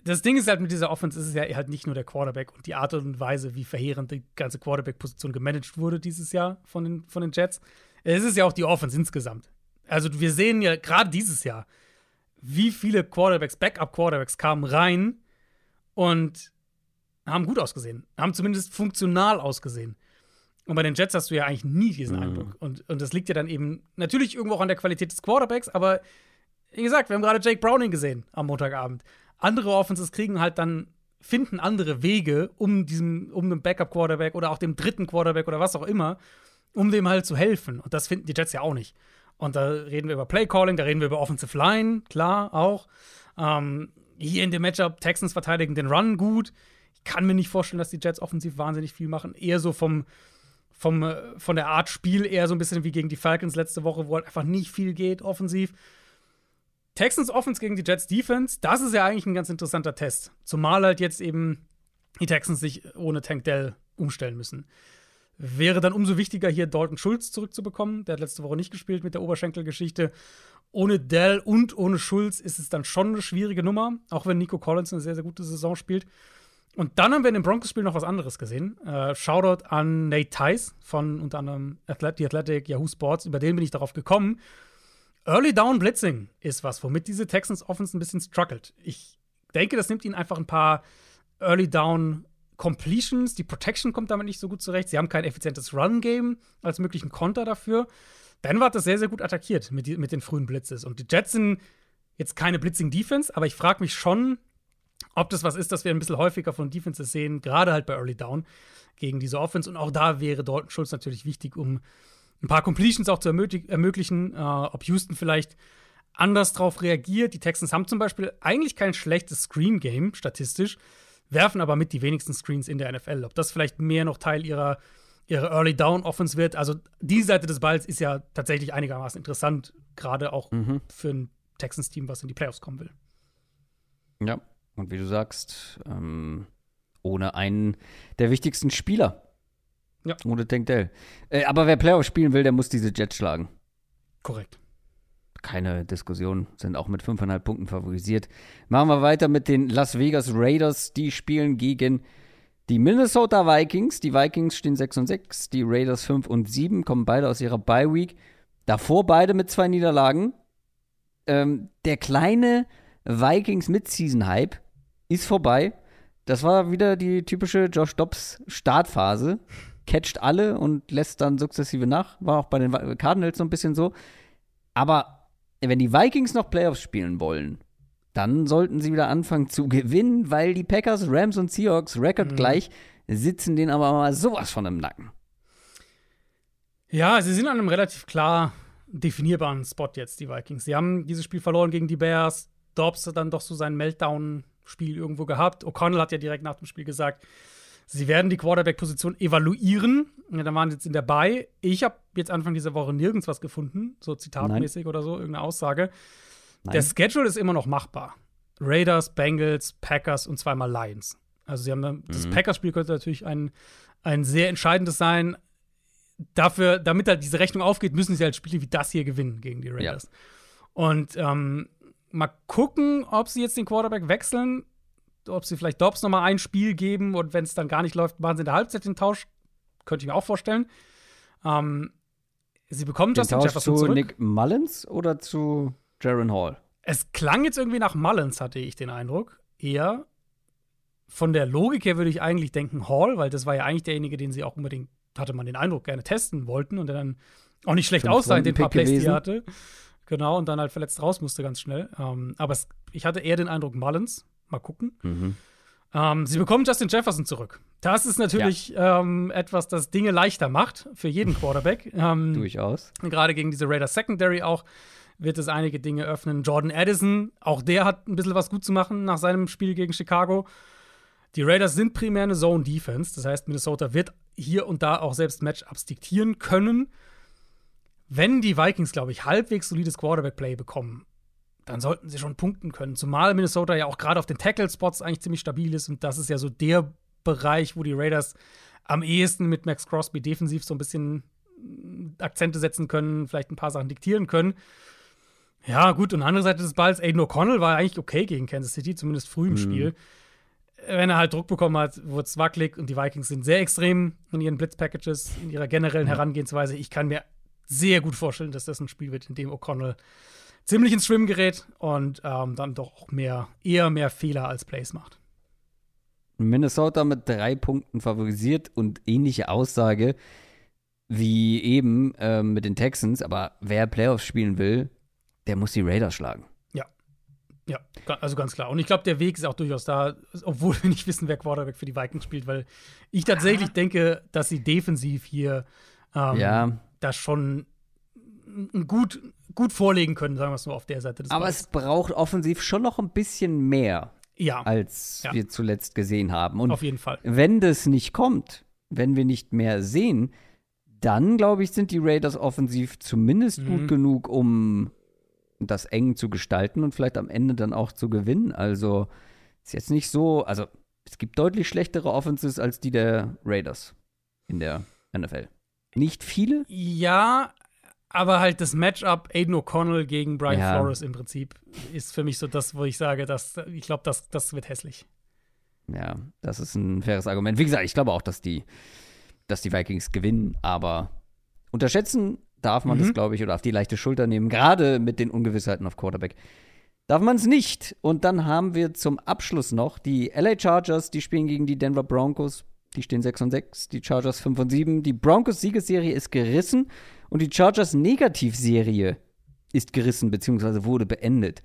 das Ding ist halt mit dieser Offense ist es ja halt nicht nur der Quarterback und die Art und Weise, wie verheerend die ganze Quarterback-Position gemanagt wurde dieses Jahr von den, von den Jets. Es ist ja auch die Offense insgesamt. Also wir sehen ja gerade dieses Jahr, wie viele Quarterbacks, Backup-Quarterbacks kamen rein und haben gut ausgesehen, haben zumindest funktional ausgesehen. Und bei den Jets hast du ja eigentlich nie diesen mhm. Eindruck. Und, und das liegt ja dann eben natürlich irgendwo auch an der Qualität des Quarterbacks, aber wie gesagt, wir haben gerade Jake Browning gesehen am Montagabend. Andere Offenses kriegen halt dann, finden andere Wege, um diesem, um dem Backup-Quarterback oder auch dem dritten Quarterback oder was auch immer, um dem halt zu helfen. Und das finden die Jets ja auch nicht. Und da reden wir über Play-Calling, da reden wir über Offensive Line, klar, auch. Ähm, hier in dem Matchup Texans verteidigen den Run gut. Kann mir nicht vorstellen, dass die Jets offensiv wahnsinnig viel machen. Eher so vom, vom, äh, von der Art Spiel eher so ein bisschen wie gegen die Falcons letzte Woche, wo halt einfach nicht viel geht offensiv. Texans Offense gegen die Jets Defense, das ist ja eigentlich ein ganz interessanter Test. Zumal halt jetzt eben die Texans sich ohne Tank Dell umstellen müssen. Wäre dann umso wichtiger, hier Dalton Schulz zurückzubekommen. Der hat letzte Woche nicht gespielt mit der Oberschenkelgeschichte. Ohne Dell und ohne Schulz ist es dann schon eine schwierige Nummer, auch wenn Nico Collins eine sehr, sehr gute Saison spielt. Und dann haben wir in dem Broncos-Spiel noch was anderes gesehen. Äh, Shoutout an Nate Tice von unter anderem Athlet The Athletic, Yahoo Sports. Über den bin ich darauf gekommen. Early Down Blitzing ist was, womit diese Texans Offense ein bisschen struggelt. Ich denke, das nimmt ihnen einfach ein paar Early Down Completions. Die Protection kommt damit nicht so gut zurecht. Sie haben kein effizientes Run-Game als möglichen Konter dafür. Denver hat das sehr, sehr gut attackiert mit, die, mit den frühen Blitzes. Und die Jets sind jetzt keine Blitzing-Defense, aber ich frage mich schon, ob das was ist, das wir ein bisschen häufiger von Defenses sehen, gerade halt bei Early Down gegen diese Offense. Und auch da wäre Dalton Schulz natürlich wichtig, um ein paar Completions auch zu ermöglichen, äh, ob Houston vielleicht anders drauf reagiert. Die Texans haben zum Beispiel eigentlich kein schlechtes Screen-Game statistisch, werfen aber mit die wenigsten Screens in der NFL. Ob das vielleicht mehr noch Teil ihrer, ihrer Early Down Offense wird. Also die Seite des Balls ist ja tatsächlich einigermaßen interessant, gerade auch mhm. für ein Texans-Team, was in die Playoffs kommen will. Ja, und wie du sagst, ähm, ohne einen der wichtigsten Spieler ja. Ohne Tank Dell. Äh, aber wer Playoff spielen will, der muss diese Jets schlagen. Korrekt. Keine Diskussion, sind auch mit 5,5 Punkten favorisiert. Machen wir weiter mit den Las Vegas Raiders. Die spielen gegen die Minnesota Vikings. Die Vikings stehen 6 und 6, die Raiders 5 und 7, kommen beide aus ihrer Bye Week. Davor beide mit zwei Niederlagen. Ähm, der kleine Vikings Mid-Season-Hype ist vorbei. Das war wieder die typische Josh Dobbs Startphase catcht alle und lässt dann sukzessive nach. War auch bei den Cardinals so ein bisschen so. Aber wenn die Vikings noch Playoffs spielen wollen, dann sollten sie wieder anfangen zu gewinnen, weil die Packers, Rams und Seahawks Rekord mhm. gleich sitzen denen aber mal sowas von im Nacken. Ja, sie sind an einem relativ klar definierbaren Spot jetzt, die Vikings. Sie haben dieses Spiel verloren gegen die Bears. Dobbs hat dann doch so sein Meltdown-Spiel irgendwo gehabt. O'Connell hat ja direkt nach dem Spiel gesagt, Sie werden die Quarterback-Position evaluieren. Ja, da waren sie jetzt in der Bay. Ich habe jetzt Anfang dieser Woche nirgends was gefunden, so zitatmäßig Nein. oder so, irgendeine Aussage. Nein. Der Schedule ist immer noch machbar. Raiders, Bengals, Packers und zweimal Lions. Also sie haben dann, mhm. das Packers-Spiel könnte natürlich ein, ein sehr entscheidendes sein. Dafür, damit halt diese Rechnung aufgeht, müssen sie halt Spiele wie das hier gewinnen gegen die Raiders. Ja. Und ähm, mal gucken, ob sie jetzt den Quarterback wechseln ob sie vielleicht Dobbs noch mal ein Spiel geben und wenn es dann gar nicht läuft, machen sie in der Halbzeit den Tausch. Könnte ich mir auch vorstellen. Ähm, sie bekommen den Justin Tausch Jefferson zu zurück. Nick Mullins oder zu Jaron Hall? Es klang jetzt irgendwie nach Mullins, hatte ich den Eindruck. Eher. Von der Logik her würde ich eigentlich denken Hall, weil das war ja eigentlich derjenige, den sie auch unbedingt, hatte man den Eindruck, gerne testen wollten und der dann auch nicht schlecht aussah in den paar Plays, die er hatte. Genau, und dann halt verletzt raus musste ganz schnell. Ähm, aber es, ich hatte eher den Eindruck Mullins. Mal gucken. Mhm. Ähm, sie bekommen Justin Jefferson zurück. Das ist natürlich ja. ähm, etwas, das Dinge leichter macht für jeden Quarterback. ähm, Durchaus. Gerade gegen diese Raiders Secondary auch wird es einige Dinge öffnen. Jordan Addison, auch der hat ein bisschen was gut zu machen nach seinem Spiel gegen Chicago. Die Raiders sind primär eine Zone Defense, das heißt, Minnesota wird hier und da auch selbst Matchups diktieren können. Wenn die Vikings, glaube ich, halbwegs solides Quarterback-Play bekommen, dann sollten sie schon punkten können. Zumal Minnesota ja auch gerade auf den Tackle-Spots eigentlich ziemlich stabil ist. Und das ist ja so der Bereich, wo die Raiders am ehesten mit Max Crosby defensiv so ein bisschen Akzente setzen können, vielleicht ein paar Sachen diktieren können. Ja, gut, und andere Seite des Balls, Aiden O'Connell war eigentlich okay gegen Kansas City, zumindest früh im mhm. Spiel. Wenn er halt Druck bekommen hat, wurde es wackelig und die Vikings sind sehr extrem in ihren Blitzpackages, in ihrer generellen Herangehensweise. Ich kann mir sehr gut vorstellen, dass das ein Spiel wird, in dem O'Connell ziemlich ins Schwimmen gerät und ähm, dann doch auch mehr, eher mehr Fehler als Plays macht. Minnesota mit drei Punkten favorisiert und ähnliche Aussage wie eben ähm, mit den Texans, aber wer Playoffs spielen will, der muss die Raiders schlagen. Ja. Ja, also ganz klar. Und ich glaube, der Weg ist auch durchaus da, obwohl wir nicht wissen, wer Quarterback für die Vikings spielt, weil ich tatsächlich ah. denke, dass sie defensiv hier ähm, ja. Das schon gut, gut vorlegen können, sagen wir es nur auf der Seite des Aber Balls. es braucht offensiv schon noch ein bisschen mehr, ja. als ja. wir zuletzt gesehen haben. Und auf jeden Fall. Wenn das nicht kommt, wenn wir nicht mehr sehen, dann glaube ich, sind die Raiders offensiv zumindest mhm. gut genug, um das eng zu gestalten und vielleicht am Ende dann auch zu gewinnen. Also ist jetzt nicht so, also es gibt deutlich schlechtere Offenses als die der Raiders in der NFL. Nicht viele? Ja, aber halt das Matchup Aiden O'Connell gegen Brian ja. Flores im Prinzip ist für mich so das, wo ich sage, dass ich glaube, das, das wird hässlich. Ja, das ist ein faires Argument. Wie gesagt, ich glaube auch, dass die, dass die Vikings gewinnen, aber unterschätzen darf man mhm. das, glaube ich, oder auf die leichte Schulter nehmen, gerade mit den Ungewissheiten auf Quarterback. Darf man es nicht. Und dann haben wir zum Abschluss noch die LA Chargers, die spielen gegen die Denver Broncos. Die stehen 6 und 6, die Chargers 5 und 7. Die Broncos Siegesserie ist gerissen und die Chargers Negativserie ist gerissen bzw. wurde beendet.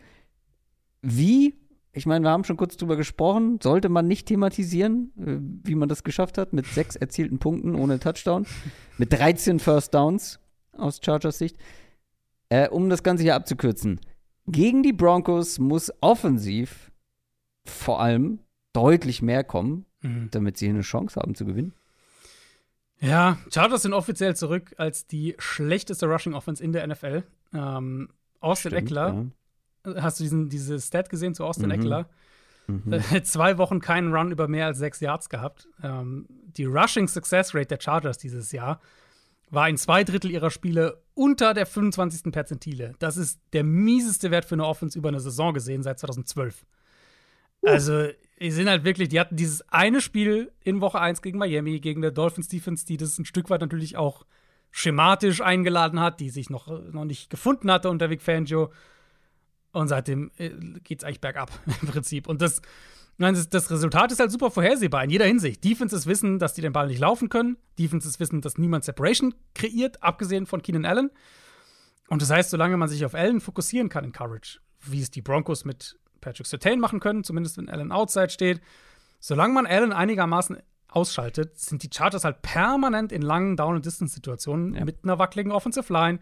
Wie, ich meine, wir haben schon kurz drüber gesprochen, sollte man nicht thematisieren, äh, wie man das geschafft hat, mit sechs erzielten Punkten ohne Touchdown, mit 13 First Downs aus Chargers Sicht. Äh, um das Ganze hier abzukürzen. Gegen die Broncos muss offensiv vor allem deutlich mehr kommen, mhm. damit sie eine Chance haben zu gewinnen. Ja, Chargers sind offiziell zurück als die schlechteste Rushing Offense in der NFL. Ähm, Austin Stimmt, Eckler, ja. hast du diesen, diese Stat gesehen zu Austin mhm. Eckler? Mhm. Äh, zwei Wochen keinen Run über mehr als sechs Yards gehabt. Ähm, die Rushing Success Rate der Chargers dieses Jahr war in zwei Drittel ihrer Spiele unter der 25. Perzentile. Das ist der mieseste Wert für eine Offense über eine Saison gesehen seit 2012. Uh. Also, die sind halt wirklich, die hatten dieses eine Spiel in Woche 1 gegen Miami, gegen der Dolphins Defense, die das ein Stück weit natürlich auch schematisch eingeladen hat, die sich noch, noch nicht gefunden hatte unter Vic Fangio. Und seitdem äh, geht es eigentlich bergab im Prinzip. Und das, Nein, das, das, Resultat ist halt super vorhersehbar in jeder Hinsicht. Defenses wissen, dass die den Ball nicht laufen können. Defenses wissen, dass niemand Separation kreiert, abgesehen von Keenan Allen. Und das heißt, solange man sich auf Allen fokussieren kann in Coverage, wie es die Broncos mit Patrick Sertain machen können, zumindest wenn Allen outside steht, solange man Allen einigermaßen ausschaltet, sind die Chargers halt permanent in langen Down-and-Distance-Situationen ja. mit einer wackeligen Offensive Line,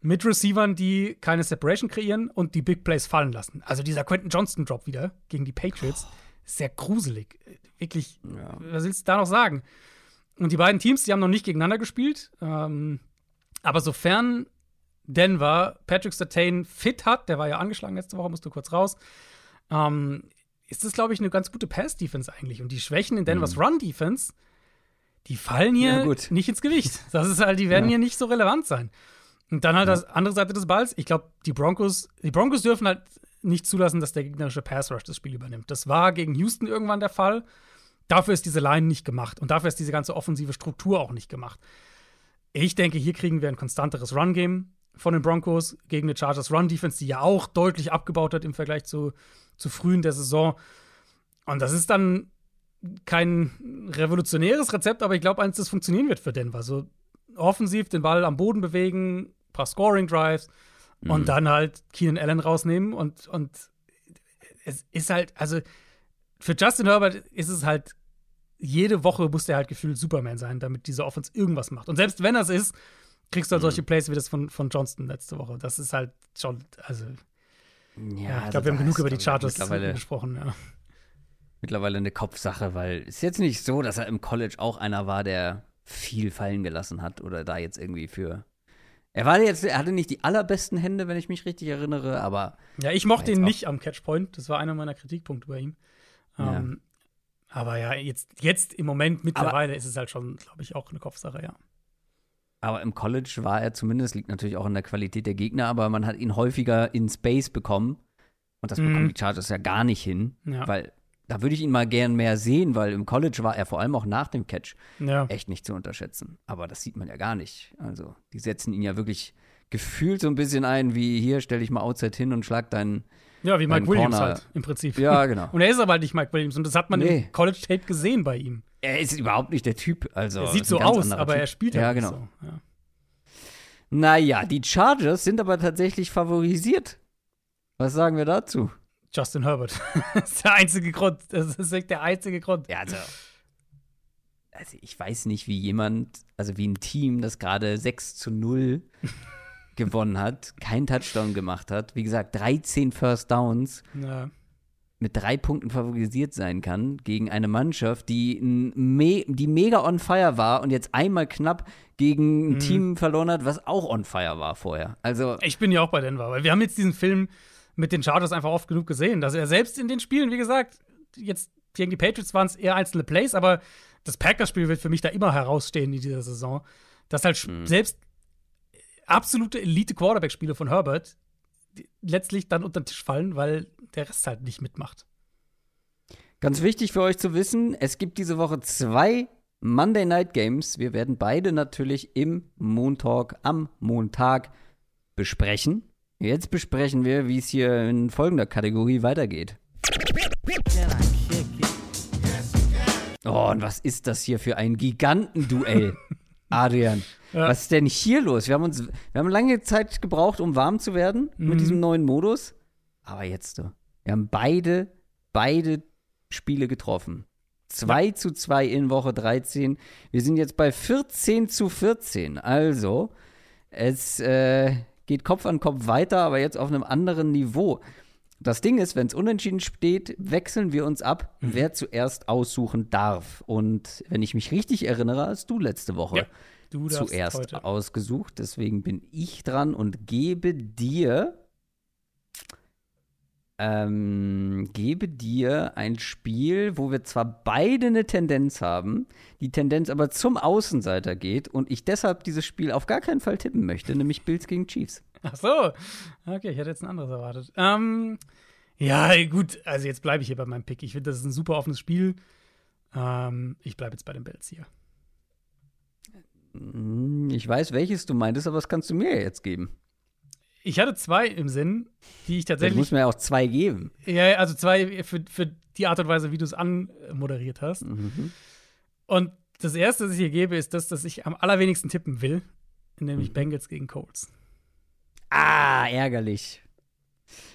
mit Receivern, die keine Separation kreieren und die Big Plays fallen lassen. Also dieser Quentin Johnston Drop wieder gegen die Patriots, oh. sehr gruselig. Wirklich, ja. was willst du da noch sagen? Und die beiden Teams, die haben noch nicht gegeneinander gespielt. Ähm, aber sofern Denver Patrick Sertain fit hat, der war ja angeschlagen letzte Woche, musste kurz raus, ähm, ist das, glaube ich, eine ganz gute Pass-Defense eigentlich. Und die Schwächen in Denvers mhm. Run-Defense, die fallen hier ja, nicht ins Gewicht. Das ist halt, die werden ja. hier nicht so relevant sein. Und dann halt ja. das andere Seite des Balls. Ich glaube, die Broncos, die Broncos dürfen halt nicht zulassen, dass der gegnerische Pass Rush das Spiel übernimmt. Das war gegen Houston irgendwann der Fall. Dafür ist diese Line nicht gemacht und dafür ist diese ganze offensive Struktur auch nicht gemacht. Ich denke, hier kriegen wir ein konstanteres Run-Game von den Broncos gegen eine Chargers Run-Defense, die ja auch deutlich abgebaut hat im Vergleich zu, zu früh in der Saison. Und das ist dann kein revolutionäres Rezept, aber ich glaube, eins, das funktionieren wird für Denver. So offensiv den Ball am Boden bewegen, paar Scoring-Drives mhm. und dann halt Keenan Allen rausnehmen und, und es ist halt, also für Justin Herbert ist es halt, jede Woche muss der halt gefühlt Superman sein, damit diese Offense irgendwas macht. Und selbst wenn das ist, kriegst du halt mhm. solche Plays wie das von, von Johnston letzte Woche. Das ist halt schon, also. Ja, ja ich also glaube, wir haben genug über die Chargers gesprochen, ja. Mittlerweile eine Kopfsache, weil es ist jetzt nicht so, dass er im College auch einer war, der viel fallen gelassen hat oder da jetzt irgendwie für er war jetzt, er hatte nicht die allerbesten Hände, wenn ich mich richtig erinnere, aber. Ja, ich mochte ihn nicht am Catchpoint. Das war einer meiner Kritikpunkte bei ihm. Ja. Ähm, aber ja, jetzt, jetzt im Moment mittlerweile aber ist es halt schon, glaube ich, auch eine Kopfsache, ja. Aber im College war er zumindest, liegt natürlich auch an der Qualität der Gegner, aber man hat ihn häufiger in Space bekommen. Und das Mhm. bekommen die Chargers ja gar nicht hin, Ja. weil da würde ich ihn mal gern mehr sehen, weil im College war er vor allem auch nach dem Catch Ja. echt nicht zu unterschätzen. Aber das sieht man ja gar nicht. Also, die setzen ihn ja wirklich gefühlt so ein bisschen ein, wie hier, stell dich mal outside hin und schlag deinen. ja, wie Mike Williams Corner. halt, im Prinzip. Ja, genau. Und er ist aber halt nicht Mike Williams. Und das hat man Nee. im College-Tape gesehen bei ihm. Er ist überhaupt nicht der Typ. Also, Er sieht so aus, aber Typ. er spielt Ja, halt genau. nicht so. Ja. Naja, die Chargers sind aber tatsächlich favorisiert. Was sagen wir dazu? Justin Herbert. das ist der einzige Grund. Das ist wirklich der einzige Grund. Ja, also. Also, ich weiß nicht, wie jemand, also wie ein Team, das gerade 6 zu 0 gewonnen hat, keinen Touchdown gemacht hat. Wie gesagt, 13 First Downs Ja. Mit drei Punkten favorisiert sein kann gegen eine Mannschaft, die, me die mega on fire war und jetzt einmal knapp gegen ein Mhm. Team verloren hat, was auch on fire war vorher. Also, Ich bin ja auch bei Denver, weil wir haben jetzt diesen Film mit den Chargers einfach oft genug gesehen, dass er selbst in den Spielen, wie gesagt, jetzt gegen die Patriots waren es eher einzelne Plays, aber das Packers-Spiel wird für mich da immer herausstehen in dieser Saison, dass halt Mhm. selbst absolute Elite-Quarterback-Spiele von Herbert letztlich dann unter den Tisch fallen, weil der Rest halt nicht mitmacht. Ganz wichtig für euch zu wissen, es gibt diese Woche zwei Monday Night Games. Wir werden beide natürlich im Montalk am Montag besprechen. Jetzt besprechen wir, wie es hier in folgender Kategorie weitergeht. Oh, und was ist das hier für ein Gigantenduell, Adrian? Ja. Was ist denn hier los? Wir haben uns, wir haben lange Zeit gebraucht, um warm zu werden Mhm. mit diesem neuen Modus. Aber jetzt, du. Wir haben beide, beide Spiele getroffen. 2 zu 2 in Woche 13. Wir sind jetzt bei 14 zu 14. Also, es äh, geht Kopf an Kopf weiter, aber jetzt auf einem anderen Niveau. Das Ding ist, wenn es unentschieden steht, wechseln wir uns ab, wer zuerst aussuchen darf. Und wenn ich mich richtig erinnere, hast du letzte Woche Ja, du zuerst heute. ausgesucht. Deswegen bin ich dran und gebe dir ähm, gebe dir ein Spiel, wo wir zwar beide eine Tendenz haben, die Tendenz aber zum Außenseiter geht und ich deshalb dieses Spiel auf gar keinen Fall tippen möchte, nämlich Bills gegen Chiefs. Ach so. Okay, ich hätte jetzt ein anderes erwartet. Ähm, ja, gut, also jetzt bleibe ich hier bei meinem Pick. Ich finde, das ist ein super offenes Spiel. Ähm, ich bleibe jetzt bei den Bills hier. Hm, Ich weiß, welches du meintest, aber das kannst du mir jetzt geben. Ich hatte zwei im Sinn, die ich Du tatsächlich. musst mir ja auch zwei geben. Ja, also zwei für, für die Art und Weise, wie du es anmoderiert hast. Mhm. Und das erste, das ich hier gebe, ist das, dass ich am allerwenigsten tippen will, Mhm. nämlich Bengals gegen Colts. Ah, ärgerlich.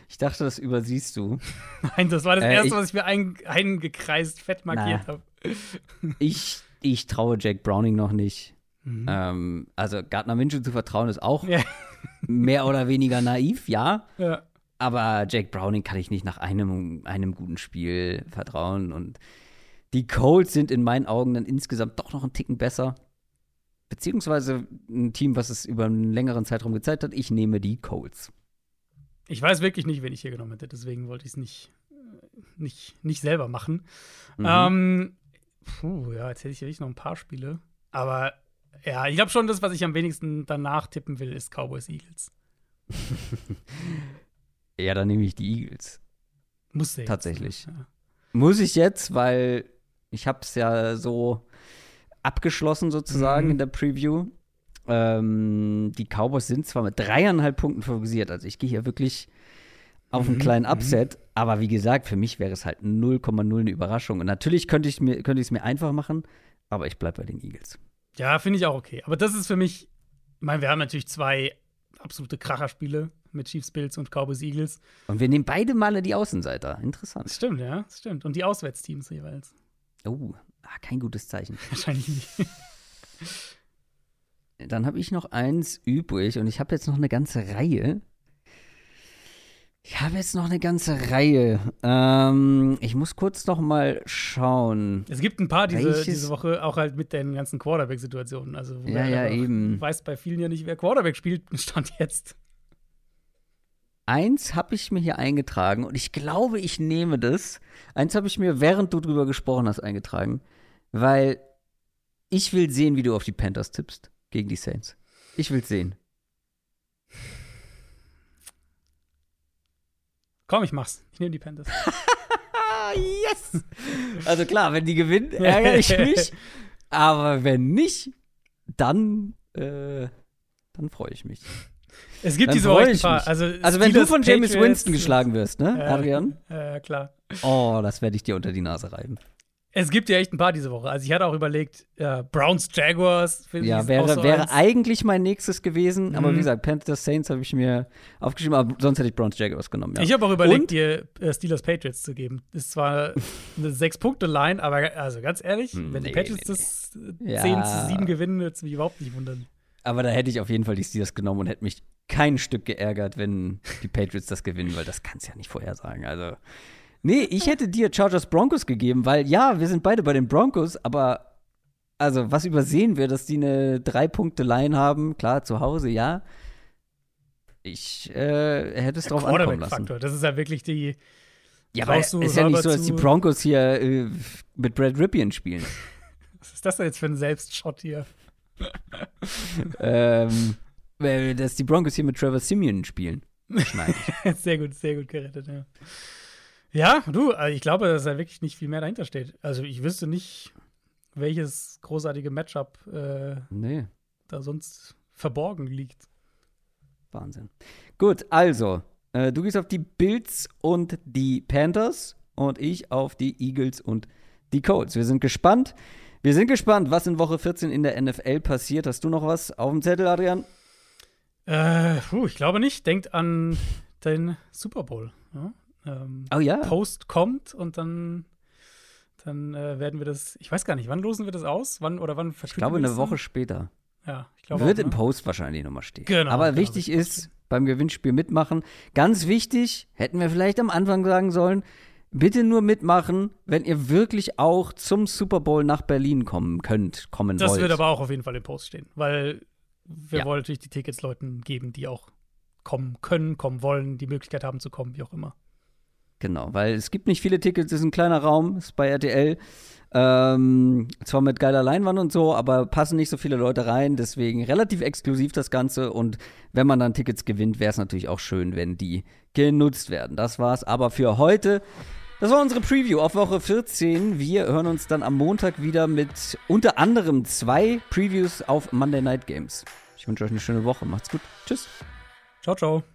Ich dachte, das übersiehst du. Nein, das war das Äh, erste, ich- was ich mir ein, eingekreist, fett markiert habe. Ich, ich traue Jack Browning noch nicht. Mhm. Ähm, also Gardner Minshew zu vertrauen ist auch Ja. Mehr oder weniger naiv, ja. Ja. Aber Jack Browning kann ich nicht nach einem, einem guten Spiel vertrauen. Und die Colts sind in meinen Augen dann insgesamt doch noch einen Ticken besser. Beziehungsweise ein Team, was es über einen längeren Zeitraum gezeigt hat. Ich nehme die Colts. Ich weiß wirklich nicht, wen ich hier genommen hätte, deswegen wollte ich es nicht, äh, nicht, nicht selber machen. Mhm. Ähm, puh, ja, jetzt hätte ich wirklich noch ein paar Spiele. Aber ja, ich glaube schon, das, was ich am wenigsten danach tippen will, ist Cowboys Eagles. ja, dann nehme ich die Eagles. Musste jetzt. Tatsächlich. Ja. Muss ich jetzt, weil ich habe es ja so abgeschlossen sozusagen Mhm. in der Preview. Ähm, die Cowboys sind zwar mit dreieinhalb Punkten favorisiert, also ich gehe hier wirklich auf einen Mhm, kleinen mhm. Upset, aber wie gesagt, für mich wäre es halt 0,0 eine Überraschung. Und natürlich könnte ich mir könnte ich es mir einfach machen, aber ich bleibe bei den Eagles. Ja, finde ich auch okay. Aber das ist für mich, ich meine, wir haben natürlich zwei absolute Kracherspiele mit Chiefs Bills und Cowboys Eagles. Und wir nehmen beide Male die Außenseiter. Interessant. Das stimmt, ja, das stimmt. Und die Auswärtsteams jeweils. Oh, ah, kein gutes Zeichen. Wahrscheinlich nicht. Dann habe ich noch eins übrig und ich habe jetzt noch eine ganze Reihe. Ich habe jetzt noch eine ganze Reihe. Ähm, ich muss kurz noch mal schauen. Es gibt ein paar diese, diese Woche, auch halt mit den ganzen Quarterback-Situationen. Also, Ja, ja, eben. weiß bei vielen ja nicht, wer Quarterback spielt, stand jetzt. Eins habe ich mir hier eingetragen und ich glaube, ich nehme das. Eins habe ich mir, während du drüber gesprochen hast, eingetragen, weil ich will sehen, wie du auf die Panthers tippst. gegen die Saints. Ich will's sehen. Komm, ich mach's. Ich nehme die Panthers. Yes! Also klar, wenn die gewinnen, ärgere ich mich. Aber wenn nicht, dann, äh, dann freue ich mich. Es gibt Dann diese ich paar. Also, Also wenn du von James Winston geschlagen wirst, ne, Ja. Adrian? Ja, klar. Oh, das werde ich dir unter die Nase reiben. Es gibt ja echt ein paar diese Woche. Also ich hatte auch überlegt, äh, Browns, Jaguars. Ja, wäre, so wäre eigentlich mein nächstes gewesen, aber Mhm. wie gesagt, Panthers Saints habe ich mir aufgeschrieben, aber sonst hätte ich Browns Jaguars genommen. Ja. Ich habe auch überlegt, Und? dir äh, Steelers Patriots zu geben. Ist zwar eine Sechs-Punkte-Line, aber also ganz ehrlich, wenn die Nee, Patriots nee, das Ja. 10 zu 7 gewinnen, würde es mich überhaupt nicht wundern. Aber da hätte ich auf jeden Fall die Steelers genommen und hätte mich kein Stück geärgert, wenn die Patriots das gewinnen, weil das kannst du ja nicht vorhersagen. Also, nee, ich hätte dir Chargers Broncos gegeben, weil ja, wir sind beide bei den Broncos, aber also, was übersehen wir, dass die eine Drei-Punkte-Line haben? Klar, zu Hause, ja. Ich äh, hätte es drauf ankommen lassen. Quarterback-Faktor, das ist ja wirklich die. Ja, aber es du ist ja nicht so, dass die Broncos hier äh, mit Brad Ripien spielen. Was ist das denn jetzt für ein Selbstshot hier? ähm, weil, dass die Broncos hier mit Trevor Simeon spielen. Schneide ich. sehr gut, sehr gut gerettet, ja. Ja, du, also ich glaube, dass da wirklich nicht viel mehr dahinter steht. Also ich wüsste nicht, welches großartige Matchup äh, Nee. da sonst verborgen liegt. Wahnsinn. Gut, also, äh, du gehst auf die Bills und die Panthers und ich auf die Eagles und die Colts. Wir sind gespannt. Wir sind gespannt, was in Woche 14 in der NFL passiert. Hast du noch was auf dem Zettel, Adrian? Äh, puh, ich glaube nicht. Denkt an den Super Bowl. Ja? Ähm, Oh ja. Post kommt und dann, dann äh, werden wir das. Ich weiß gar nicht, wann losen wir das aus? Wann oder wann Ich glaube, eine Woche später. Ja, ich glaube. Wird auch, im ne? Post wahrscheinlich nochmal stehen. Genau, Aber genau, wichtig im ist, beim Gewinnspiel mitmachen. Ganz wichtig, hätten wir vielleicht am Anfang sagen sollen, bitte nur mitmachen, wenn ihr wirklich auch zum Super Bowl nach Berlin kommen könnt, kommen Das wollt. wird aber auch auf jeden Fall im Post stehen, weil wir Ja. wollen natürlich die Tickets Leuten geben, die auch kommen können, kommen wollen, die Möglichkeit haben zu kommen, wie auch immer. Genau, weil es gibt nicht viele Tickets, es ist ein kleiner Raum, ist bei RTL. Ähm, zwar mit geiler Leinwand und so, aber passen nicht so viele Leute rein, deswegen relativ exklusiv das Ganze. Und wenn man dann Tickets gewinnt, wäre es natürlich auch schön, wenn die genutzt werden. Das war's aber für heute. Das war unsere Preview auf Woche 14. Wir hören uns dann am Montag wieder mit unter anderem zwei Previews auf Monday Night Games. Ich wünsche euch eine schöne Woche. Macht's gut. Tschüss. Ciao, ciao.